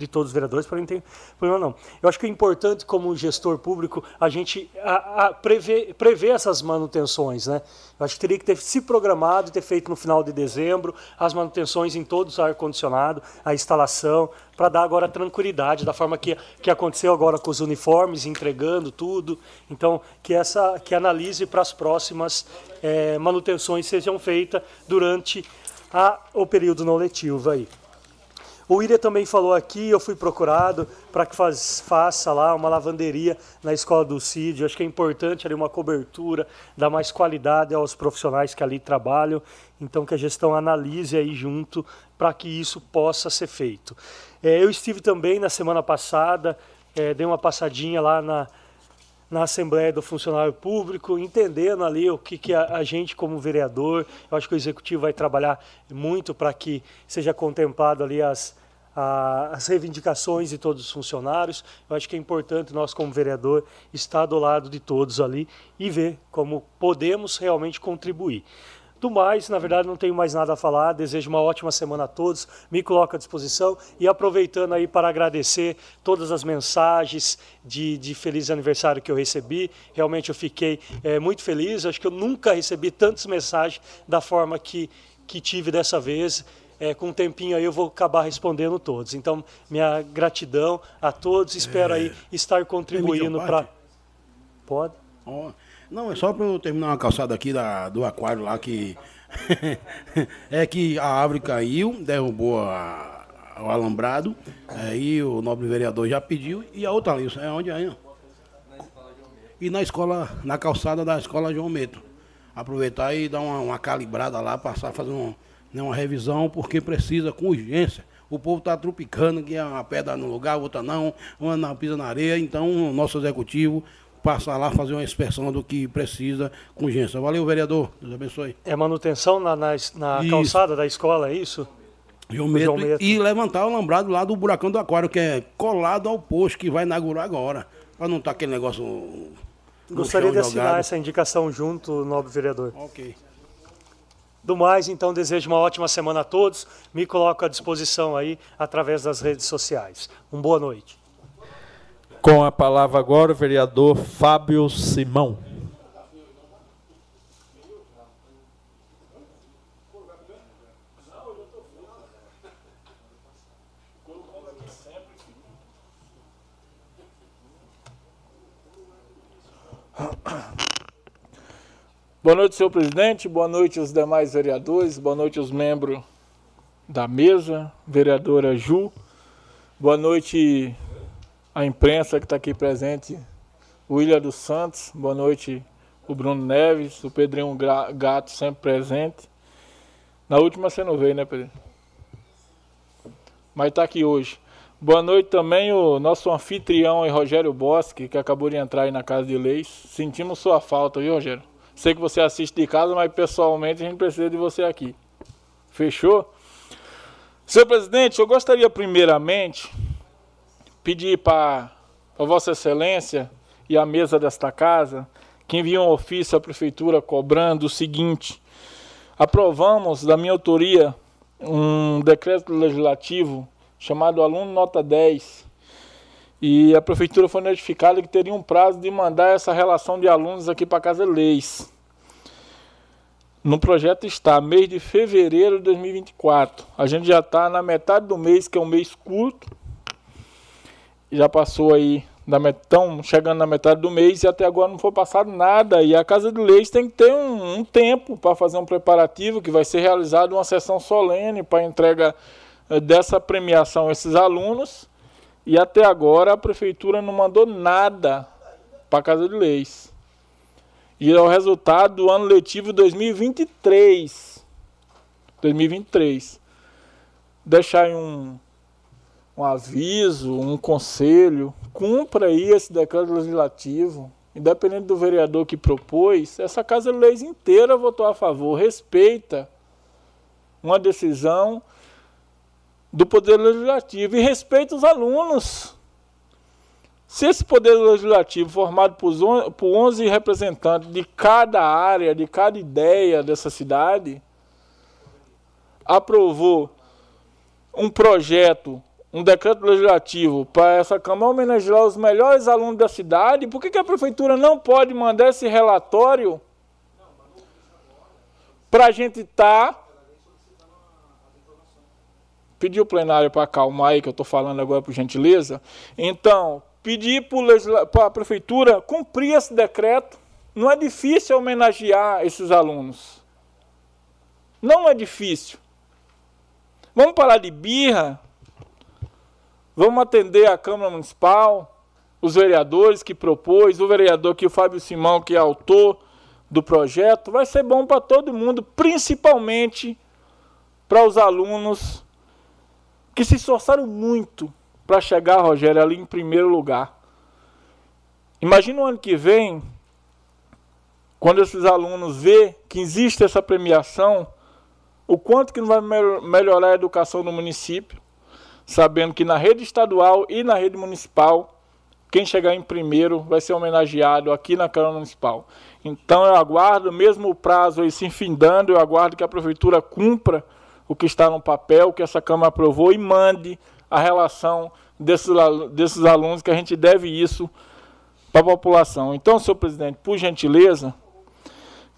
de todos os vereadores, para não ter problema não. Eu acho que é importante, como gestor público, a gente a, a prever, prever essas manutenções. Né? Eu acho que teria que ter se programado e ter feito no final de dezembro as manutenções em todos os ar-condicionado, a instalação, para dar agora tranquilidade, da forma que, que aconteceu agora com os uniformes, entregando tudo. Então, que, essa, que analise para as próximas é, manutenções sejam feitas durante a, o período não letivo aí. O William também falou aqui, eu fui procurado para que faz, faça lá uma lavanderia na escola do CID. Eu acho que é importante ali uma cobertura, dar mais qualidade aos profissionais que ali trabalham. Então que a gestão analise aí junto para que isso possa ser feito. É, eu estive também na semana passada, é, dei uma passadinha lá na, na Assembleia do Funcionário Público, entendendo ali o que, que a, a, gente, como vereador, eu acho que o Executivo vai trabalhar muito para que seja contemplado ali as, a, as reivindicações de todos os funcionários. Eu acho que é importante nós, como vereador, estar do lado de todos ali e ver como podemos realmente contribuir. Do mais, na verdade, não tenho mais nada a falar. Desejo uma ótima semana a todos. Me coloco à disposição e aproveitando aí para agradecer todas as mensagens de, de feliz aniversário que eu recebi. Realmente eu fiquei é, muito feliz. Acho que eu nunca recebi tantas mensagens da forma que, que tive dessa vez é, com um tempinho aí eu vou acabar respondendo todos. Então, minha gratidão a todos, espero é... aí estar contribuindo para. Pode? Oh, não, é só para eu terminar uma calçada aqui da, do aquário lá que. é que a árvore caiu, derrubou a, o alambrado, aí o nobre vereador já pediu, e a outra ali, é onde aí? E na escola, na calçada da escola João Meto. Aproveitar e dar uma, uma calibrada lá, passar, fazer um né, uma revisão, porque precisa com urgência. O povo está trupicando, que é uma pedra no lugar, outra não, uma na pisa na areia. Então, o nosso executivo passar lá fazer uma inspeção do que precisa com urgência. Valeu, vereador. Deus abençoe. É manutenção na, na, na calçada da escola, é isso? Geometro, Geometro. E levantar o lambrado lá do buracão do aquário, que é colado ao posto que vai inaugurar agora. Para não estar tá aquele negócio Gostaria de assinar jogado. essa indicação junto, nobre vereador. Ok. Do mais, então, desejo uma ótima semana a todos. Me coloco à disposição aí através das redes sociais. Uma boa noite. Com a palavra agora o vereador Fábio Simão. Boa noite, senhor presidente. Boa noite aos demais vereadores. Boa noite aos membros da mesa, vereadora Ju. Boa noite à imprensa que está aqui presente, o dos Santos. Boa noite, o Bruno Neves, o Pedrinho Gato sempre presente. Na última você não veio, né, Pedro? Mas está aqui hoje. Boa noite também o nosso anfitrião Rogério Bosque, que acabou de entrar aí na Casa de Leis. Sentimos sua falta, viu, Rogério? Sei que você assiste de casa, mas pessoalmente a gente precisa de você aqui. Fechou? Senhor presidente, eu gostaria primeiramente pedir para Vossa Excelência e a mesa desta casa que envie um ofício à prefeitura cobrando o seguinte: aprovamos, da minha autoria, um decreto legislativo chamado Aluno Nota 10. E a prefeitura foi notificada que teria um prazo de mandar essa relação de alunos aqui para Casa Leis. No projeto está mês de fevereiro de 2024. A gente já está na metade do mês, que é um mês curto. Já passou aí, estão chegando na metade do mês e até agora não foi passado nada. E a Casa de Leis tem que ter um, um tempo para fazer um preparativo, que vai ser realizada uma sessão solene para entrega eh, dessa premiação a esses alunos. E até agora a prefeitura não mandou nada para a Casa de Leis. E é o resultado do ano letivo 2023. 2023. Deixar aí um, um aviso, um conselho, cumpra aí esse decreto legislativo. Independente do vereador que propôs, essa Casa de Leis inteira votou a favor. Respeita uma decisão do Poder Legislativo e respeita os alunos. Se esse Poder Legislativo, formado por on- por 11 representantes de cada área, de cada ideia dessa cidade, aprovou um projeto, um decreto legislativo para essa Câmara homenagear os melhores alunos da cidade, por que, que a Prefeitura não pode mandar esse relatório para a gente estar pedir o plenário para acalmar aí, que eu estou falando agora por gentileza. Então, pedir para a prefeitura cumprir esse decreto. Não é difícil homenagear esses alunos. Não é difícil. Vamos parar de birra. Vamos atender a Câmara Municipal, os vereadores que propôs, o vereador aqui, o Fábio Simão, que é autor do projeto. Vai ser bom para todo mundo, principalmente para os alunos que se esforçaram muito para chegar, Rogério, ali em primeiro lugar. Imagina o ano que vem, quando esses alunos vê que existe essa premiação, o quanto que não vai mel- melhorar a educação no município, sabendo que na rede estadual e na rede municipal, quem chegar em primeiro vai ser homenageado aqui na Câmara Municipal. Então eu aguardo, mesmo o prazo aí se enfindando, eu aguardo que a prefeitura cumpra o que está no papel, que essa Câmara aprovou e mande a relação desses, desses alunos, que a gente deve isso para a população. Então, senhor presidente, por gentileza,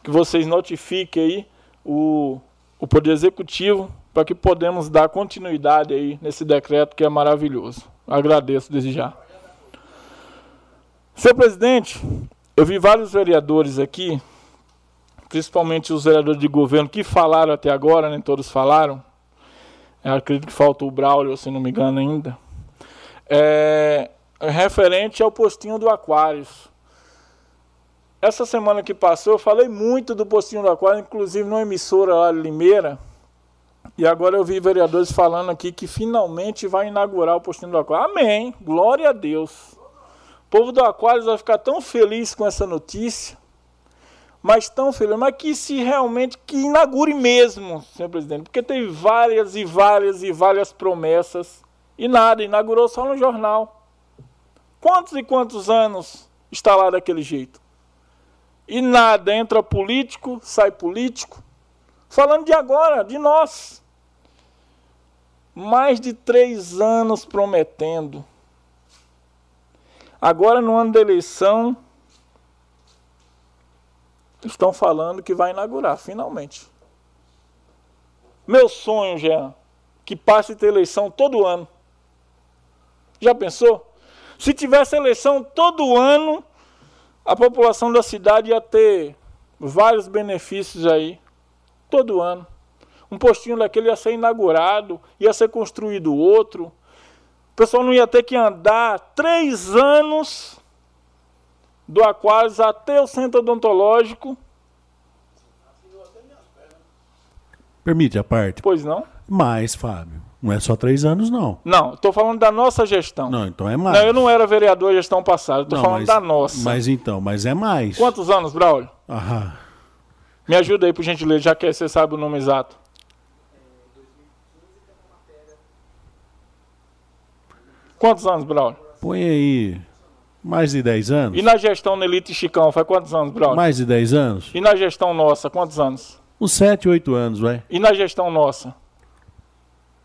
que vocês notifiquem aí o, o Poder Executivo para que podemos dar continuidade aí nesse decreto que é maravilhoso. Agradeço desde já. Senhor presidente, eu vi vários vereadores aqui, principalmente os vereadores de governo que falaram até agora, nem todos falaram. Eu acredito que falta o Braulio, se não me engano ainda. É, referente ao postinho do Aquários. Essa semana que passou, eu falei muito do postinho do Aquário, inclusive numa emissora lá Limeira. E agora eu vi vereadores falando aqui que finalmente vai inaugurar o postinho do Aquário. Amém. Glória a Deus. O povo do Aquários vai ficar tão feliz com essa notícia. Mas tão feliz, mas que se realmente que inaugure mesmo, senhor presidente, porque teve várias e várias e várias promessas e nada, inaugurou só no jornal. Quantos e quantos anos está lá daquele jeito? E nada, entra político, sai político. Falando de agora, de nós. Mais de três anos prometendo. Agora, no ano da eleição, estão falando que vai inaugurar, finalmente. Meu sonho, Jean, que passe ter eleição todo ano. Já pensou? Se tivesse eleição todo ano, a população da cidade ia ter vários benefícios aí, todo ano. Um postinho daquele ia ser inaugurado, ia ser construído outro. O pessoal não ia ter que andar três anos do Aquários até o centro odontológico. Permite a parte? Pois não? Mais, Fábio. Não é só três anos, não. Não, estou falando da nossa gestão. Não, então é mais. Não, eu não era vereador a gestão passada, estou falando mas- da nossa. Mas então, mas é mais. Quantos anos, Braulio? Aham. Me ajuda aí, por gentileza, já que você sabe o nome exato. Quantos anos, Braulio? Põe aí mais de 10 anos. E na gestão Nelito e Chicão, foi quantos anos, Braulio? Mais de 10 anos? E na gestão nossa, quantos anos? Uns 7, 8 anos, vai. E na gestão nossa?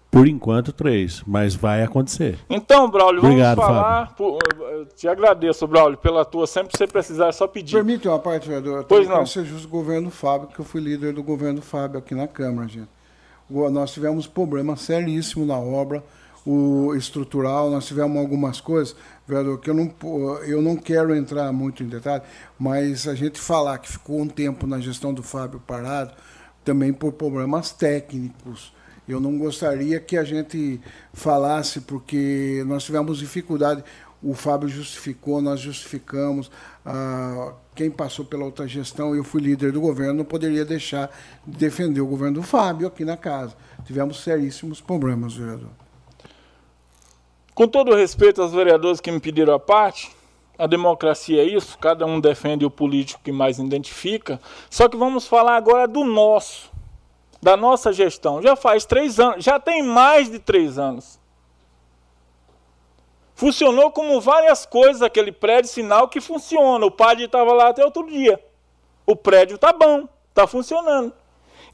Por enquanto, três. Mas vai acontecer. Então, Braulio, vamos Obrigado, falar. por- eu te agradeço, Braulio, pela tua. Sempre que você precisar, é só pedir. Permite uma parte, vereador? Pois não. quero ser justo com o governo Fábio, que eu fui líder do governo Fábio aqui na Câmara, gente. Nós tivemos problemas seríssimos na obra, o estrutural, nós tivemos algumas coisas, vereador, que eu não, eu não quero entrar muito em detalhe, mas a gente falar que ficou um tempo na gestão do Fábio parado, também por problemas técnicos. Eu não gostaria que a gente falasse, porque nós tivemos dificuldade. O Fábio justificou, nós justificamos. ah, quem passou pela outra gestão, eu fui líder do governo, não poderia deixar de defender o governo do Fábio aqui na casa. Tivemos seríssimos problemas, vereador. Com todo o respeito aos vereadores que me pediram a parte, a democracia é isso, cada um defende o político que mais identifica. Só que vamos falar agora do nosso, da nossa gestão. Já faz três anos, já tem mais de três anos. Funcionou como várias coisas aquele prédio, sinal que funciona. O padre estava lá até outro dia. O prédio está bom, está funcionando.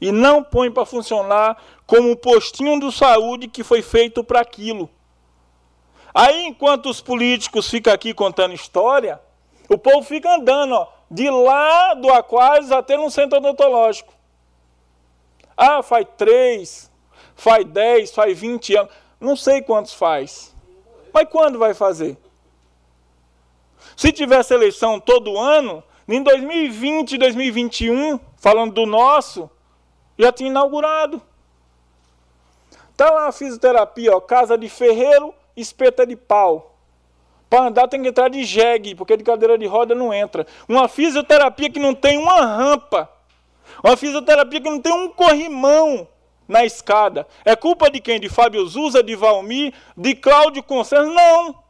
E não põe para funcionar como um postinho de saúde que foi feito para aquilo. Aí, enquanto os políticos ficam aqui contando história, o povo fica andando, ó, de lá do Aquários até no centro odontológico. Ah, faz três, faz dez, faz vinte anos. Não sei quantos faz. Mas quando vai fazer? Se tivesse eleição todo ano, em 2020, 2021, falando do nosso, já tinha inaugurado. Tá lá a fisioterapia, ó, casa de ferreiro, espeta de pau. Para andar tem que entrar de jegue, porque de cadeira de roda não entra. Uma fisioterapia que não tem uma rampa. Uma fisioterapia que não tem um corrimão na escada. É culpa de quem? De Fábio Zuza, de Valmir, de Cláudio Consenso? Não.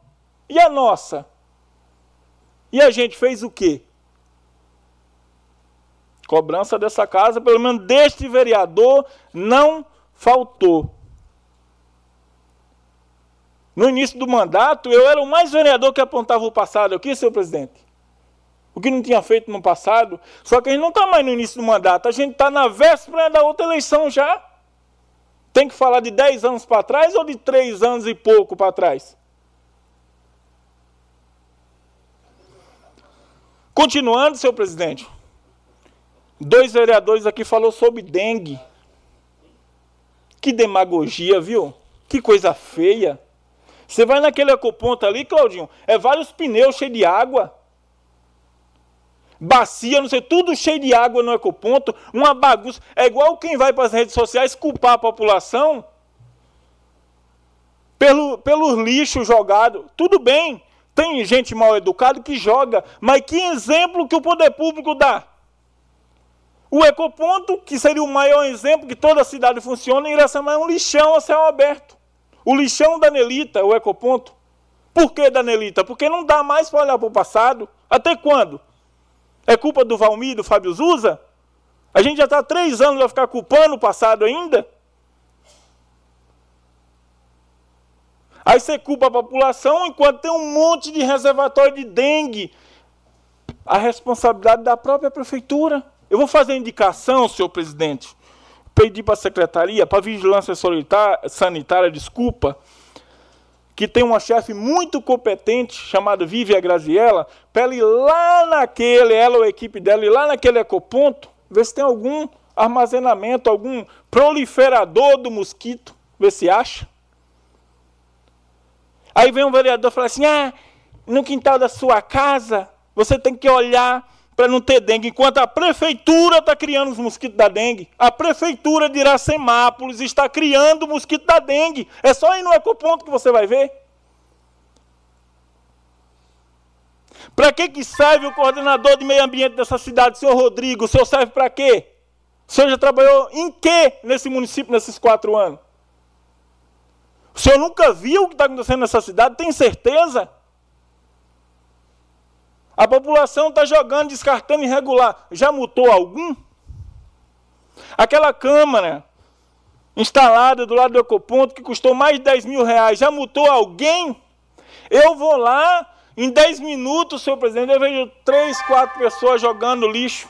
E a nossa? E a gente fez o quê? Cobrança dessa casa, pelo menos deste vereador, não faltou. No início do mandato, eu era o mais vereador que apontava o passado aqui, senhor presidente. O que não tinha feito no passado. Só que a gente não está mais no início do mandato, a gente está na véspera da outra eleição já. Tem que falar de 10 anos para trás ou de 3 anos e pouco para trás? Continuando, senhor presidente. Dois vereadores aqui falou sobre dengue. Que demagogia, viu? Que coisa feia. Você vai naquele ecoponto ali, Claudinho, é vários pneus cheios de água. Bacia, não sei, tudo cheio de água no ecoponto, uma bagunça. É igual quem vai para as redes sociais culpar a população pelo, pelo lixo jogado. Tudo bem, tem gente mal educada que joga, mas que exemplo que o poder público dá? O ecoponto, que seria o maior exemplo que toda a cidade funciona, em Iracema é um lixão a céu aberto. O lixão da Nelita, o ecoponto. Por que da Nelita? Porque não dá mais para olhar para o passado. Até quando? É culpa do Valmir, do Fábio Zuza? A gente já está três anos vai ficar culpando o passado ainda? Aí você culpa a população enquanto tem um monte de reservatório de dengue a responsabilidade da própria prefeitura. Eu vou fazer indicação, senhor presidente, pedir para a secretaria, para a vigilância sanitária, desculpa, que tem uma chefe muito competente, chamada Vívia Graziella, para ela ir lá naquele, ela ou a equipe dela, ir lá naquele ecoponto, ver se tem algum armazenamento, algum proliferador do mosquito, ver se acha. Aí vem um vereador e fala assim: ah, no quintal da sua casa, você tem que olhar para não ter dengue, enquanto a prefeitura está criando os mosquitos da dengue. A prefeitura de Iracemápolis está criando o mosquito da dengue. É só ir no ecoponto que você vai ver. Para que, que serve o coordenador de meio ambiente dessa cidade, senhor Rodrigo? O senhor serve para quê? O senhor já trabalhou em quê nesse município nesses quatro anos? O senhor nunca viu o que está acontecendo nessa cidade? Tem certeza? A população está jogando, descartando irregular. Já mutou algum? Aquela câmara instalada do lado do ecoponto que custou mais de 10 mil reais, já mutou alguém? Eu vou lá, em 10 minutos, senhor presidente, eu vejo três, quatro pessoas jogando lixo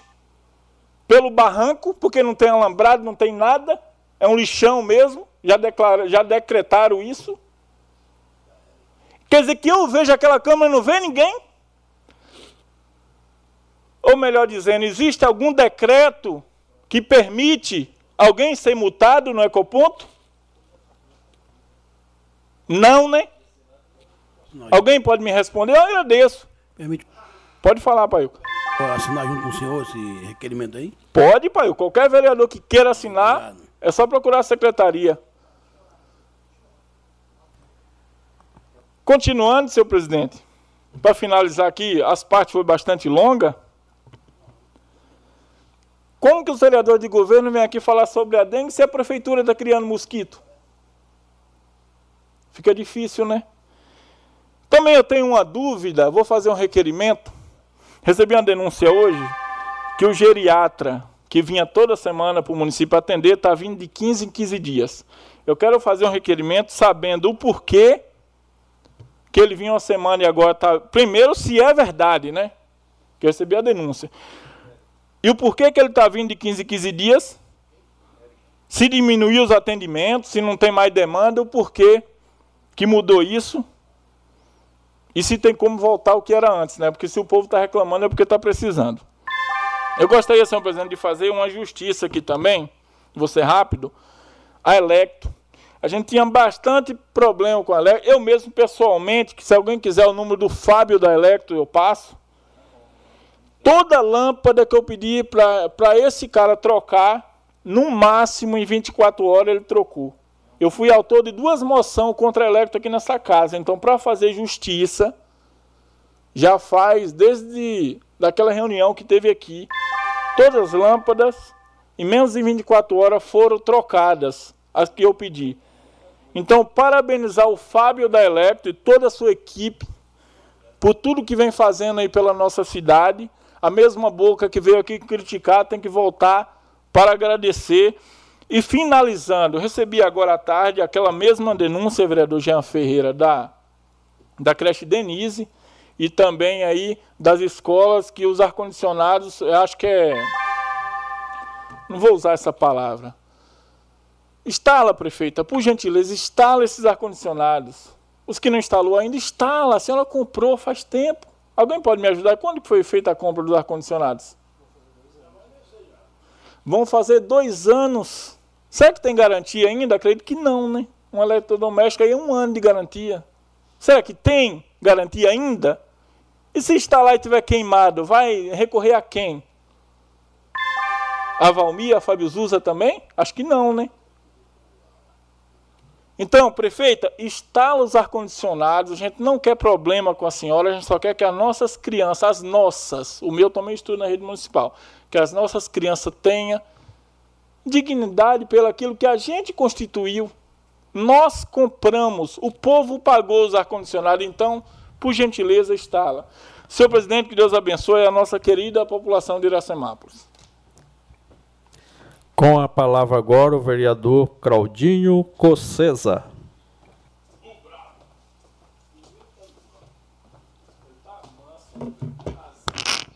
pelo barranco, porque não tem alambrado, não tem nada, é um lixão mesmo, já, declara, já decretaram isso. Quer dizer que eu vejo aquela câmara e não vê ninguém? Ou melhor dizendo, existe algum decreto que permite alguém ser multado no ecoponto? Não, né? Alguém pode me responder? Eu agradeço. Permite. Pode falar, pai. Assinar junto com o senhor esse requerimento aí? Pode, pai. Qualquer vereador que queira assinar, Obrigado. é só procurar a secretaria. Continuando, senhor presidente, para finalizar aqui, as partes foi bastante longa. Como que o vereador de governo vem aqui falar sobre a dengue se a prefeitura está criando mosquito? Fica difícil, né? Também eu tenho uma dúvida, vou fazer um requerimento. Recebi uma denúncia hoje que o geriatra que vinha toda semana para o município atender está vindo de 15 em 15 dias. Eu quero fazer um requerimento sabendo o porquê que ele vinha uma semana e agora está. Primeiro, se é verdade, né? Que eu recebi a denúncia. E o porquê que ele está vindo de 15 em 15 dias? Se diminuiu os atendimentos, se não tem mais demanda, o porquê que mudou isso? E se tem como voltar ao que era antes, né? Porque se o povo está reclamando é porque está precisando. Eu gostaria, senhor presidente, de fazer uma justiça aqui também, vou ser rápido, a Electro. A gente tinha bastante problema com a Electro. Eu mesmo, pessoalmente, que se alguém quiser o número do Fábio da Electro, eu passo. Toda lâmpada que eu pedi para esse cara trocar, no máximo em 24 horas ele trocou. Eu fui autor de duas moções contra Electro aqui nessa casa. Então, para fazer justiça, já faz desde daquela reunião que teve aqui, todas as lâmpadas, em menos de 24 horas, foram trocadas, as que eu pedi. Então, parabenizar o Fábio da Electro e toda a sua equipe por tudo que vem fazendo aí pela nossa cidade a mesma boca que veio aqui criticar tem que voltar para agradecer. E finalizando, recebi agora à tarde aquela mesma denúncia, vereador Jean Ferreira, da, da creche Denise, e também aí das escolas que os ar-condicionados, eu acho que é. Não vou usar essa palavra. Instala, prefeita, por gentileza, instala esses ar-condicionados. Os que não instalou ainda, instala. A senhora comprou faz tempo. Alguém pode me ajudar? Quando foi feita a compra dos ar-condicionados? Vão fazer dois anos. Será que tem garantia ainda? Acredito que não, né? Um eletrodoméstico aí é um ano de garantia. Será que tem garantia ainda? E se instalar e tiver queimado, vai recorrer a quem? A Valmir, a Fábio Zusa também? Acho que não, né? Então, prefeita, instala os ar-condicionados, a gente não quer problema com a senhora, a gente só quer que as nossas crianças, as nossas, o meu também estudo na rede municipal, que as nossas crianças tenham dignidade pelo aquilo que a gente constituiu. Nós compramos, o povo pagou os ar-condicionados, então, por gentileza, instala. Senhor presidente, que Deus abençoe a nossa querida população de Iracemápolis. Com a palavra agora o vereador Claudinho Cossesa.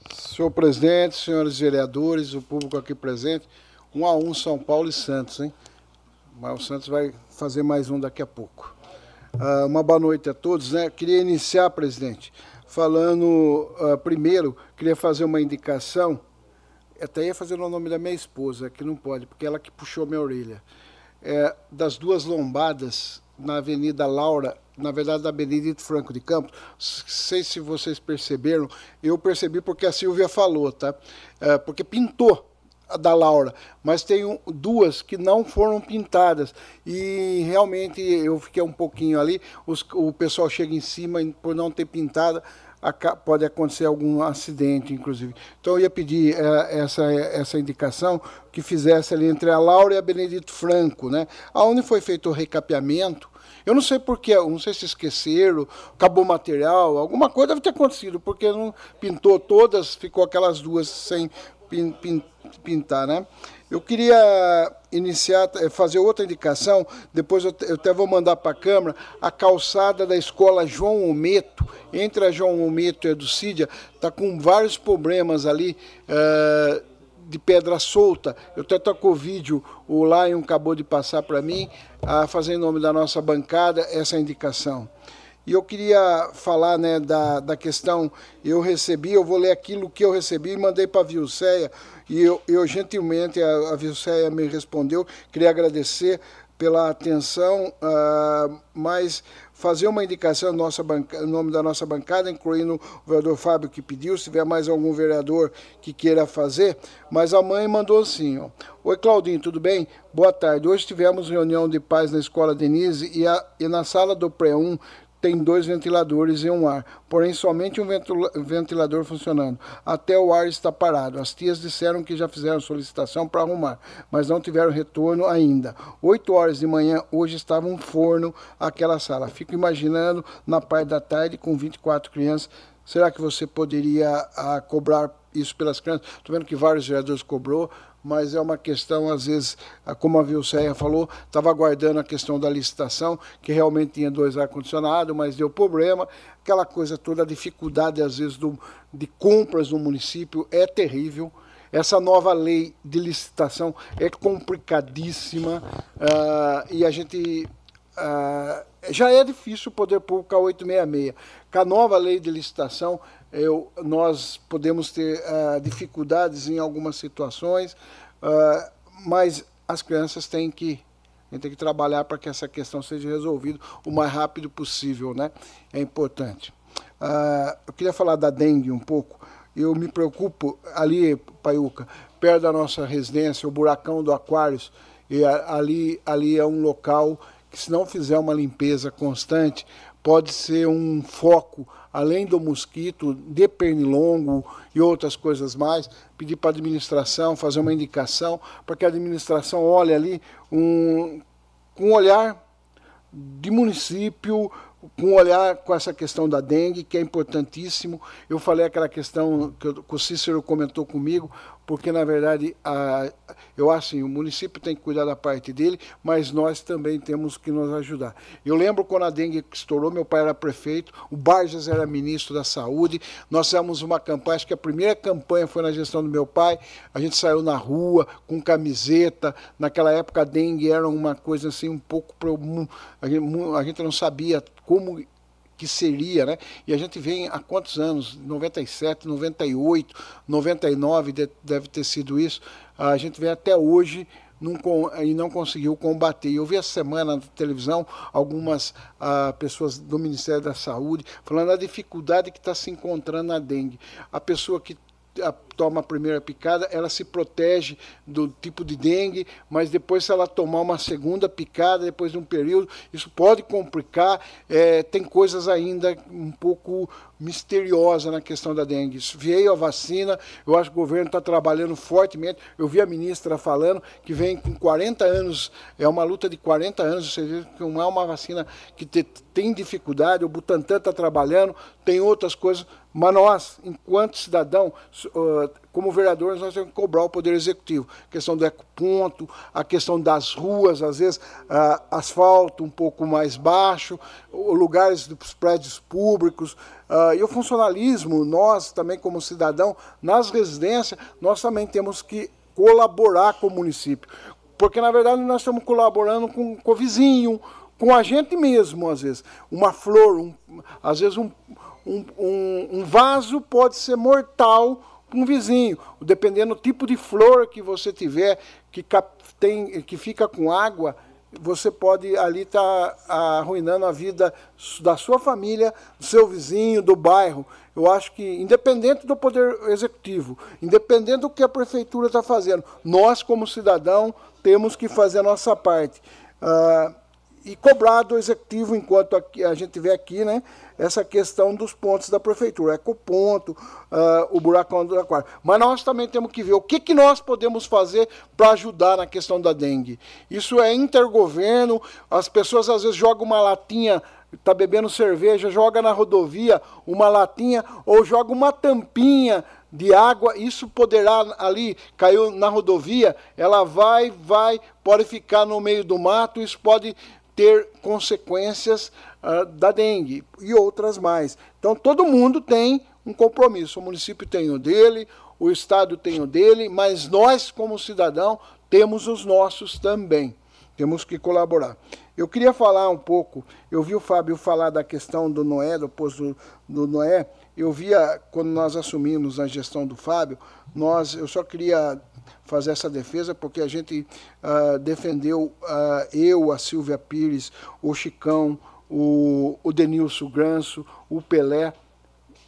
Senhor presidente, senhores vereadores, o público aqui presente, um a um São Paulo e Santos, hein? Mas o Santos vai fazer mais um daqui a pouco. Uh, uma boa noite a todos, né? Queria iniciar, presidente, falando uh, primeiro, queria fazer uma indicação, até ia fazer no nome da minha esposa, que não pode, porque ela que puxou minha orelha. É, das duas lombadas na Avenida Laura, na verdade da Benedito Franco de Campos, sei se vocês perceberam, eu percebi porque a Silvia falou, tá? É, porque pintou a da Laura, mas tem duas que não foram pintadas e realmente eu fiquei um pouquinho ali, os, o pessoal chega em cima por não ter pintada, pode acontecer algum acidente, inclusive. Então eu ia pedir é, essa, essa indicação que fizesse ali entre a Laura e a Benedito Franco, né? Aonde foi feito o recapeamento, eu não sei porquê, não sei se esqueceram, acabou o material, alguma coisa deve ter acontecido, porque não pintou todas, ficou aquelas duas sem pintar, né? Eu queria iniciar, eh, fazer outra indicação, depois eu, eu até vou mandar para a Câmara, a calçada da escola João Ometo, entre a João Ometo e a Ducídia, está com vários problemas ali, uh, de pedra solta. Eu até estou com o vídeo, o Lion acabou de passar para mim, a fazer em nome da nossa bancada essa indicação. E eu queria falar né, da, da questão, eu recebi, eu vou ler aquilo que eu recebi e mandei para a Vilceia, e eu, eu gentilmente, a, a Vilceia me respondeu, queria agradecer pela atenção, uh, mas fazer uma indicação no banca, nome da nossa bancada, incluindo o vereador Fábio que pediu, se tiver mais algum vereador que queira fazer, mas a mãe mandou assim, ó. Oi Claudinho, tudo bem? Boa tarde. Hoje tivemos reunião de paz na Escola Denise e, a, e na sala do pré-1 tem dois ventiladores e um ar, porém somente um ventilador funcionando. Até o ar está parado. As tias disseram que já fizeram solicitação para arrumar, mas não tiveram retorno ainda. Oito horas de manhã, hoje estava um forno aquela sala. Fico imaginando na parte da tarde com 24 crianças. Será que você poderia a, ah, cobrar isso pelas crianças? Estou vendo que vários vereadores cobrou mas é uma questão, às vezes, como a Vilceia falou, estava aguardando a questão da licitação, que realmente tinha dois ar-condicionados, mas deu problema. Aquela coisa toda, a dificuldade, às vezes, do, de compras no município é terrível. Essa nova lei de licitação é complicadíssima uh, e a gente. Uh, já é difícil o poder público a 866. Com a nova lei de licitação, eu, nós podemos ter uh, dificuldades em algumas situações, uh, mas as crianças têm que a gente tem que trabalhar para que essa questão seja resolvida o mais rápido possível, né? É importante. Uh, eu queria falar da dengue um pouco. Eu me preocupo ali, Paiuca, perto da nossa residência, o buracão do Aquários, e ali, ali é um local que, se não fizer uma limpeza constante, pode ser um foco além do mosquito, de pernilongo e outras coisas mais, pedir para a administração fazer uma indicação, para que a administração olhe ali um, com um olhar de município, com um olhar com essa questão da dengue, que é importantíssimo. Eu falei aquela questão que, que o Cícero comentou comigo, porque na verdade a, eu acho assim, o município tem que cuidar da parte dele, mas nós também temos que nos ajudar. Eu lembro quando a dengue estourou, meu pai era prefeito, o Barjas era ministro da saúde, nós fizemos uma campanha, acho que a primeira campanha foi na gestão do meu pai, a gente saiu na rua com camiseta, naquela época a dengue era uma coisa assim um pouco, a gente, não sabia como que seria, né? E a gente vem há quantos anos? 97, 98, 99 deve ter sido isso. A gente vem até hoje não, e não conseguiu combater. Eu vi essa semana na televisão algumas ah, pessoas do Ministério da Saúde falando da dificuldade que está se encontrando na dengue. A pessoa que a, toma a primeira picada, ela se protege do tipo de dengue, mas depois se ela tomar uma segunda picada, depois de um período, isso pode complicar. É, tem coisas ainda um pouco misteriosa na questão da dengue. Isso veio a vacina, eu acho que o governo está trabalhando fortemente. Eu vi a ministra falando que vem com 40 anos, é uma luta de 40 anos, você vê que não é uma vacina que te, tem dificuldade, o Butantan está trabalhando, tem outras coisas, Mas nós, enquanto cidadão, como vereadores, nós temos que cobrar o Poder Executivo. A questão do ecoponto, a questão das ruas, às vezes asfalto um pouco mais baixo, lugares dos prédios públicos. e o funcionalismo, nós também como cidadão, nas residências, nós também temos que colaborar com o município. Porque, na verdade, nós estamos colaborando com, com o vizinho, com a gente mesmo, às vezes. Uma flor, um, às vezes um, um, um, um vaso pode ser mortal para um vizinho, dependendo do tipo de flor que você tiver, que, tem, que fica com água, você pode ali estar tá arruinando a vida da sua família, do seu vizinho, do bairro. Eu acho que, independente do poder executivo, independente do que a prefeitura está fazendo, nós, como cidadão, temos que fazer a nossa parte. Uh, e cobrar do executivo, enquanto a gente vê aqui, né, essa questão dos pontos da prefeitura, ecoponto, uh, o buracão do aquário. Mas nós também temos que ver o que, que nós podemos fazer para ajudar na questão da dengue. Isso é intergoverno, as pessoas às vezes jogam uma latinha está bebendo cerveja, joga na rodovia uma latinha ou joga uma tampinha de água, isso poderá ali, caiu na rodovia, ela vai, vai, pode ficar no meio do mato, isso pode ter consequências uh, da dengue e outras mais. Então todo mundo tem um compromisso. O município tem o dele, o estado tem o dele, mas nós como cidadão temos os nossos também. Temos que colaborar. Eu queria falar um pouco, eu vi o Fábio falar da questão do Noé, do posto do Noé. Eu via, quando nós assumimos a gestão do Fábio, nós, eu só queria fazer essa defesa, porque a gente uh, defendeu, uh, eu, a Silvia Pires, o Chicão, o, o Denilson Granço, o Pelé,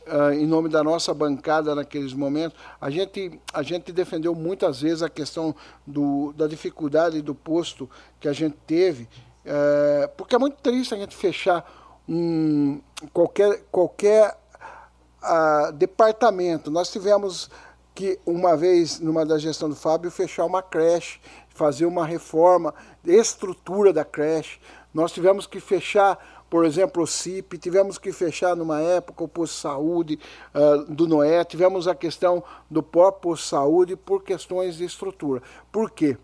uh, em nome da nossa bancada naqueles momentos. A gente, a gente defendeu muitas vezes a questão do, da dificuldade do posto que a gente teve, porque é muito triste a gente fechar um, qualquer, qualquer departamento. Nós tivemos que uma vez, numa da gestão do Fábio, fechar uma creche, fazer uma reforma, estrutura da creche. Nós tivemos que fechar, por exemplo, o CIP, tivemos que fechar numa época o posto de saúde uh, do Noé, tivemos a questão do próprio posto de saúde por questões de estrutura. Por quê?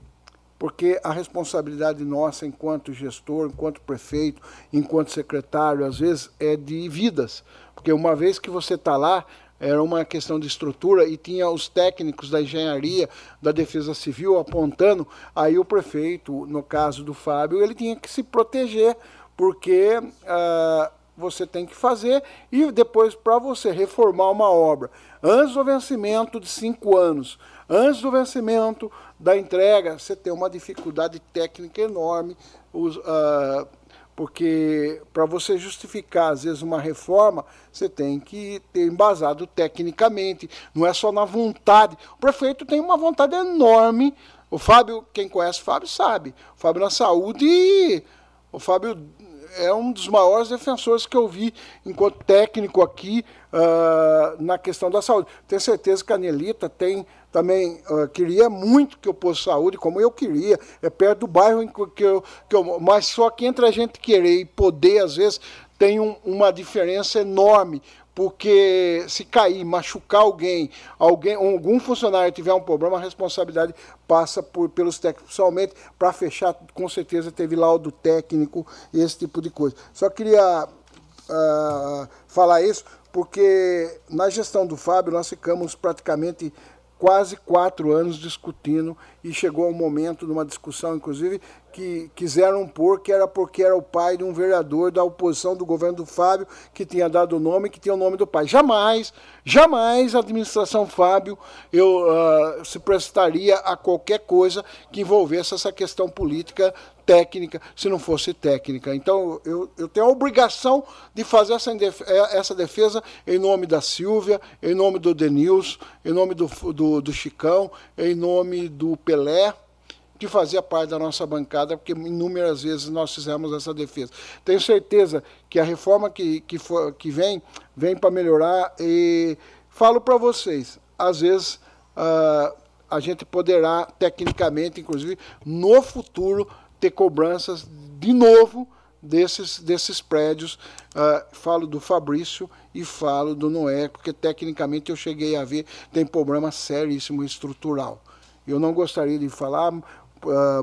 Porque a responsabilidade nossa enquanto gestor, enquanto prefeito, enquanto secretário, às vezes é de vidas. Porque uma vez que você está lá, era uma questão de estrutura e tinha os técnicos da engenharia, da defesa civil apontando, aí o prefeito, no caso do Fábio, ele tinha que se proteger, porque uh, você tem que fazer e depois para você reformar uma obra, antes do vencimento de cinco anos, antes do vencimento da entrega, você tem uma dificuldade técnica enorme, os, uh, porque para você justificar, às vezes, uma reforma, você tem que ter embasado tecnicamente, não é só na vontade. O prefeito tem uma vontade enorme. O Fábio, quem conhece o Fábio, sabe. O Fábio na saúde, o Fábio é um dos maiores defensores que eu vi enquanto técnico aqui uh, na questão da saúde. Tenho certeza que a Nelita tem também uh, queria muito que eu posto saúde, como eu queria, é perto do bairro em que eu, que eu mas só que entre a gente querer e poder, às vezes, tem um, uma diferença enorme, porque se cair, machucar alguém, alguém, algum funcionário tiver um problema, a responsabilidade passa por, pelos técnicos, somente para fechar, com certeza teve laudo técnico, esse tipo de coisa. Só queria uh, falar isso, porque na gestão do Fábio nós ficamos praticamente quase quatro anos discutindo e chegou um momento numa discussão, inclusive, que quiseram pôr que era porque era o pai de um vereador da oposição do governo do Fábio que tinha dado o nome, que tinha o nome do pai. Jamais, jamais a administração Fábio eu, uh, se prestaria a qualquer coisa que envolvesse essa questão política técnica, se não fosse técnica. Então, eu, eu tenho a obrigação de fazer essa, é, essa defesa em nome da Silvia, em nome do Denilson, em nome do, do, do Chicão, em nome do Pelé, que fazia parte da nossa bancada, porque inúmeras vezes nós fizemos essa defesa. Tenho certeza que a reforma que, que, for, que vem, vem para melhorar e falo para vocês, às vezes uh, a gente poderá, tecnicamente, inclusive, no futuro, ter cobranças de novo desses, desses prédios. Uh, falo do Fabrício e falo do Noé, porque tecnicamente eu cheguei a ver, tem problema seríssimo estrutural. Eu não gostaria de falar, uh,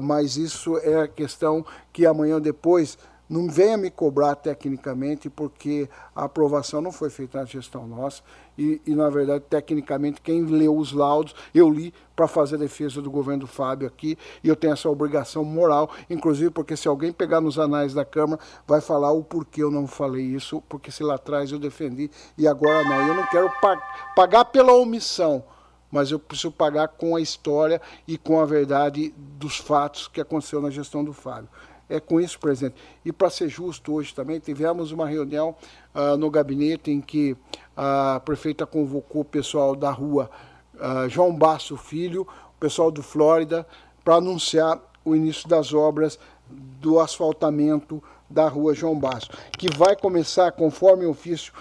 mas isso é a questão que amanhã depois não venha me cobrar tecnicamente, porque a aprovação não foi feita na gestão nossa. E, e na verdade, tecnicamente, quem leu os laudos, eu li para fazer a defesa do governo do Fábio aqui, e eu tenho essa obrigação moral, inclusive porque se alguém pegar nos anais da Câmara, vai falar o porquê eu não falei isso, porque se lá atrás eu defendi e agora não. Eu não quero pagar pela omissão, mas eu preciso pagar com a história e com a verdade dos fatos que aconteceu na gestão do Fábio é com isso, presidente. E para ser justo, hoje também tivemos uma reunião uh, no gabinete em que a prefeita convocou o pessoal da rua uh, João Basso Filho, o pessoal do Flórida, para anunciar o início das obras do asfaltamento da rua João Basso, que vai começar, conforme o ofício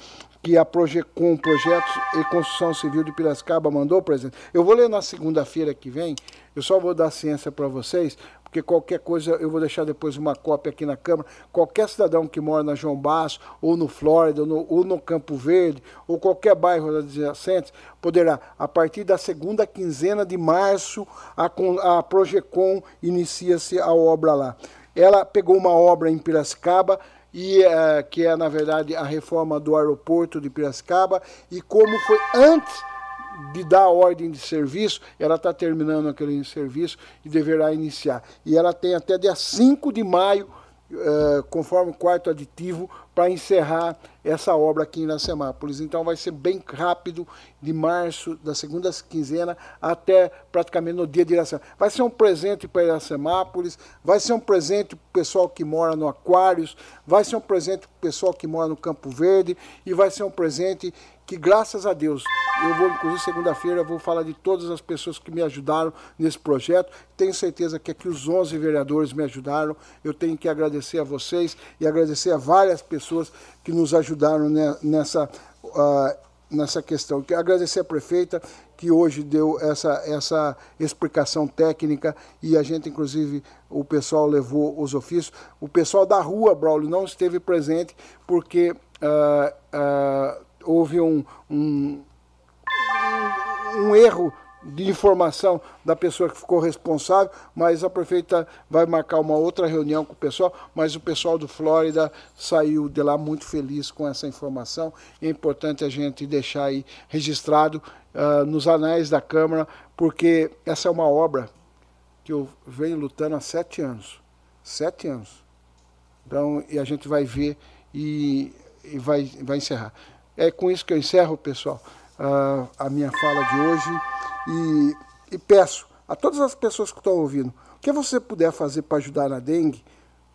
que a Projecom Projetos e Construção Civil de Piracicaba mandou, presidente. Eu vou ler na segunda-feira que vem, eu só vou dar ciência para vocês, porque qualquer coisa, eu vou deixar depois uma cópia aqui na Câmara, qualquer cidadão que mora na João Basso, ou no Flórida, ou no, ou no Campo Verde, ou qualquer bairro adjacentes, poderá, a partir da segunda quinzena de março, a, a Projecom inicia-se a obra lá. Ela pegou uma obra em Piracicaba, e uh, que é na verdade a reforma do aeroporto de Piracicaba e como foi antes de dar a ordem de serviço, ela está terminando aquele serviço e deverá iniciar. E ela tem até dia 5 de maio, uh, conforme o quarto aditivo, para encerrar essa obra aqui em Iracemápolis. Então vai ser bem rápido, de março, da segunda quinzena, até praticamente no dia de Iracemápolis. Vai ser um presente para Iracemápolis, vai ser um presente para o pessoal que mora no Aquários, vai ser um presente para o pessoal que mora no Campo Verde e vai ser um presente que graças a Deus, eu vou, inclusive segunda-feira, vou falar de todas as pessoas que me ajudaram nesse projeto. Tenho certeza que aqui os 11 vereadores me ajudaram. Eu tenho que agradecer a vocês e agradecer a várias pessoas que nos ajudaram nessa, uh, nessa questão. Quero agradecer a prefeita que hoje deu essa, essa explicação técnica e a gente, inclusive, o pessoal levou os ofícios. O pessoal da rua, Braulio, não esteve presente porque... Uh, uh, houve um, um, um erro de informação da pessoa que ficou responsável, mas a prefeita vai marcar uma outra reunião com o pessoal, mas o pessoal do Flórida saiu de lá muito feliz com essa informação. É importante a gente deixar aí registrado uh, nos anais da Câmara, porque essa é uma obra que eu venho lutando há sete anos. Sete anos. Então, e a gente vai ver e, e vai, vai encerrar. É com isso que eu encerro, pessoal, a minha fala de hoje e, e peço a todas as pessoas que estão ouvindo, o que você puder fazer para ajudar na dengue,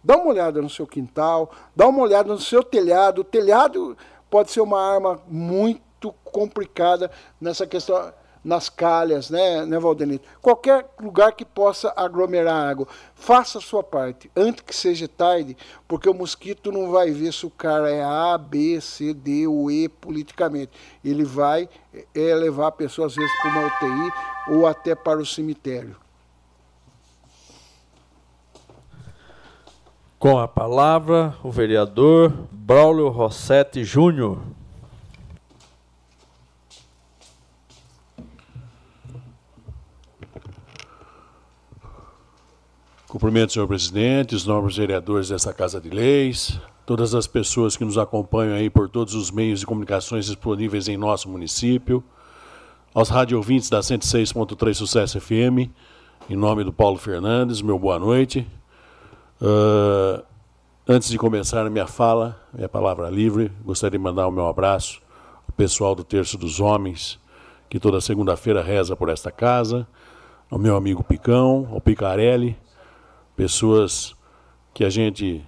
dá uma olhada no seu quintal, dá uma olhada no seu telhado. O telhado pode ser uma arma muito complicada nessa questão nas calhas, né, né, Valdenito? Qualquer lugar que possa aglomerar água. Faça a sua parte, antes que seja tarde, porque o mosquito não vai ver se o cara é A, B, C, D ou E politicamente. Ele vai é, levar a pessoa, às vezes, para uma UTI ou até para o cemitério. Com a palavra, o vereador Braulio Rossetti Júnior. Cumprimento, senhor presidente, os nobres vereadores dessa Casa de Leis, todas as pessoas que nos acompanham aí por todos os meios de comunicações disponíveis em nosso município, aos rádio ouvintes da 106.3 Sucesso FM, em nome do Paulo Fernandes, meu boa noite. Uh, antes de começar a minha fala, minha palavra livre, gostaria de mandar o meu abraço ao pessoal do Terço dos Homens, que toda segunda-feira reza por esta casa, ao meu amigo Picão, ao Picarelli, pessoas que a gente,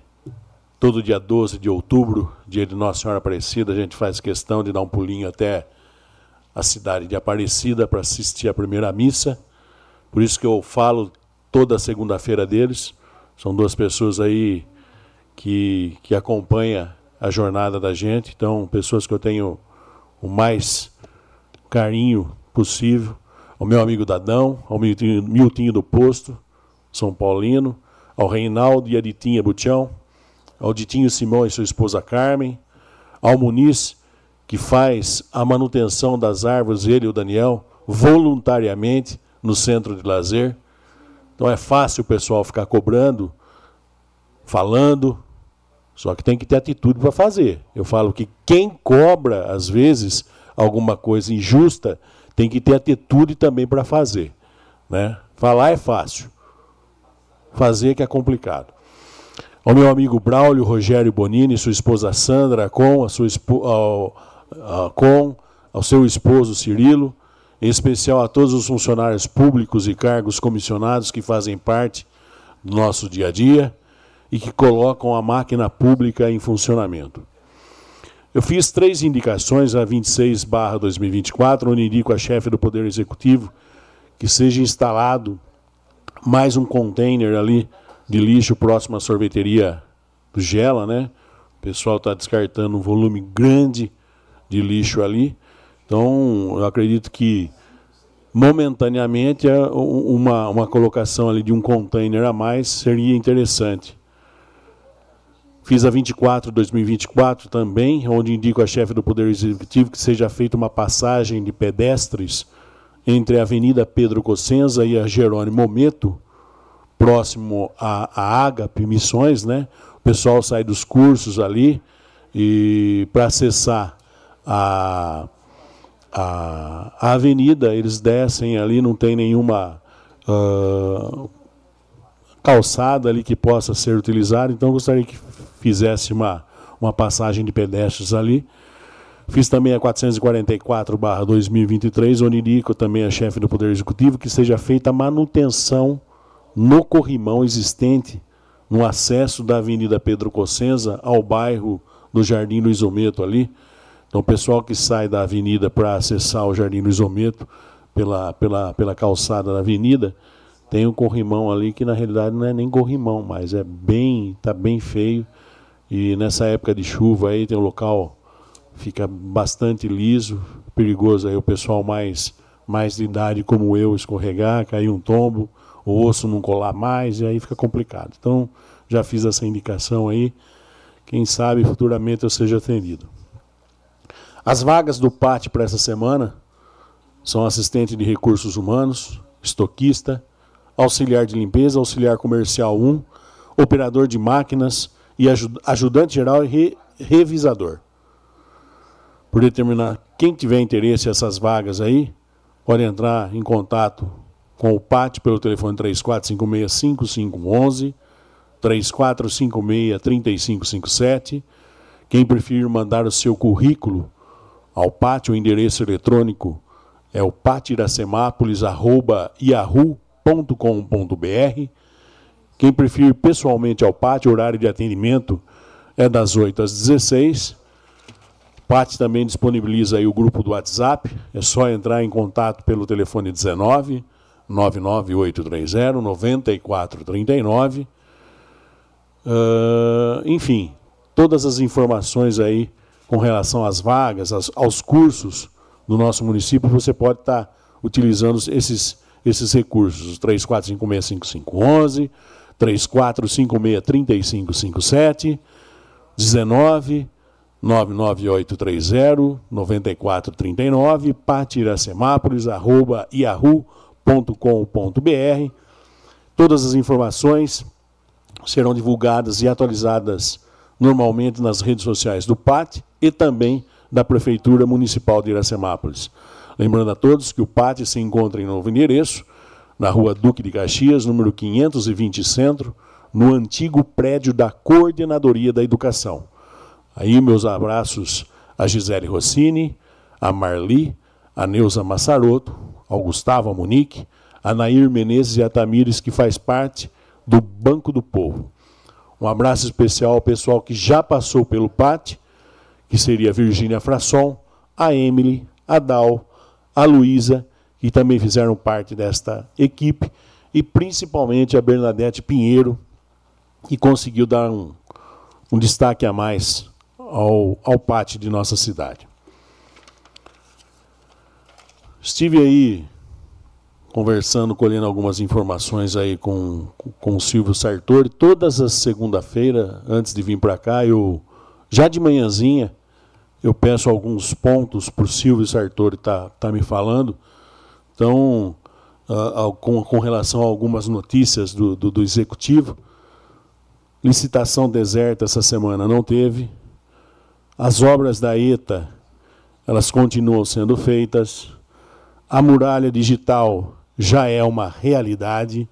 todo dia 12 de outubro, dia de Nossa Senhora Aparecida, a gente faz questão de dar um pulinho até a cidade de Aparecida para assistir a primeira missa. Por isso que eu falo toda segunda-feira deles. São duas pessoas aí que, que acompanham a jornada da gente. Então, pessoas que eu tenho o mais carinho possível. Ao meu amigo Dadão, ao Miltinho, Miltinho do Posto, são Paulino, ao Reinaldo e a Ditinha Butião, ao Ditinho Simão e sua esposa Carmen, ao Muniz, que faz a manutenção das árvores, ele e o Daniel, voluntariamente no centro de lazer. Então é fácil o pessoal ficar cobrando, falando, só que tem que ter atitude para fazer. Eu falo que quem cobra, às vezes, alguma coisa injusta, tem que ter atitude também para fazer. Né? Falar é fácil, fazer que é complicado. Ao meu amigo Braulio Rogério Bonini, sua esposa Sandra, com, a sua ao, a, com ao seu esposo Cirilo, em especial a todos os funcionários públicos e cargos comissionados que fazem parte do nosso dia a dia e que colocam a máquina pública em funcionamento. Eu fiz três indicações a 26/2024, onde indico a chefe do Poder Executivo que seja instalado mais um container ali de lixo próximo à sorveteria do Gela, né? O pessoal está descartando um volume grande de lixo ali. Então, eu acredito que momentaneamente é uma, uma colocação ali de um container a mais seria interessante. Fiz a 24 2024 também, onde indico a chefe do Poder Executivo que seja feita uma passagem de pedestres entre a Avenida Pedro Cossenza e a Jerônimo Meto, próximo à, à Agape Missões, né? O pessoal sai dos cursos ali e para acessar a, a, a, avenida, eles descem ali, não tem nenhuma uh, calçada ali que possa ser utilizada, então gostaria que fizesse uma, uma passagem de pedestres ali. Fiz também a 444-2023, onde indico também a chefe do Poder Executivo que seja feita a manutenção no corrimão existente no acesso da Avenida Pedro Cossenza ao bairro do Jardim Luiz Ometo ali. Então, o pessoal que sai da avenida para acessar o Jardim Luiz Ometo pela, pela, pela calçada da avenida, tem um corrimão ali que na realidade não é nem corrimão, mas é bem, tá bem feio. E nessa época de chuva aí tem um local fica bastante liso, perigoso aí o pessoal mais mais de idade como eu escorregar, cair um tombo, o osso não colar mais e aí fica complicado. Então, já fiz essa indicação aí. Quem sabe futuramente eu seja atendido. As vagas do PAT para essa semana são assistente de recursos humanos, estoquista, auxiliar de limpeza, auxiliar comercial 1, operador de máquinas e ajudante geral e re revisador. Por determinar quem tiver interesse nessas vagas aí, pode entrar em contato com o PAT pelo telefone 3456-5511, 3456-3557. Quem preferir mandar o seu currículo ao PAT, o endereço eletrônico é o patiracemápolis.yahoo.com.br. Quem preferir pessoalmente ao PAT, horário de atendimento é das 8 às 16 PAT também disponibiliza aí o grupo do WhatsApp, é só entrar em contato pelo telefone 19 99830 9439. Uh, enfim, todas as informações aí com relação às vagas, aos, aos cursos do nosso município, você pode estar tá utilizando esses, esses recursos, 34565511, 34563557, 19 99830-9439, patiracemápolis, arroba yahoo.com.br. Todas as informações serão divulgadas e atualizadas normalmente nas redes sociais do PAT e também da Prefeitura Municipal de Iracemápolis. Lembrando a todos que o PAT se encontra em novo endereço, na rua Duque de Caxias, número 520 Centro, no antigo prédio da Coordenadoria da Educação. Aí meus abraços a Gisele Rossini, a Marli, a Neuza Massaroto, ao Gustavo Monique, a Nair Menezes e a Tamires, que faz parte do Banco do Povo. Um abraço especial ao pessoal que já passou pelo PAT, que seria a Virgínia Frasson, a Emily, a Dal, a Luísa, que também fizeram parte desta equipe, e principalmente a Bernadette Pinheiro, que conseguiu dar um, um destaque a mais ao, ao pátio de nossa cidade. Estive aí conversando, colhendo algumas informações aí com, com o Silvio Sartori. Todas as segunda-feira, antes de vir para cá, eu já de manhãzinha eu peço alguns pontos para o Silvio Sartori tá, tá me falando. Então, uh, com, com relação a algumas notícias do, do, do executivo, licitação deserta essa semana não teve. As obras da ETA, elas continuam sendo feitas. A muralha digital já é uma realidade.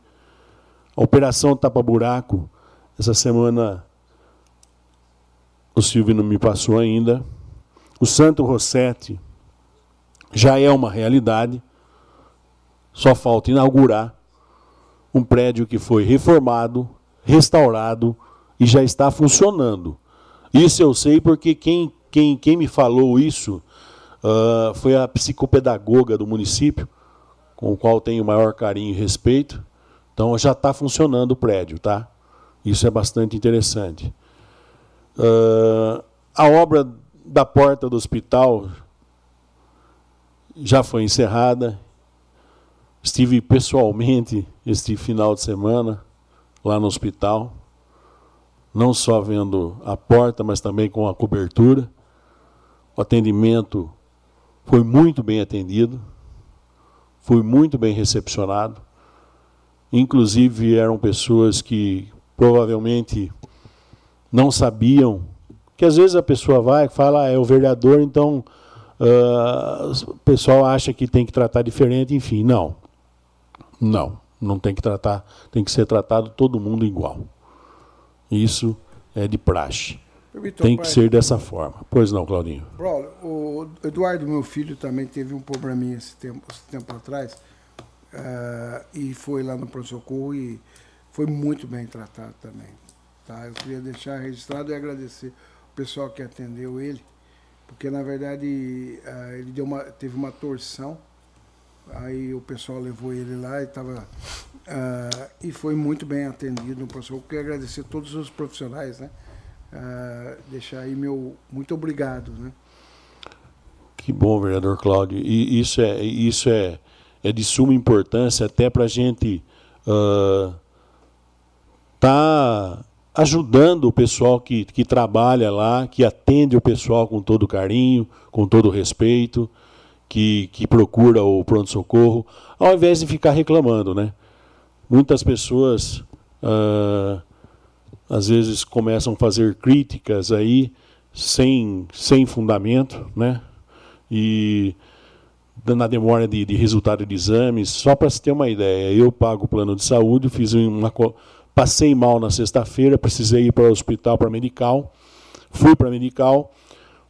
A operação Tapa Buraco, essa semana o Silvio não me passou ainda. O Santo Rossetti já é uma realidade. Só falta inaugurar um prédio que foi reformado, restaurado e já está funcionando. Isso eu sei porque quem, quem, quem me falou isso uh, foi a psicopedagoga do município, com o qual tenho o maior carinho e respeito. Então já está funcionando o prédio, tá? Isso é bastante interessante. Uh, a obra da porta do hospital já foi encerrada. Estive pessoalmente este final de semana lá no hospital, não só vendo a porta, mas também com a cobertura. O atendimento foi muito bem atendido, foi muito bem recepcionado. Inclusive eram pessoas que provavelmente não sabiam que às vezes a pessoa vai e fala, ah, é o vereador, então uh, o pessoal acha que tem que tratar diferente, enfim, não. Não, não tem que tratar, tem que ser tratado todo mundo igual. Isso é de praxe. tem que pai, ser dessa forma. Pois não, Claudinho. o Eduardo, meu filho, também teve um probleminha esse tempo, esse tempo atrás. Uh, e foi lá no pronto-socorro e foi muito bem tratado também. Tá? Eu queria deixar registrado e agradecer o pessoal que atendeu ele, porque na verdade uh, ele deu uma, teve uma torção, aí o pessoal levou ele lá e estava. Uh, e foi muito bem atendido no. Eu queria agradecer todos os profissionais, né? Uh, deixar aí meu muito obrigado, né? Que bom, vereador Cláudio. E isso é, isso é, é de suma importância até para a gente uh, tá ajudando o pessoal que, que trabalha lá, que atende o pessoal com todo carinho, com todo respeito, que, que procura o pronto-socorro, ao invés de ficar reclamando. Né? Muitas pessoas, ah, às vezes, começam a fazer críticas aí sem, sem fundamento, né? e na demora de, de resultado de exames, só para se ter uma ideia, eu pago o plano de saúde, fiz uma Passei mal na sexta-feira, precisei ir para o hospital para medical. Fui para medical.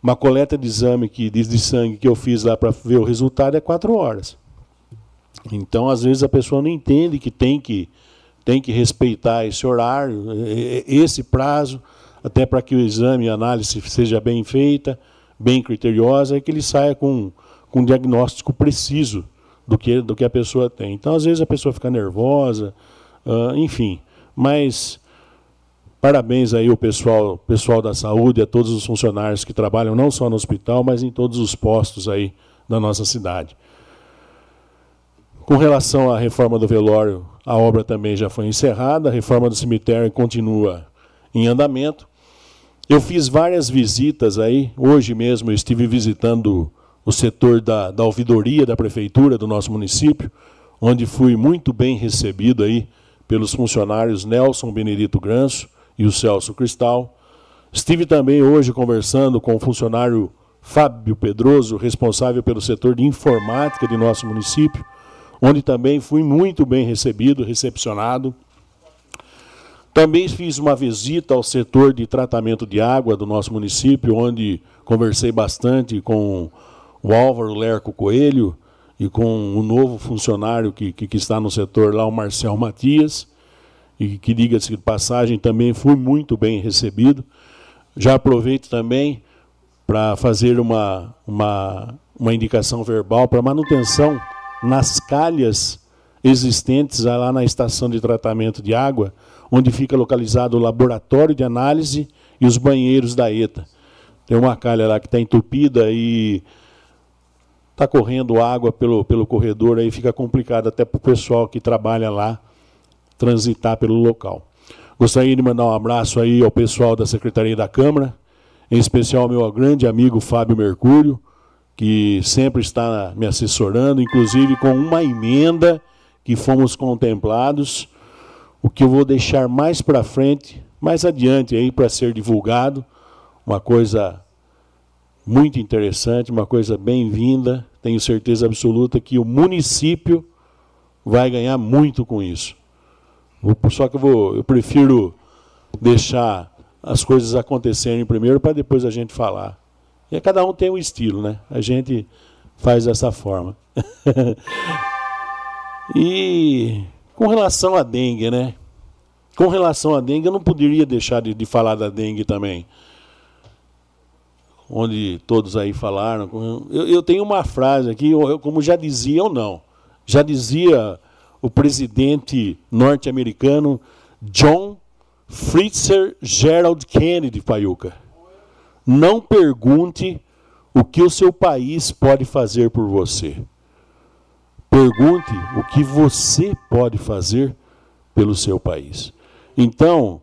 Uma coleta de exame que, de, de sangue que eu fiz lá para ver o resultado é quatro horas. Então, às vezes, a pessoa não entende que tem que, tem que respeitar esse horário, esse prazo, até para que o exame e a análise seja bem feita, bem criteriosa, e que ele saia com, com um diagnóstico preciso do que, do que a pessoa tem. Então, às vezes, a pessoa fica nervosa, uh, enfim. Mas parabéns aí ao pessoal, pessoal da saúde, a todos os funcionários que trabalham não só no hospital, mas em todos os postos aí da nossa cidade. Com relação à reforma do velório, a obra também já foi encerrada, a reforma do cemitério continua em andamento. Eu fiz várias visitas aí, hoje mesmo eu estive visitando o setor da, da ouvidoria da prefeitura do nosso município, onde fui muito bem recebido aí pelos funcionários Nelson Benedito Granço e o Celso Cristal. Estive também hoje conversando com o funcionário Fábio Pedroso, responsável pelo setor de informática de nosso município, onde também fui muito bem recebido, recepcionado. Também fiz uma visita ao setor de tratamento de água do nosso município, onde conversei bastante com o Álvaro Lerco Coelho, e com o novo funcionário que, que, que está no setor lá, o Marcel Matias, e que, diga-se de passagem, também fui muito bem recebido. Já aproveito também para fazer uma, uma, uma indicação verbal para manutenção nas calhas existentes lá na estação de tratamento de água, onde fica localizado o laboratório de análise e os banheiros da ETA. Tem uma calha lá que está entupida e está correndo água pelo, pelo corredor, aí fica complicado até para o pessoal que trabalha lá transitar pelo local. Gostaria de mandar um abraço aí ao pessoal da Secretaria da Câmara, em especial ao meu grande amigo Fábio Mercúrio, que sempre está me assessorando, inclusive com uma emenda que fomos contemplados, o que eu vou deixar mais para frente, mais adiante aí para ser divulgado, uma coisa muito interessante, uma coisa bem-vinda. Tenho certeza absoluta que o município vai ganhar muito com isso. Só que eu, vou, eu prefiro deixar as coisas acontecerem primeiro para depois a gente falar. E cada um tem um estilo, né? A gente faz dessa forma. e com relação à dengue, né? Com relação à dengue, eu não poderia deixar de, de falar da dengue também. Onde todos aí falaram. Eu, eu tenho uma frase aqui, eu, como já dizia ou não. Já dizia o presidente norte-americano John Fritzer Gerald Kennedy, Paiuca. Não pergunte o que o seu país pode fazer por você. Pergunte o que você pode fazer pelo seu país. Então,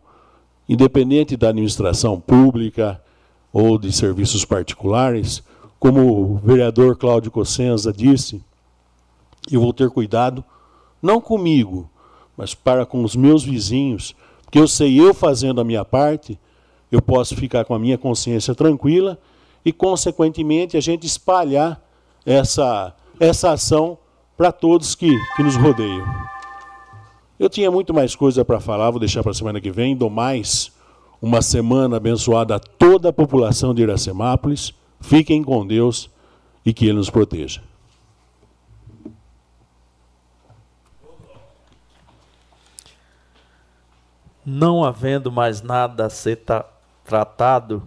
independente da administração pública ou de serviços particulares, como o vereador Cláudio Cossenza disse, eu vou ter cuidado não comigo, mas para com os meus vizinhos, porque eu sei eu fazendo a minha parte, eu posso ficar com a minha consciência tranquila e, consequentemente, a gente espalhar essa, essa ação para todos que, que nos rodeiam. Eu tinha muito mais coisa para falar, vou deixar para a semana que vem. Dou mais uma semana abençoada a toda a população de Iracemápolis. Fiquem com Deus e que Ele nos proteja. Não havendo mais nada a ser tratado,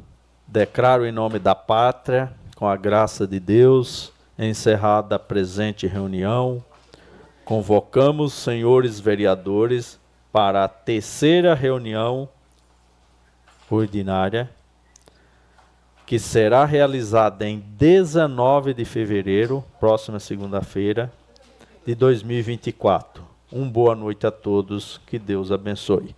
declaro em nome da pátria, com a graça de Deus, encerrada a presente reunião, convocamos senhores vereadores para a terceira reunião ordinária, que será realizada em 19 de fevereiro, próxima segunda-feira, de 2024. Um boa noite a todos, que Deus abençoe.